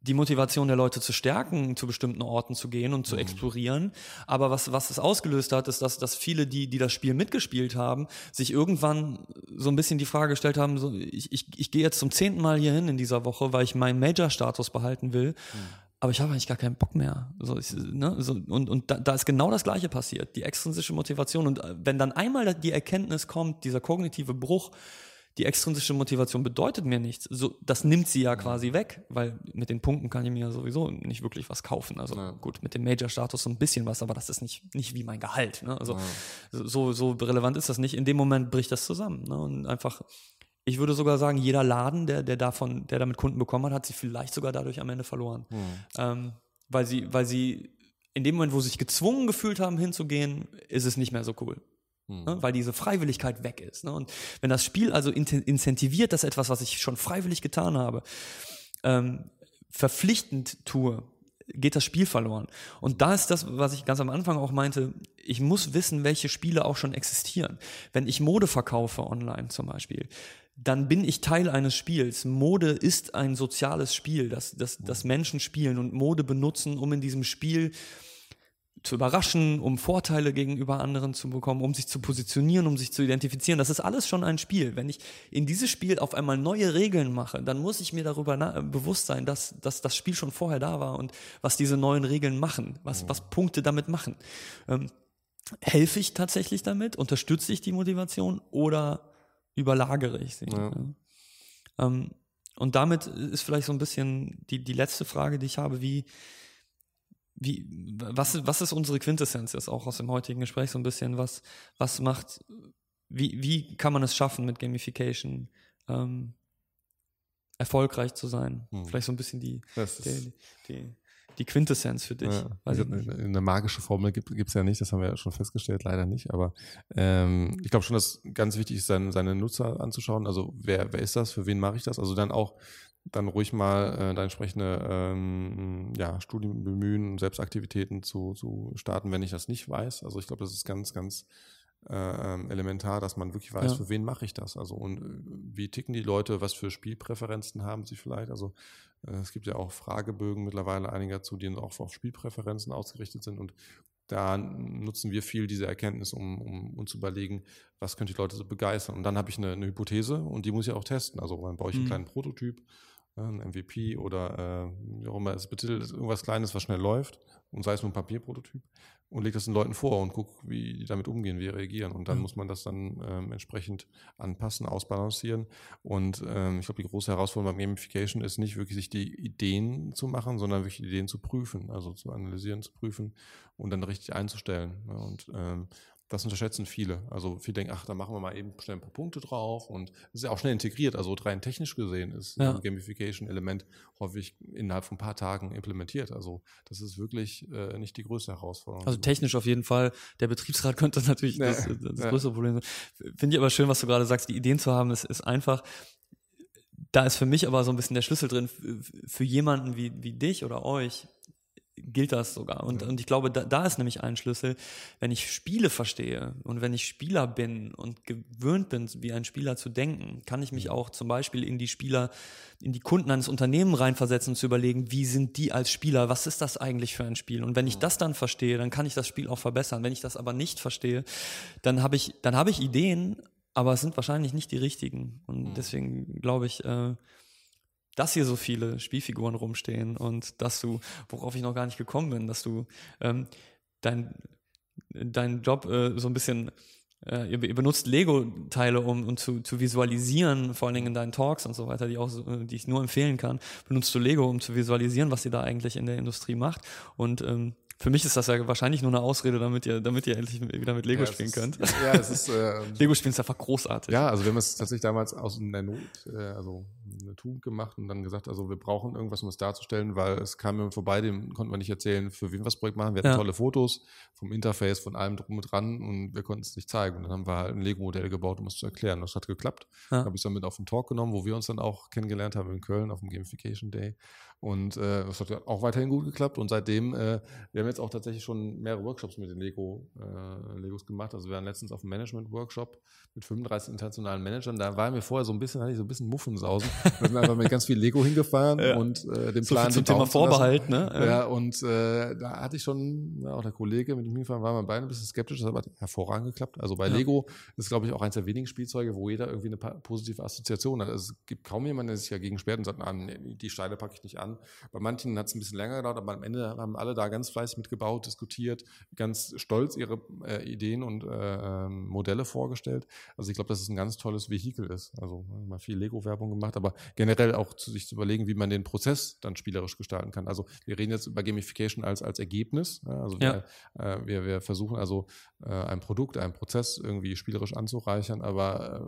die Motivation der Leute zu stärken, zu bestimmten Orten zu gehen und zu mhm. explorieren. Aber was, was es ausgelöst hat, ist, dass, dass viele, die, die das Spiel mitgespielt haben, sich irgendwann so ein bisschen die Frage gestellt haben, so, ich, ich, ich gehe jetzt zum zehnten Mal hier hin in dieser Woche, weil ich meinen Major-Status behalten will. Mhm aber ich habe eigentlich gar keinen Bock mehr. So, ich, ne, so, und und da, da ist genau das Gleiche passiert, die extrinsische Motivation. Und äh, wenn dann einmal die Erkenntnis kommt, dieser kognitive Bruch, die extrinsische Motivation bedeutet mir nichts, so, das nimmt sie ja quasi weg, weil mit den Punkten kann ich mir ja sowieso nicht wirklich was kaufen. Also ja. gut, mit dem Major-Status so ein bisschen was, aber das ist nicht, nicht wie mein Gehalt. Ne? Also ja. so, so relevant ist das nicht. In dem Moment bricht das zusammen. Ne? Und einfach ich würde sogar sagen, jeder Laden, der, der davon, der damit Kunden bekommen hat, hat sie vielleicht sogar dadurch am Ende verloren. Mhm. Ähm, weil sie, weil sie in dem Moment, wo sie sich gezwungen gefühlt haben, hinzugehen, ist es nicht mehr so cool. Mhm. Ne? Weil diese Freiwilligkeit weg ist. Ne? Und wenn das Spiel also incentiviert, dass etwas, was ich schon freiwillig getan habe, ähm, verpflichtend tue, geht das Spiel verloren. Und da ist das, was ich ganz am Anfang auch meinte, ich muss wissen, welche Spiele auch schon existieren. Wenn ich Mode verkaufe online zum Beispiel, dann bin ich Teil eines Spiels. Mode ist ein soziales Spiel, das, das, das Menschen spielen und Mode benutzen, um in diesem Spiel zu überraschen, um Vorteile gegenüber anderen zu bekommen, um sich zu positionieren, um sich zu identifizieren. Das ist alles schon ein Spiel. Wenn ich in dieses Spiel auf einmal neue Regeln mache, dann muss ich mir darüber bewusst sein, dass, dass das Spiel schon vorher da war und was diese neuen Regeln machen, was, was Punkte damit machen. Ähm, helfe ich tatsächlich damit? Unterstütze ich die Motivation oder überlagere ich sie? Ja. Ähm, und damit ist vielleicht so ein bisschen die, die letzte Frage, die ich habe, wie, wie, was, was ist unsere Quintessenz jetzt auch aus dem heutigen Gespräch so ein bisschen, was, was macht, wie, wie kann man es schaffen mit Gamification, ähm, erfolgreich zu sein? Hm. Vielleicht so ein bisschen die, die, die, die Quintessenz für dich. Ja, also eine magische Formel gibt es ja nicht, das haben wir ja schon festgestellt, leider nicht. Aber ähm, ich glaube schon, dass ganz wichtig ist, seine, seine Nutzer anzuschauen. Also wer, wer ist das, für wen mache ich das? Also dann auch dann ruhig mal äh, da entsprechende ähm, ja, Studien bemühen, Selbstaktivitäten zu, zu starten, wenn ich das nicht weiß. Also ich glaube, das ist ganz, ganz äh, ähm, elementar, dass man wirklich weiß, ja. für wen mache ich das. Also und äh, wie ticken die Leute, was für Spielpräferenzen haben sie vielleicht. Also es gibt ja auch Fragebögen mittlerweile einiger zu, die auch auf Spielpräferenzen ausgerichtet sind und da nutzen wir viel diese Erkenntnis, um, um uns zu überlegen, was könnte die Leute so begeistern. Und dann habe ich eine, eine, Hypothese und die muss ich auch testen. Also dann baue ich einen mhm. kleinen Prototyp, ein MVP oder äh, wie auch immer es betitelt ist, irgendwas Kleines, was schnell läuft und sei es nur ein Papierprototyp und lege das den Leuten vor und gucke, wie die damit umgehen, wie reagieren. Und dann mhm. muss man das dann ähm, entsprechend anpassen, ausbalancieren. Und ähm, ich glaube, die große Herausforderung beim Gamification ist nicht wirklich sich die Ideen zu machen, sondern wirklich die Ideen zu prüfen, also zu analysieren, zu prüfen und dann richtig einzustellen. Und ähm, das unterschätzen viele. Also viele denken, ach, da machen wir mal eben schnell ein paar Punkte drauf und das ist ja auch schnell integriert. Also rein technisch gesehen ist ja. ein Gamification-Element häufig innerhalb von ein paar Tagen implementiert. Also das ist wirklich äh, nicht die größte Herausforderung. Also technisch auf jeden Fall. Der Betriebsrat könnte natürlich nee. das, das ja. größere Problem sein. Finde ich aber schön, was du gerade sagst. Die Ideen zu haben, ist, ist einfach. Da ist für mich aber so ein bisschen der Schlüssel drin, für jemanden wie, wie dich oder euch, gilt das sogar. Und, ja. und ich glaube, da, da ist nämlich ein Schlüssel, wenn ich Spiele verstehe und wenn ich Spieler bin und gewöhnt bin, wie ein Spieler zu denken, kann ich mich auch zum Beispiel in die Spieler, in die Kunden eines Unternehmens reinversetzen und zu überlegen, wie sind die als Spieler, was ist das eigentlich für ein Spiel? Und wenn ich das dann verstehe, dann kann ich das Spiel auch verbessern. Wenn ich das aber nicht verstehe, dann habe ich, dann habe ich Ideen, aber es sind wahrscheinlich nicht die richtigen. Und deswegen glaube ich, äh, dass hier so viele Spielfiguren rumstehen und dass du, worauf ich noch gar nicht gekommen bin, dass du ähm, dein, dein Job äh, so ein bisschen äh, ihr, ihr, benutzt Lego-Teile, um, um zu, zu visualisieren, vor allen Dingen in deinen Talks und so weiter, die, auch, die ich nur empfehlen kann, benutzt du Lego, um zu visualisieren, was ihr da eigentlich in der Industrie macht. Und ähm, für mich ist das ja wahrscheinlich nur eine Ausrede, damit ihr, damit ihr endlich wieder mit Lego ja, spielen ist, könnt. Ja, es ist. Äh, Lego spielen ist einfach großartig. Ja, also wir haben es tatsächlich damals aus der Not, äh, also eine Tugend gemacht und dann gesagt, also wir brauchen irgendwas, um es darzustellen, weil es kam mir vorbei, dem konnten wir nicht erzählen, für wen wir das Projekt machen. Wir hatten ja. tolle Fotos vom Interface, von allem drum und dran und wir konnten es nicht zeigen. Und dann haben wir halt ein Lego-Modell gebaut, um es zu erklären. Das hat geklappt. Ja. Habe ich dann mit auf den Talk genommen, wo wir uns dann auch kennengelernt haben in Köln auf dem Gamification Day. Und äh, das hat auch weiterhin gut geklappt. Und seitdem, äh, wir haben jetzt auch tatsächlich schon mehrere Workshops mit den Lego, äh, Legos gemacht. Also wir waren letztens auf einem Management-Workshop mit 35 internationalen Managern. Da waren wir vorher so ein bisschen, hatte ich so ein bisschen Muffensausen. Wir sind einfach mit ganz viel Lego hingefahren ja. und äh, den Plan. So zum Thema Vorbehalt, ne? Ja, und äh, da hatte ich schon, ja, auch der Kollege, mit dem hingefahren war, wir beide ein bisschen skeptisch. Das hat aber hervorragend geklappt. Also bei ja. Lego ist, glaube ich, auch eins der wenigen Spielzeuge, wo jeder irgendwie eine positive Assoziation hat. Also es gibt kaum jemanden, der sich dagegen sperrt und sagt, ah, nee, die Steine packe ich nicht an bei manchen hat es ein bisschen länger gedauert, aber am Ende haben alle da ganz fleißig mitgebaut, diskutiert, ganz stolz ihre äh, Ideen und äh, ähm, Modelle vorgestellt. Also ich glaube, dass es ein ganz tolles Vehikel ist. Also mal viel Lego-Werbung gemacht, aber generell auch zu sich zu überlegen, wie man den Prozess dann spielerisch gestalten kann. Also wir reden jetzt über Gamification als, als Ergebnis. Also ja. wir, äh, wir, wir versuchen also äh, ein Produkt, einen Prozess irgendwie spielerisch anzureichern, aber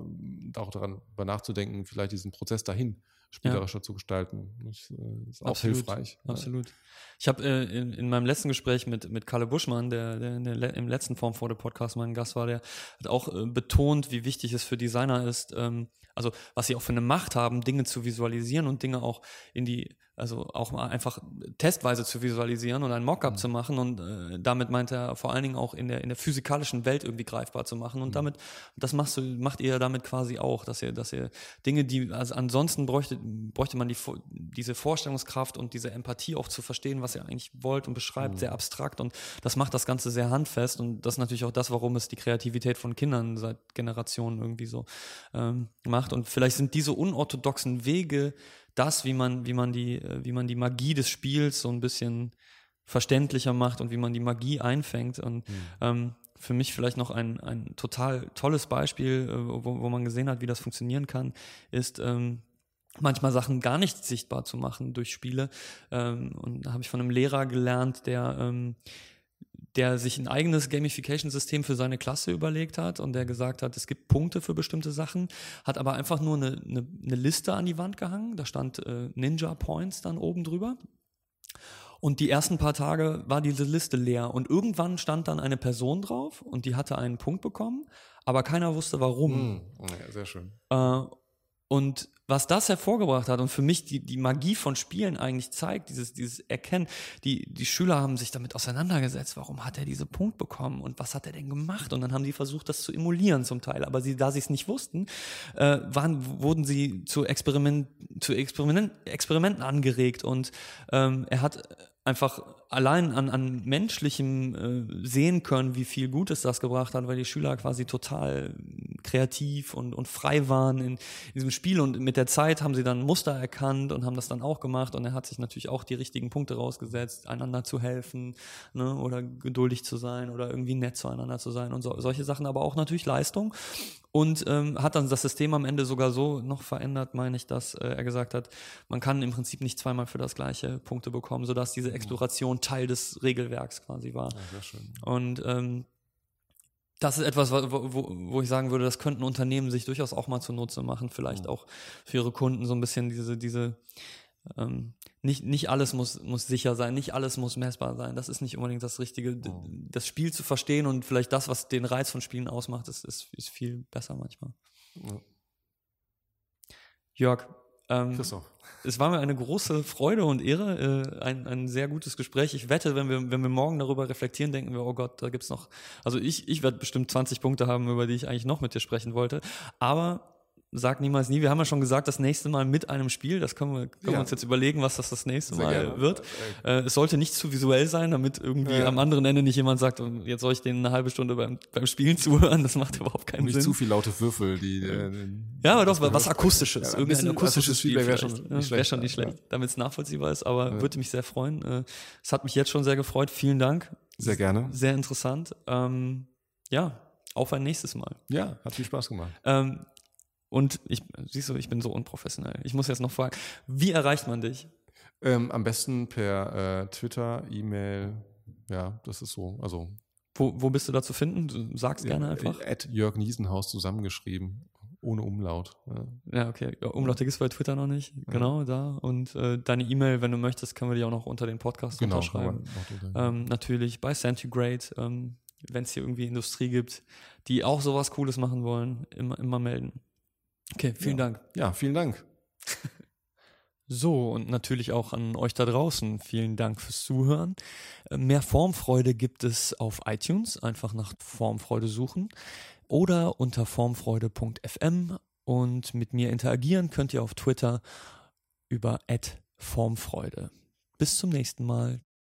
äh, auch daran nachzudenken, vielleicht diesen Prozess dahin spielerischer ja. zu gestalten. Das äh, ist auch absolut, hilfreich. Absolut. Ich habe äh, in, in meinem letzten Gespräch mit, mit Kalle Buschmann, der, der, der im letzten Form vor der Podcast mein Gast war, der hat auch äh, betont, wie wichtig es für Designer ist, ähm, also was sie auch für eine Macht haben, Dinge zu visualisieren und Dinge auch in die also auch mal einfach testweise zu visualisieren und ein Mockup Mhm. zu machen und äh, damit meint er vor allen Dingen auch in der in der physikalischen Welt irgendwie greifbar zu machen und Mhm. damit das machst du macht ihr damit quasi auch, dass ihr dass ihr Dinge, die also ansonsten bräuchte bräuchte man die diese Vorstellungskraft und diese Empathie auch zu verstehen, was ihr eigentlich wollt und beschreibt, sehr abstrakt und das macht das Ganze sehr handfest und das ist natürlich auch das, warum es die Kreativität von Kindern seit Generationen irgendwie so ähm, macht und vielleicht sind diese unorthodoxen Wege das, wie man, wie man die, äh, wie man die Magie des Spiels so ein bisschen verständlicher macht und wie man die Magie einfängt. Und ähm, für mich vielleicht noch ein, ein total tolles Beispiel, äh, wo, wo man gesehen hat, wie das funktionieren kann, ist ähm, manchmal Sachen gar nicht sichtbar zu machen durch Spiele. Ähm, und da habe ich von einem Lehrer gelernt, der ähm, der sich ein eigenes Gamification-System für seine Klasse überlegt hat und der gesagt hat, es gibt Punkte für bestimmte Sachen, hat aber einfach nur eine, eine, eine Liste an die Wand gehangen, da stand äh, Ninja Points dann oben drüber. Und die ersten paar Tage war diese Liste leer und irgendwann stand dann eine Person drauf und die hatte einen Punkt bekommen, aber keiner wusste warum. Hm. Sehr schön. Äh, und was das hervorgebracht hat und für mich die, die Magie von Spielen eigentlich zeigt, dieses, dieses Erkennen, die, die Schüler haben sich damit auseinandergesetzt, warum hat er diese Punkt bekommen und was hat er denn gemacht? Und dann haben die versucht, das zu emulieren zum Teil. Aber sie, da sie es nicht wussten, äh, waren, wurden sie zu, Experiment, zu Experiment, Experimenten angeregt und ähm, er hat einfach allein an, an menschlichem äh, sehen können, wie viel Gutes das gebracht hat, weil die Schüler quasi total kreativ und, und frei waren in, in diesem Spiel. Und mit der Zeit haben sie dann Muster erkannt und haben das dann auch gemacht. Und er hat sich natürlich auch die richtigen Punkte rausgesetzt, einander zu helfen ne, oder geduldig zu sein oder irgendwie nett zueinander zu sein und so, solche Sachen, aber auch natürlich Leistung. Und ähm, hat dann das System am Ende sogar so noch verändert, meine ich, dass äh, er gesagt hat, man kann im Prinzip nicht zweimal für das gleiche Punkte bekommen, sodass diese Exploration Teil des Regelwerks quasi war. Ja, sehr schön. Und ähm, das ist etwas, wo, wo, wo ich sagen würde, das könnten Unternehmen sich durchaus auch mal zunutze machen, vielleicht auch für ihre Kunden so ein bisschen diese, diese ähm, nicht, nicht alles muss, muss sicher sein, nicht alles muss messbar sein. Das ist nicht unbedingt das Richtige. D- Das Spiel zu verstehen und vielleicht das, was den Reiz von Spielen ausmacht, ist, ist, ist viel besser manchmal. Ja. Jörg, ähm, Christoph. es war mir eine große Freude und Ehre, äh, ein, ein sehr gutes Gespräch. Ich wette, wenn wir, wenn wir morgen darüber reflektieren, denken wir, oh Gott, da gibt's noch, also ich, ich werde bestimmt 20 Punkte haben, über die ich eigentlich noch mit dir sprechen wollte. Aber sag niemals nie. Wir haben ja schon gesagt, das nächste Mal mit einem Spiel. Das können wir, können wir Ja. uns jetzt überlegen, was das das nächste Sehr Mal gerne. wird. Äh, es sollte nicht zu visuell sein, damit irgendwie Ja. am anderen Ende nicht jemand sagt, und jetzt soll ich denen eine halbe Stunde beim, beim Spielen zuhören. Das macht überhaupt keinen Nicht Sinn. zu viel laute Würfel, die. Äh, Ja, aber doch, was Akustisches. Ja, ein bisschen akustisches Spiel wäre vielleicht. schon nicht schlecht, schon nicht ja. schlecht, damit es nachvollziehbar ist, aber würde mich sehr freuen. Äh, Es hat mich jetzt schon sehr gefreut. Vielen Dank. Sehr gerne. Sehr interessant. Ähm, ja, auf ein nächstes Mal. Ja, hat viel Spaß gemacht. Ähm, und ich, siehst du, ich bin so unprofessionell. Ich muss jetzt noch fragen, wie erreicht man dich? Ähm, am besten per äh, Twitter, E-Mail. Ja, das ist so. Also Wo, wo bist du da zu finden? Du sagst gerne einfach. At Jörg Niesenhaus zusammengeschrieben. Ohne Umlaut. Ja. Ja, okay. Ja, Umlaute gibt's bei Twitter noch nicht. Genau, da. Und äh, deine E-Mail, wenn du möchtest, können wir die auch noch unter den Podcast Genau. unterschreiben. Ähm, natürlich bei Centigrade, ähm, wenn es hier irgendwie Industrie gibt, die auch sowas Cooles machen wollen, immer, immer melden. Okay, vielen Ja. Dank. ja, vielen Dank. So, und natürlich auch an euch da draußen. Vielen Dank fürs Zuhören. Äh, Mehr Formfreude gibt es auf iTunes. Einfach nach Formfreude suchen. Oder unter formfreude.fm. Und mit mir interagieren könnt ihr auf Twitter über Formfreude. Bis zum nächsten Mal.